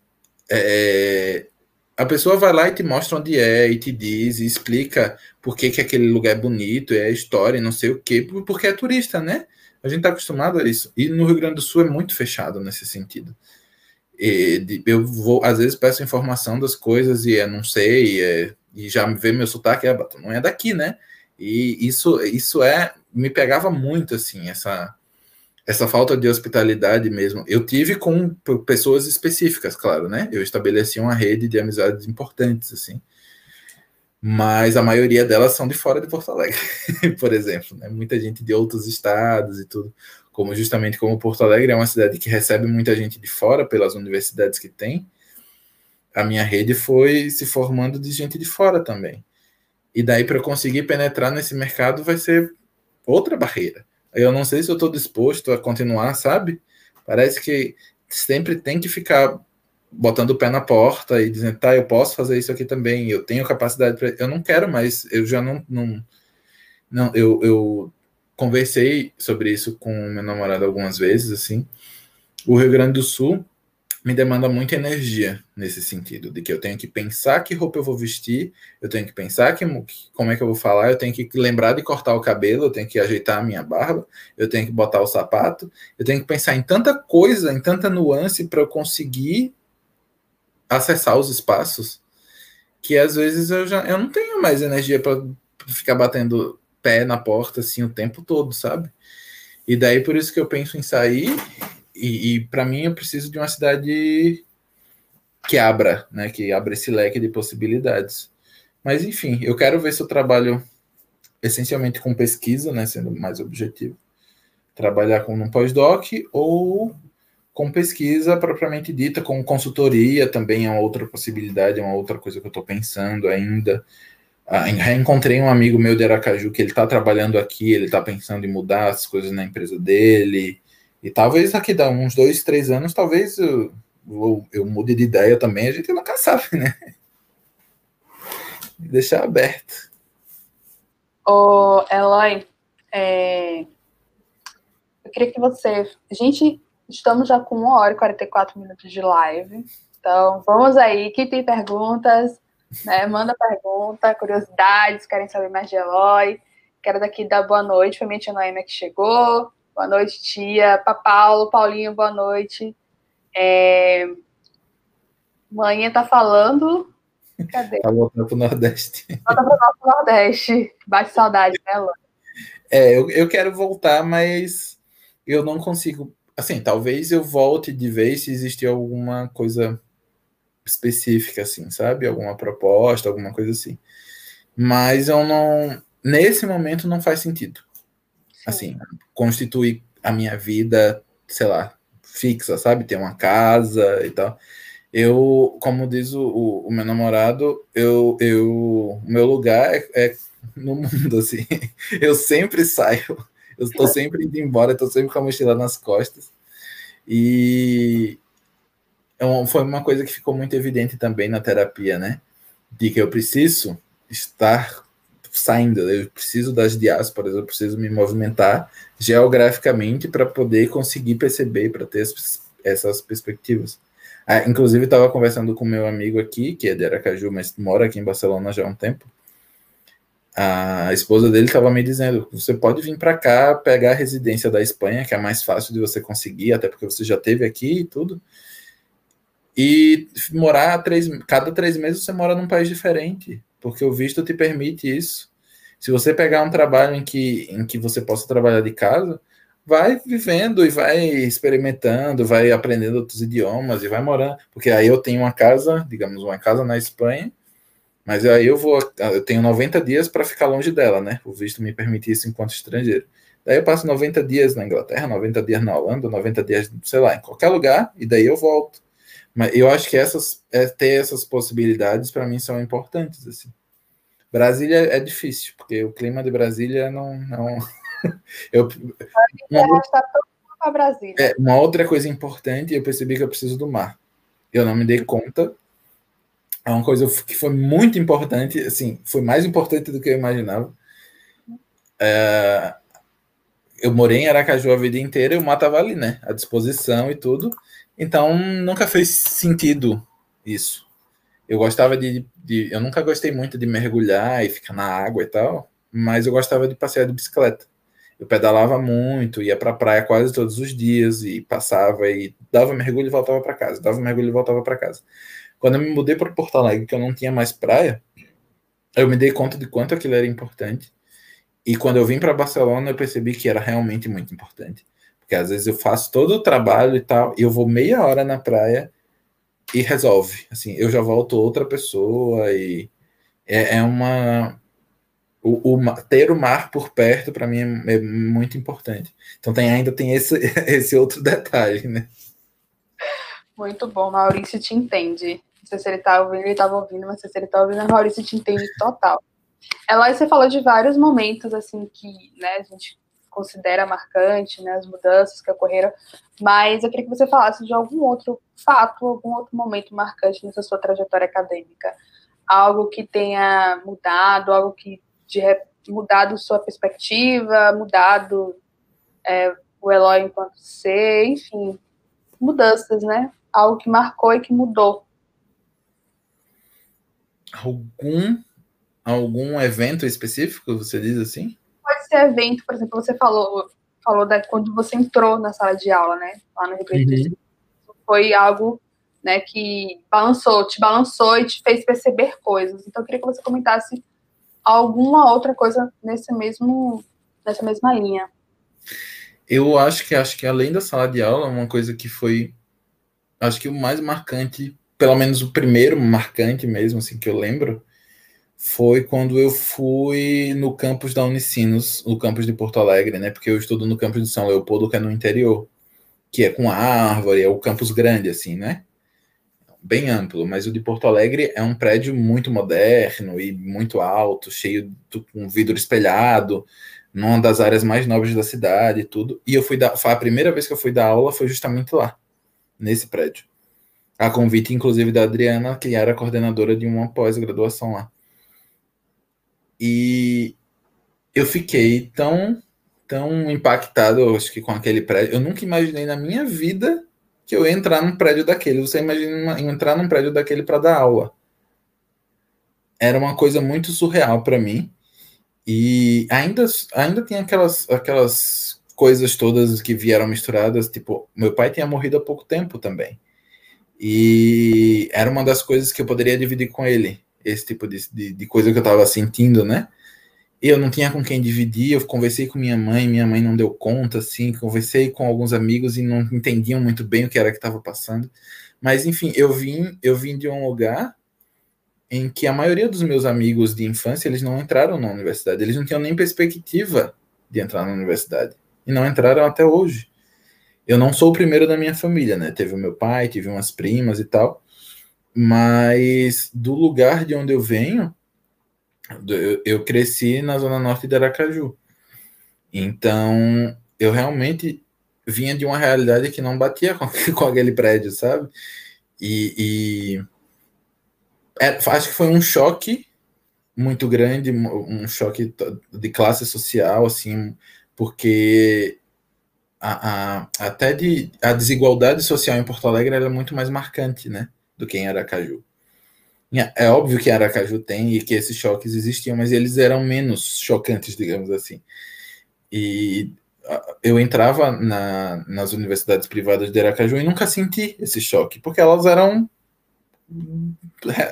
é, a pessoa vai lá e te mostra onde é, e te diz, e explica por que, que aquele lugar é bonito, é a história, não sei o quê, porque é turista, né? A gente está acostumado a isso. E no Rio Grande do Sul é muito fechado nesse sentido. E, eu vou, às vezes, peço informação das coisas e é não sei, é, e já vê meu sotaque, é, não é daqui, né? E isso, isso é, me pegava muito, assim, essa, essa falta de hospitalidade mesmo. Eu tive com pessoas específicas, claro, né? Eu estabeleci uma rede de amizades importantes, assim. Mas a maioria delas são de fora de Porto Alegre, *laughs* por exemplo, né? Muita gente de outros estados e tudo. Como justamente como Porto Alegre é uma cidade que recebe muita gente de fora pelas universidades que tem, a minha rede foi se formando de gente de fora também. E daí, para conseguir penetrar nesse mercado, vai ser outra barreira. Eu não sei se eu estou disposto a continuar, sabe? Parece que sempre tem que ficar botando o pé na porta e dizendo, tá, eu posso fazer isso aqui também, eu tenho capacidade para. Eu não quero mais, eu já não. não, não eu, eu conversei sobre isso com meu namorado algumas vezes, assim. O Rio Grande do Sul me demanda muita energia nesse sentido, de que eu tenho que pensar que roupa eu vou vestir, eu tenho que pensar que, como é que eu vou falar, eu tenho que lembrar de cortar o cabelo, eu tenho que ajeitar a minha barba, eu tenho que botar o sapato, eu tenho que pensar em tanta coisa, em tanta nuance para eu conseguir acessar os espaços, que às vezes eu já eu não tenho mais energia para ficar batendo pé na porta assim o tempo todo, sabe? E daí por isso que eu penso em sair e, e para mim eu preciso de uma cidade que abra, né, que abra esse leque de possibilidades. Mas enfim, eu quero ver se eu trabalho essencialmente com pesquisa, né, sendo mais objetivo, trabalhar com um pós-doc ou com pesquisa propriamente dita, com consultoria também é uma outra possibilidade, é uma outra coisa que eu estou pensando ainda. Ah, reencontrei um amigo meu de Aracaju que ele está trabalhando aqui, ele está pensando em mudar as coisas na empresa dele. E talvez daqui a uns dois, três anos, talvez eu, eu, eu mude de ideia também, a gente nunca *laughs* sabe, né? Deixar aberto. Ô, Eloy, é... eu queria que você. Gente, estamos já com uma hora e 44 minutos de live. Então, vamos aí. Quem tem perguntas, Né? Manda pergunta, curiosidades, querem saber mais de Eloy. Quero daqui dar boa noite. Foi minha tia que chegou. Boa noite, tia. Para Paulo, Paulinho, boa noite. É... Manhã tá falando. Cadê? Tá voltando pro Nordeste. Volta pro nosso Nordeste. Bate saudade, né, Eloy? É, eu, eu quero voltar, mas eu não consigo. Assim, talvez eu volte de vez se existir alguma coisa específica, assim, sabe? Alguma proposta, alguma coisa assim. Mas eu não. Nesse momento não faz sentido. Sim. Assim, constituir a minha vida, sei lá, fixa, sabe? Ter uma casa e tal. Eu, como diz o, o, o meu namorado, eu, eu, o meu lugar é, é no mundo, *laughs* assim. Eu sempre saio, eu estou sempre indo embora, estou sempre com a mochila nas costas. E é foi uma coisa que ficou muito evidente também na terapia, né? De que eu preciso estar saindo, eu preciso das diásporas, eu preciso me movimentar geograficamente para poder conseguir perceber, para ter essas perspectivas. Ah, inclusive, estava conversando com meu amigo aqui, que é de Aracaju, mas mora aqui em Barcelona já há um tempo. A esposa dele estava me dizendo: você pode vir para cá, pegar a residência da Espanha, que é mais fácil de você conseguir, até porque você já teve aqui e tudo, e morar três, cada três meses você mora num país diferente, porque o visto te permite isso. Se você pegar um trabalho em que, em que você possa trabalhar de casa, vai vivendo e vai experimentando, vai aprendendo outros idiomas e vai morando. Porque aí eu tenho uma casa, digamos, uma casa na Espanha mas aí eu vou, eu tenho 90 dias para ficar longe dela, né? O visto me permite isso enquanto estrangeiro. Daí eu passo 90 dias na Inglaterra, 90 dias na Holanda, 90 dias, sei lá, em qualquer lugar, e daí eu volto. Mas eu acho que essas, é, ter essas possibilidades para mim são importantes, assim. Brasília é difícil, porque o clima de Brasília não. não *laughs* eu, uma, Brasília. É, uma outra coisa importante, eu percebi que eu preciso do mar. Eu não me dei conta é uma coisa que foi muito importante, assim, foi mais importante do que eu imaginava. É, eu morei em Aracaju a vida inteira e o mar estava ali, né? À disposição e tudo. Então, nunca fez sentido isso. Eu gostava de, de, Eu nunca gostei muito de mergulhar e ficar na água e tal, mas eu gostava de passear de bicicleta. Eu pedalava muito, ia para a praia quase todos os dias e passava e dava mergulho e voltava para casa, dava mergulho e voltava para casa. Quando eu me mudei para Porto Alegre, que eu não tinha mais praia, eu me dei conta de quanto aquilo era importante. E quando eu vim para Barcelona, eu percebi que era realmente muito importante. Porque às vezes eu faço todo o trabalho e tal, e eu vou meia hora na praia e resolve. Assim, eu já volto outra pessoa e é, é uma. O, o, ter o mar por perto para mim é, é, muito importante. Então tem, ainda tem esse, *laughs* esse outro detalhe, né? Muito bom, Maurício te entende. Não sei se ele tá ouvindo, ele tava ouvindo, mas se ele tá ouvindo, Maurício te entende total. Ela, você falou de vários momentos, assim, que né, a gente considera marcante, né, as mudanças que ocorreram, mas eu queria que você falasse de algum outro fato, algum outro momento marcante nessa sua trajetória acadêmica. Algo que tenha mudado, algo que de mudado sua perspectiva, mudado é, o Eloy enquanto ser, enfim, mudanças, né? Algo que marcou e que mudou algum algum evento específico, você diz assim? Ser evento, por exemplo, você falou falou da quando você entrou na sala de aula, né? Lá no Rio Grande. Uhum. Foi algo, né, que balançou, te balançou e te fez perceber coisas. Então eu queria que você comentasse alguma outra coisa nesse mesmo nessa mesma linha. Eu acho que acho que além da sala de aula, uma coisa que foi acho que o mais marcante pelo menos o primeiro marcante mesmo, assim, que eu lembro, foi quando eu fui no campus da Unicinos, no campus de Porto Alegre, né? Porque eu estudo no campus de São Leopoldo, que é no interior, que é com árvore, é o campus grande, assim, né? Bem amplo, mas o de Porto Alegre é um prédio muito moderno e muito alto, cheio de, com vidro espelhado, numa das áreas mais nobres da cidade e tudo. E eu fui dar, a primeira vez que eu fui dar aula foi justamente lá, nesse prédio a convite, inclusive, da Adriana, que era coordenadora de uma pós-graduação lá. E eu fiquei tão, tão impactado, acho que com aquele prédio. Eu nunca imaginei na minha vida que eu ia entrar num prédio daquele. Você imagina entrar num prédio daquele para dar aula. era uma coisa muito surreal para mim. E ainda, ainda tem aquelas, aquelas coisas todas que vieram misturadas. Tipo, meu pai tinha morrido há pouco tempo também. E era uma das coisas que eu poderia dividir com ele, esse tipo de, de, de coisa que eu estava sentindo, né? eu não tinha com quem dividir, eu conversei com minha mãe, minha mãe não deu conta, assim, conversei com alguns amigos e não entendiam muito bem o que era que estava passando. Mas enfim, eu vim, eu vim de um lugar em que a maioria dos meus amigos de infância, eles não entraram na universidade, eles não tinham nem perspectiva de entrar na universidade e não entraram até hoje. Eu não sou o primeiro da minha família, né? Teve o meu pai, tive umas primas e tal, mas do lugar de onde eu venho, eu, cresci na zona norte de Aracaju. Então, eu realmente vinha de uma realidade que não batia com, *laughs* com aquele prédio, sabe? E, e é, acho que foi um choque muito grande, um choque de classe social, assim, porque a, a, até de, a desigualdade social em Porto Alegre era muito mais marcante, né, do que em Aracaju. É óbvio que Aracaju tem e que esses choques existiam, mas eles eram menos chocantes, digamos assim. E eu entrava na, nas universidades privadas de Aracaju e nunca senti esse choque, porque elas eram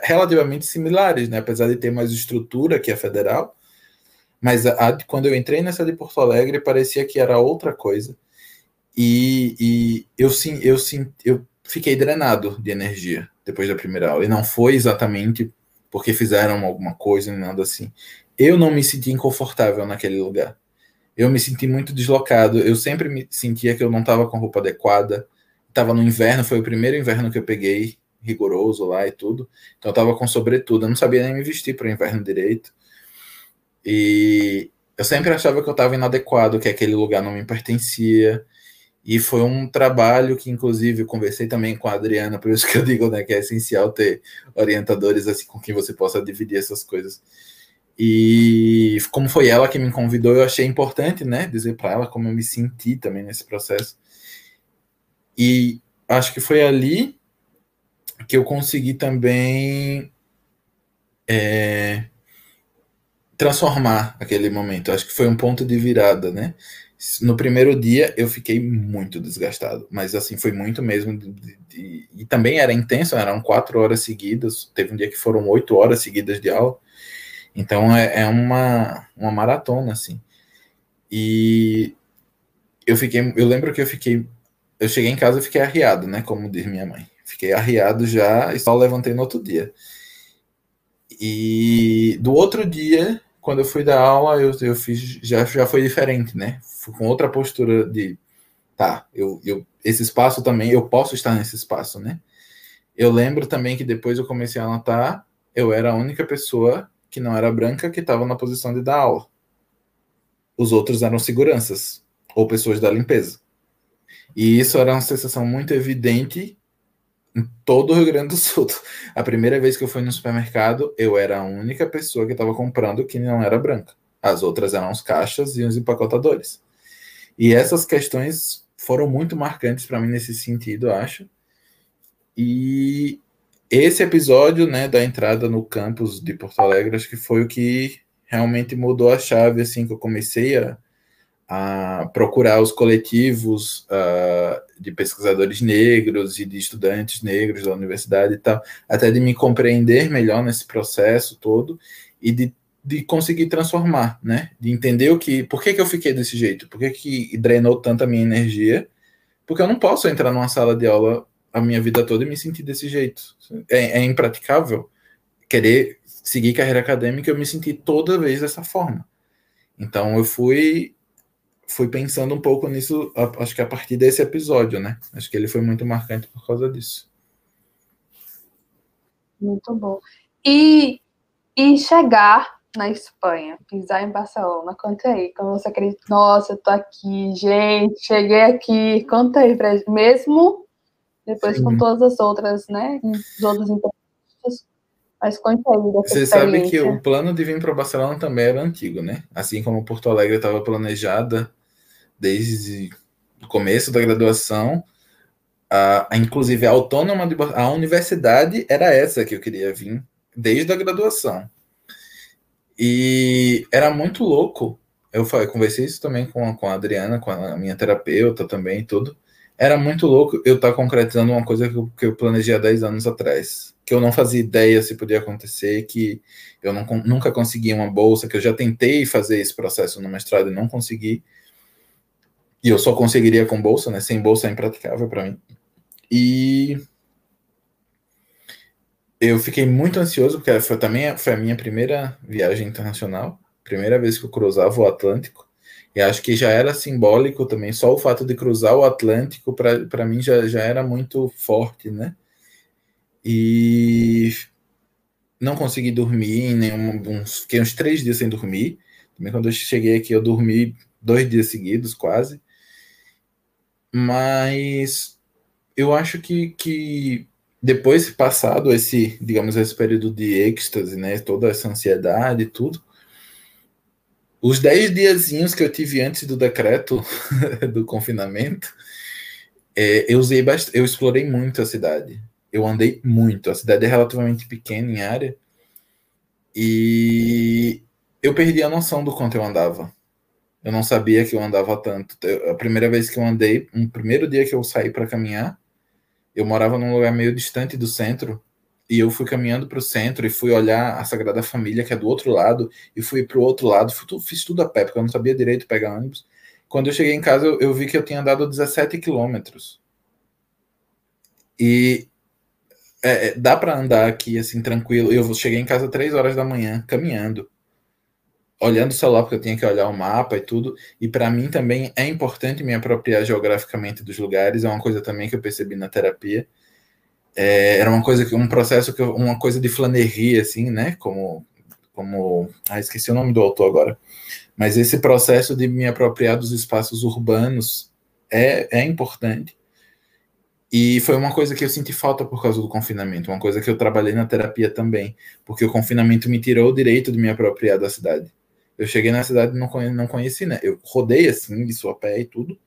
relativamente similares, né? apesar de ter mais estrutura que a federal. Mas a, a, quando eu entrei nessa de Porto Alegre, parecia que era outra coisa. E, e eu, sim, eu, sim, eu fiquei drenado de energia depois da primeira aula. E não foi exatamente porque fizeram alguma coisa, nem nada assim. Eu não me senti inconfortável naquele lugar. Eu me senti muito deslocado. Eu sempre me sentia que eu não estava com roupa adequada. Estava no inverno, foi o primeiro inverno que eu peguei, rigoroso lá e tudo. Então eu estava com sobretudo. Eu não sabia nem me vestir para o inverno direito. E eu sempre achava que eu estava inadequado, que aquele lugar não me pertencia. E foi um trabalho que, inclusive, eu conversei também com a Adriana, por isso que eu digo né, que é essencial ter orientadores assim com quem você possa dividir essas coisas. E como foi ela que me convidou, eu achei importante né, dizer para ela como eu me senti também nesse processo. E acho que foi ali que eu consegui também é, transformar aquele momento. Acho que foi um ponto de virada, né? No primeiro dia eu fiquei muito desgastado, mas assim, foi muito mesmo. De, de, e também era intenso, eram quatro horas seguidas. Teve um dia que foram oito horas seguidas de aula. Então é, é uma, uma maratona, assim. E eu fiquei, eu lembro que eu fiquei, eu cheguei em casa e fiquei arriado, né? Como diz minha mãe. Fiquei arriado já e só levantei no outro dia. E do outro dia, quando eu fui dar aula, eu, eu fiz, já, já foi diferente, né? Fui com outra postura de, tá, eu, eu, esse espaço também, eu posso estar nesse espaço, né? Eu lembro também que depois eu comecei a notar, eu era a única pessoa que não era branca que estava na posição de dar aula. Os outros eram seguranças ou pessoas da limpeza. E isso era uma sensação muito evidente em todo o Rio Grande do Sul. *laughs* A primeira vez que eu fui no supermercado, eu era a única pessoa que estava comprando que não era branca. As outras eram os caixas e os empacotadores. E essas questões foram muito marcantes para mim nesse sentido, acho. E esse episódio, né, da entrada no campus de Porto Alegre, acho que foi o que realmente mudou a chave, assim, que eu comecei a, a procurar os coletivos uh, de pesquisadores negros e de estudantes negros da universidade e tal, até de me compreender melhor nesse processo todo e de, de conseguir transformar, né? De entender o que, por que, que eu fiquei desse jeito, por que, que drenou tanta minha energia, porque eu não posso entrar numa sala de aula a minha vida toda e me sentir desse jeito. É, é impraticável querer seguir carreira acadêmica, eu me senti toda vez dessa forma. Então eu fui fui pensando um pouco nisso, acho que a partir desse episódio, né? Acho que ele foi muito marcante por causa disso. Muito bom. E, e chegar na Espanha, pisar em Barcelona, conta aí, como você acredita? Nossa, eu tô aqui, gente, cheguei aqui, conta aí pra mesmo depois Sim. com todas as outras, né, os outros entrevistas, mas conta aí Você sabe que o plano de vir para Barcelona também era antigo, né? Assim como Porto Alegre estava planejada desde o começo da graduação. A, a, inclusive, a autônoma, de, a universidade era essa que eu queria vir desde a graduação. E era muito louco. Eu falei, conversei isso também com com a Adriana, com a minha terapeuta também e tudo. Era muito louco eu estar tá concretizando uma coisa que eu, que eu planejei há 10 anos atrás. Que eu não fazia ideia se podia acontecer, que eu não, nunca consegui uma bolsa, que eu já tentei fazer esse processo no mestrado e não consegui. E eu só conseguiria com bolsa, né? Sem bolsa é impraticável para mim. E eu fiquei muito ansioso, porque foi também foi a minha primeira viagem internacional, primeira vez que eu cruzava o Atlântico. E acho que já era simbólico também, só o fato de cruzar o Atlântico, para mim, já, já era muito forte, né? E não consegui dormir, nenhum, uns, fiquei uns três dias sem dormir. Também quando eu cheguei aqui, eu dormi dois dias seguidos, quase. Mas eu acho que, que depois passado esse, digamos, esse período de êxtase, né, toda essa ansiedade e tudo, os dez diazinhos que eu tive antes do decreto *laughs* do confinamento, é, eu usei bastante, eu explorei muito a cidade. Eu andei muito. A cidade é relativamente pequena em área e eu perdi a noção do quanto eu andava. Eu não sabia que eu andava tanto. a primeira vez que eu andei, um primeiro dia que eu saí para caminhar, eu morava num lugar meio distante do centro e eu fui caminhando para o centro e fui olhar a Sagrada Família, que é do outro lado, e fui para o outro lado, fiz tudo a pé, porque eu não sabia direito pegar ônibus. Quando eu cheguei em casa, eu, eu vi que eu tinha andado 17 quilômetros. E é, é dá para andar aqui assim tranquilo. Eu cheguei em casa três horas da manhã caminhando olhando o celular, porque eu tinha que olhar o mapa e tudo. E para mim também é importante me apropriar geograficamente dos lugares, é uma coisa também que eu percebi na terapia. É, era uma coisa que um processo que uma coisa de flaneria assim, né, como como ah, esqueci o nome do autor agora. Mas esse processo de me apropriar dos espaços urbanos é, é importante. E foi uma coisa que eu senti falta por causa do confinamento, uma coisa que eu trabalhei na terapia também, porque o confinamento me tirou o direito de me apropriar da cidade. Eu cheguei na cidade e não, conheci, não conheci, né? Eu rodei assim, de sua pé e tudo.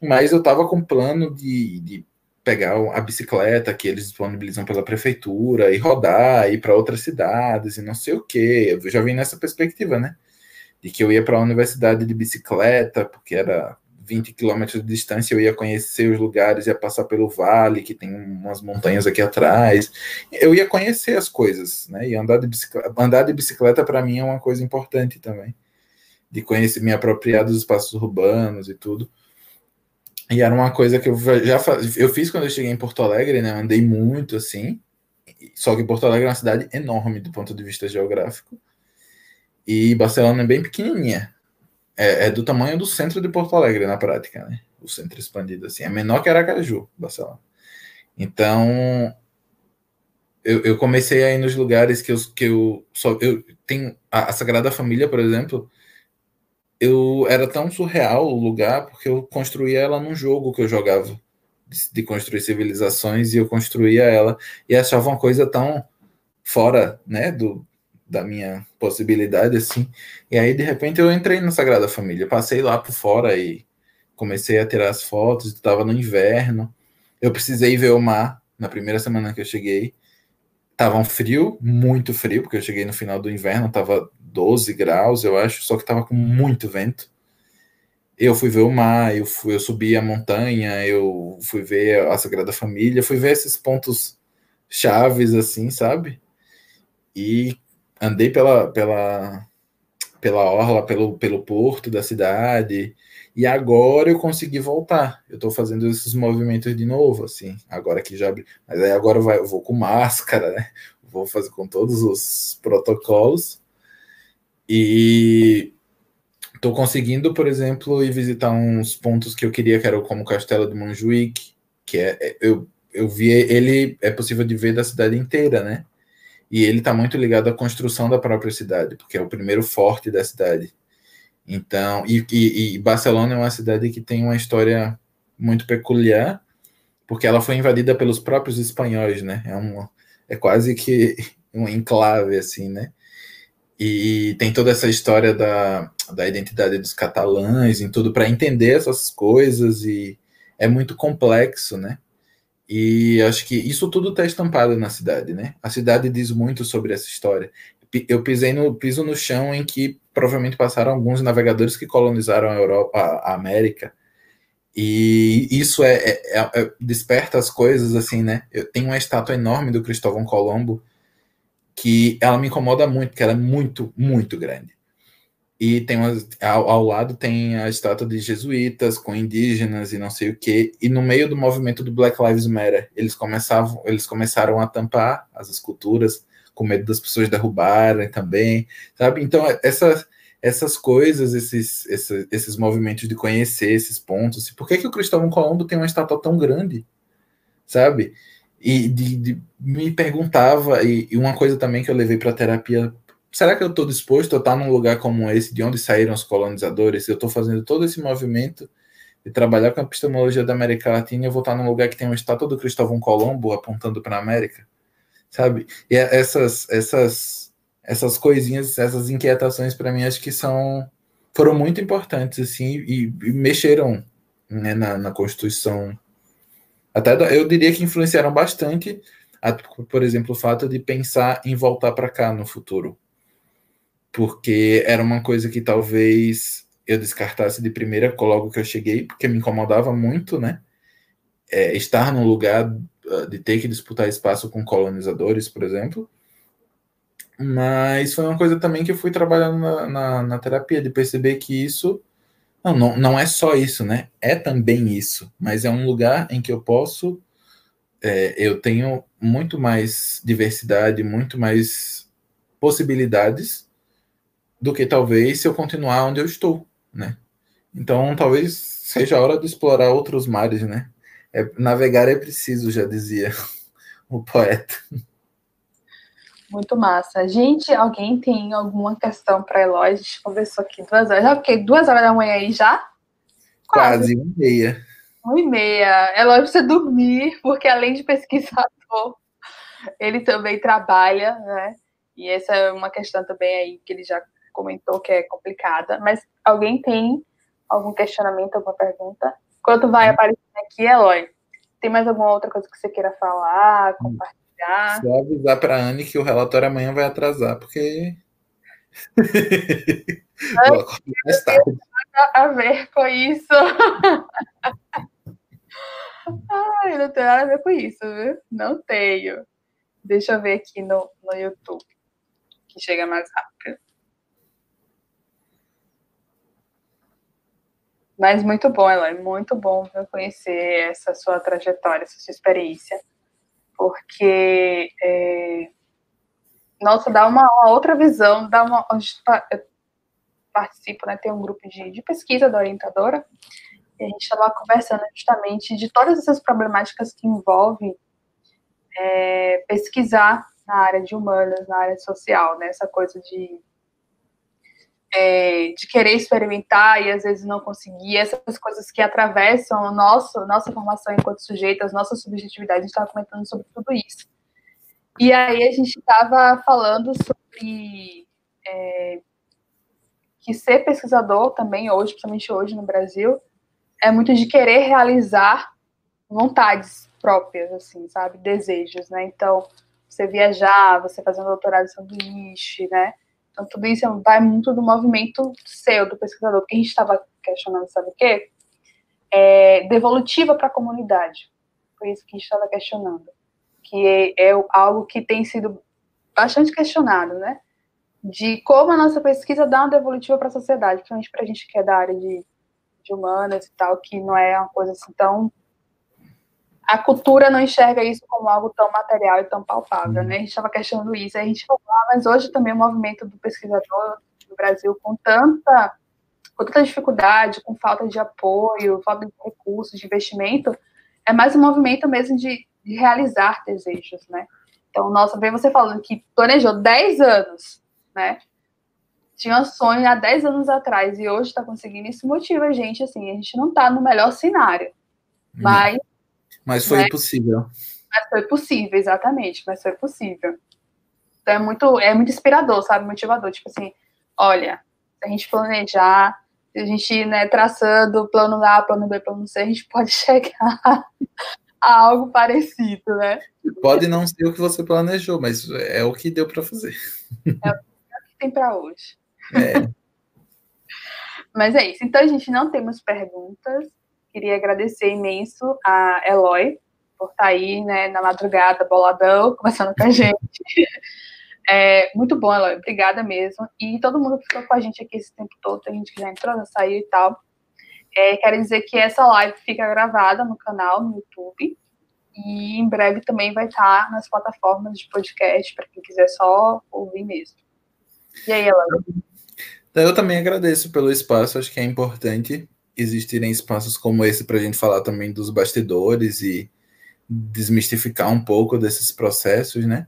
Mas eu tava com plano de, de pegar a bicicleta que eles disponibilizam pela prefeitura e rodar, ir para outras cidades e não sei o quê. Eu já vim nessa perspectiva, né? De que eu ia para a universidade de bicicleta, porque era 20 quilômetros de distância eu ia conhecer os lugares, ia passar pelo vale, que tem umas montanhas aqui atrás. Eu ia conhecer as coisas, né? E andar de bicicleta, andar de bicicleta para mim é uma coisa importante também. De conhecer, me apropriar dos espaços urbanos e tudo. E era uma coisa que eu já eu fiz quando eu cheguei em Porto Alegre, né? andei muito assim. Só que Porto Alegre é uma cidade enorme do ponto de vista geográfico. E Barcelona é bem pequenininha é, é, do tamanho do centro de Porto Alegre na prática, né? O centro expandido assim, é menor que Aracaju, Barcelona. Então, eu, eu comecei a ir nos lugares que eu, que eu só eu tenho a, a Sagrada Família, por exemplo, eu era tão surreal o lugar porque eu construía ela num jogo que eu jogava de, de construir civilizações e eu construía ela e achava uma coisa tão fora, né, do da minha possibilidade, assim. E aí, de repente, eu entrei na Sagrada Família, passei lá por fora e comecei a tirar as fotos, estava no inverno. Eu precisei ver o mar na primeira semana que eu cheguei. Tava um frio, muito frio, porque eu cheguei no final do inverno, tava 12 graus, eu acho, só que tava com muito vento. Eu fui ver o mar, eu, fui, eu subi a montanha, eu fui ver a Sagrada Família, fui ver esses pontos chaves, assim, sabe? E andei pela, pela, pela orla, pelo, pelo porto da cidade, e agora eu consegui voltar. Eu estou fazendo esses movimentos de novo, assim, agora que já Mas aí agora vai, eu vou com máscara, né? Vou fazer com todos os protocolos. E estou conseguindo, por exemplo, ir visitar uns pontos que eu queria, que era como o Castelo de Montjuic, que é, é eu, eu vi ele, é possível de ver da cidade inteira, né? E ele está muito ligado à construção da própria cidade, porque é o primeiro forte da cidade. Então, e, e, e, Barcelona é uma cidade que tem uma história muito peculiar, porque ela foi invadida pelos próprios espanhóis, né? É, um, é quase que *laughs* um enclave, assim, né? E tem toda essa história da, da identidade dos catalães e tudo para entender essas coisas e é muito complexo, né? E acho que isso tudo está estampado na cidade, né? A cidade diz muito sobre essa história. eu pisei no piso no chão em que provavelmente passaram alguns navegadores que colonizaram a Europa, a América. E isso é, é, é, é, desperta as coisas assim, né? Eu tenho uma estátua enorme do Cristóvão Colombo que ela me incomoda muito, porque ela é muito, muito grande. E tem umas, ao, ao, lado tem a estátua de jesuítas com indígenas e não sei o que. E no meio do movimento do Black Lives Matter, eles começavam, eles começaram a tampar as esculturas com medo das pessoas derrubarem também, sabe? Então essas essas coisas, esses, esses, esses movimentos de conhecer esses pontos. Por que que o Cristóvão Colombo tem uma estátua tão grande, sabe? E de, de, me perguntava e, e uma coisa também que eu levei para terapia será que eu estou disposto a estar num lugar como esse, de onde saíram os colonizadores? Eu estou fazendo todo esse movimento de trabalhar com a epistemologia da América Latina eu vou estar num lugar que tem uma estátua do Cristóvão Colombo apontando para a América, sabe? E é essas, essas, essas coisinhas, essas inquietações para mim acho que são foram muito importantes assim e, e mexeram né, na, na Constituição. Até eu diria que influenciaram bastante, por exemplo, o fato de pensar em voltar para cá no futuro porque era uma coisa que talvez eu descartasse de primeira logo que eu cheguei, porque me incomodava muito, né? É, estar num lugar ah, de ter que disputar espaço com colonizadores, por exemplo. Mas foi uma coisa também que eu fui trabalhando na, na, na terapia, de perceber que isso não, não, não é só isso, né? É também isso, mas é um lugar em que eu posso, é, eu tenho muito mais diversidade, muito mais possibilidades do que talvez se eu continuar onde eu estou, né? Então, talvez seja a hora de explorar outros mares, né? É, navegar é preciso, já dizia *laughs* o poeta. Muito massa. Gente, alguém tem alguma questão para Eloy? A gente conversou aqui duas horas. Já porque duas horas da manhã aí já? Quase, Quase uma e meia. Uma e meia. Eloy precisa dormir, porque além de pesquisador, ele também trabalha, né? E essa é uma questão também aí que ele já comentou que é complicada, mas alguém tem algum questionamento, alguma pergunta? Enquanto vai aparecendo aqui, Eloy, tem mais alguma outra coisa que você queira falar, compartilhar? Só avisar para a Anne que o relatório amanhã vai atrasar, porque. *laughs* mais tarde. a ver com isso. *laughs* Ai, não tem nada a ver com isso, viu? Não tenho. Deixa eu ver aqui no, no YouTube, que chega mais rápido. Mas muito bom, Eloy, muito bom conhecer essa sua trajetória, essa sua experiência, porque, é, nossa, dá uma, uma, outra visão, dá uma, eu participo, né, tem um grupo de, de pesquisa da orientadora, e a gente estava conversando justamente de todas essas problemáticas que envolvem é, pesquisar na área de humanas, na área social, né, essa coisa de é, de querer experimentar e às vezes não conseguir, essas coisas que atravessam a nosso, nossa formação enquanto sujeito, as nossas subjetividades, a gente estava comentando sobre tudo isso. E aí a gente estava falando sobre é, que ser pesquisador também hoje, principalmente hoje no Brasil, é muito de querer realizar vontades próprias, assim, sabe, desejos, né? Então, você viajar, você fazer um doutorado em sanduíche, né? Então, tudo isso vai muito do movimento seu, do pesquisador, porque a gente estava questionando, sabe o quê? É, devolutiva para a comunidade. Foi isso que a gente estava questionando. Que é, é, algo que tem sido bastante questionado, né? De como a nossa pesquisa dá uma devolutiva para a sociedade, principalmente para a gente que é da área de, de humanas e tal, que não é uma coisa assim tão a cultura não enxerga isso como algo tão material e tão palpável, né? A gente estava questionando isso, a gente falou, ah, mas hoje também o movimento do pesquisador no Brasil com tanta, com tanta dificuldade, com falta de apoio, falta de recursos, de investimento, é mais um movimento mesmo de, de realizar desejos, né? Então, nossa, vem você falando que planejou 10 anos, né? Tinha um sonho há 10 anos atrás e hoje está conseguindo, isso motiva a gente, assim, a gente não está no melhor cenário, mas mas foi né? possível. Mas foi possível, exatamente, mas foi possível. Então é muito, é muito inspirador, sabe? Motivador. Tipo assim, olha, se a gente planejar, se a gente, né, traçando plano A, plano B, plano C, a gente pode *laughs* chegar algo parecido, né? Pode não ser o que você planejou, mas é o que deu para fazer. É o que tem para hoje. É. *laughs* mas é isso. Então, a gente não temos perguntas. Queria agradecer imenso a Eloy por estar tá aí, né, na madrugada, boladão, *laughs* conversando com a gente. *laughs* É, muito bom, Eloy. Obrigada mesmo. E todo mundo que ficou com a gente aqui esse tempo todo, tem gente que já entrou, já saiu e tal. É, quero dizer que essa live fica gravada no canal, no YouTube. E em breve também vai estar nas plataformas de podcast, para quem quiser só ouvir mesmo. E aí, Eloy? Eu também agradeço pelo espaço, acho que é importante existirem espaços como esse para a gente falar também dos bastidores e desmistificar um pouco desses processos, né?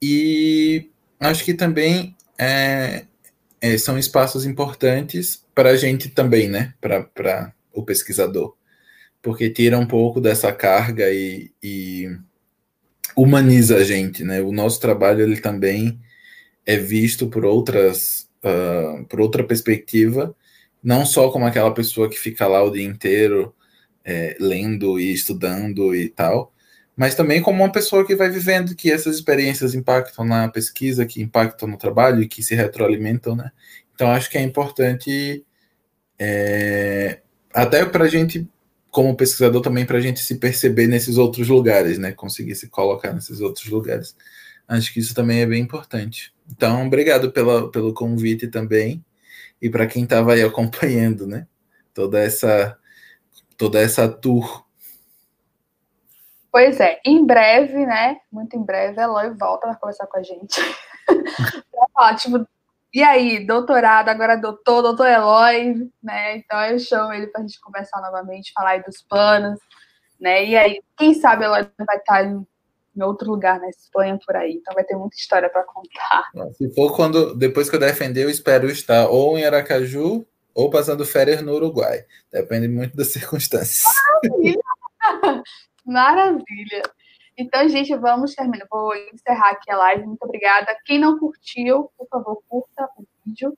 E acho que também é, é, são espaços importantes para a gente também, né? Para o pesquisador. Porque tira um pouco dessa carga e, e humaniza a gente, né? O nosso trabalho ele também é visto por outras, uh, por outra perspectiva, não só como aquela pessoa que fica lá o dia inteiro é, lendo e estudando e tal, mas também como uma pessoa que vai vivendo, que essas experiências impactam na pesquisa, que impactam no trabalho e que se retroalimentam, né? Então acho que é importante, é, até para a gente, como pesquisador, também para a gente se perceber nesses outros lugares, né? Conseguir se colocar nesses outros lugares. Acho que isso também é bem importante. Então, obrigado pela, pelo convite também e para quem estava aí acompanhando, né? Toda essa toda essa tour Pois é, em breve, né? Muito em breve, a Eloy volta para conversar com a gente. *laughs* falar, tipo, e aí, doutorado, agora doutor, doutor Eloy, né? Então eu chamo ele para a gente conversar novamente, falar aí dos planos, né? E aí, quem sabe Eloy vai estar em, em outro lugar, na Espanha, por aí. Então vai ter muita história para contar. Se for quando, depois que eu defender, eu espero estar ou em Aracaju ou passando férias no Uruguai. Depende muito das *laughs* circunstâncias. Maravilha. Então, gente, vamos terminar. Vou encerrar aqui a live. Muito obrigada. Quem não curtiu, por favor, curta o vídeo.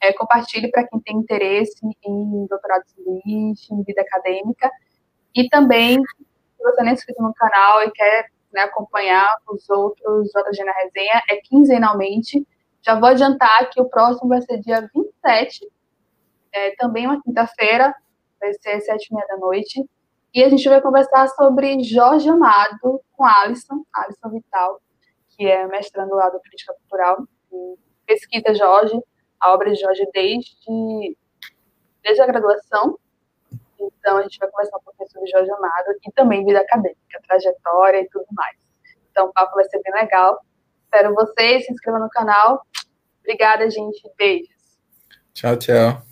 É, compartilhe para quem tem interesse em doutorado sanduíche, em vida acadêmica. E também, se você não é inscrito no canal e quer né, acompanhar os outros JG na resenha, é quinzenalmente. Já vou adiantar que o próximo vai ser dia 27, é, também uma quinta-feira, vai ser sete e meia da noite. E a gente vai conversar sobre Jorge Amado com Alisson, Alisson Vital, que é mestrando lá do Crítica Cultural. Pesquisa Jorge, a obra de Jorge desde, desde a graduação. Então, a gente vai conversar um pouquinho sobre Jorge Amado e também vida acadêmica, trajetória e tudo mais. Então, o papo vai ser bem legal. Espero vocês, se inscrevam no canal. Obrigada, gente. Beijos. Tchau, tchau.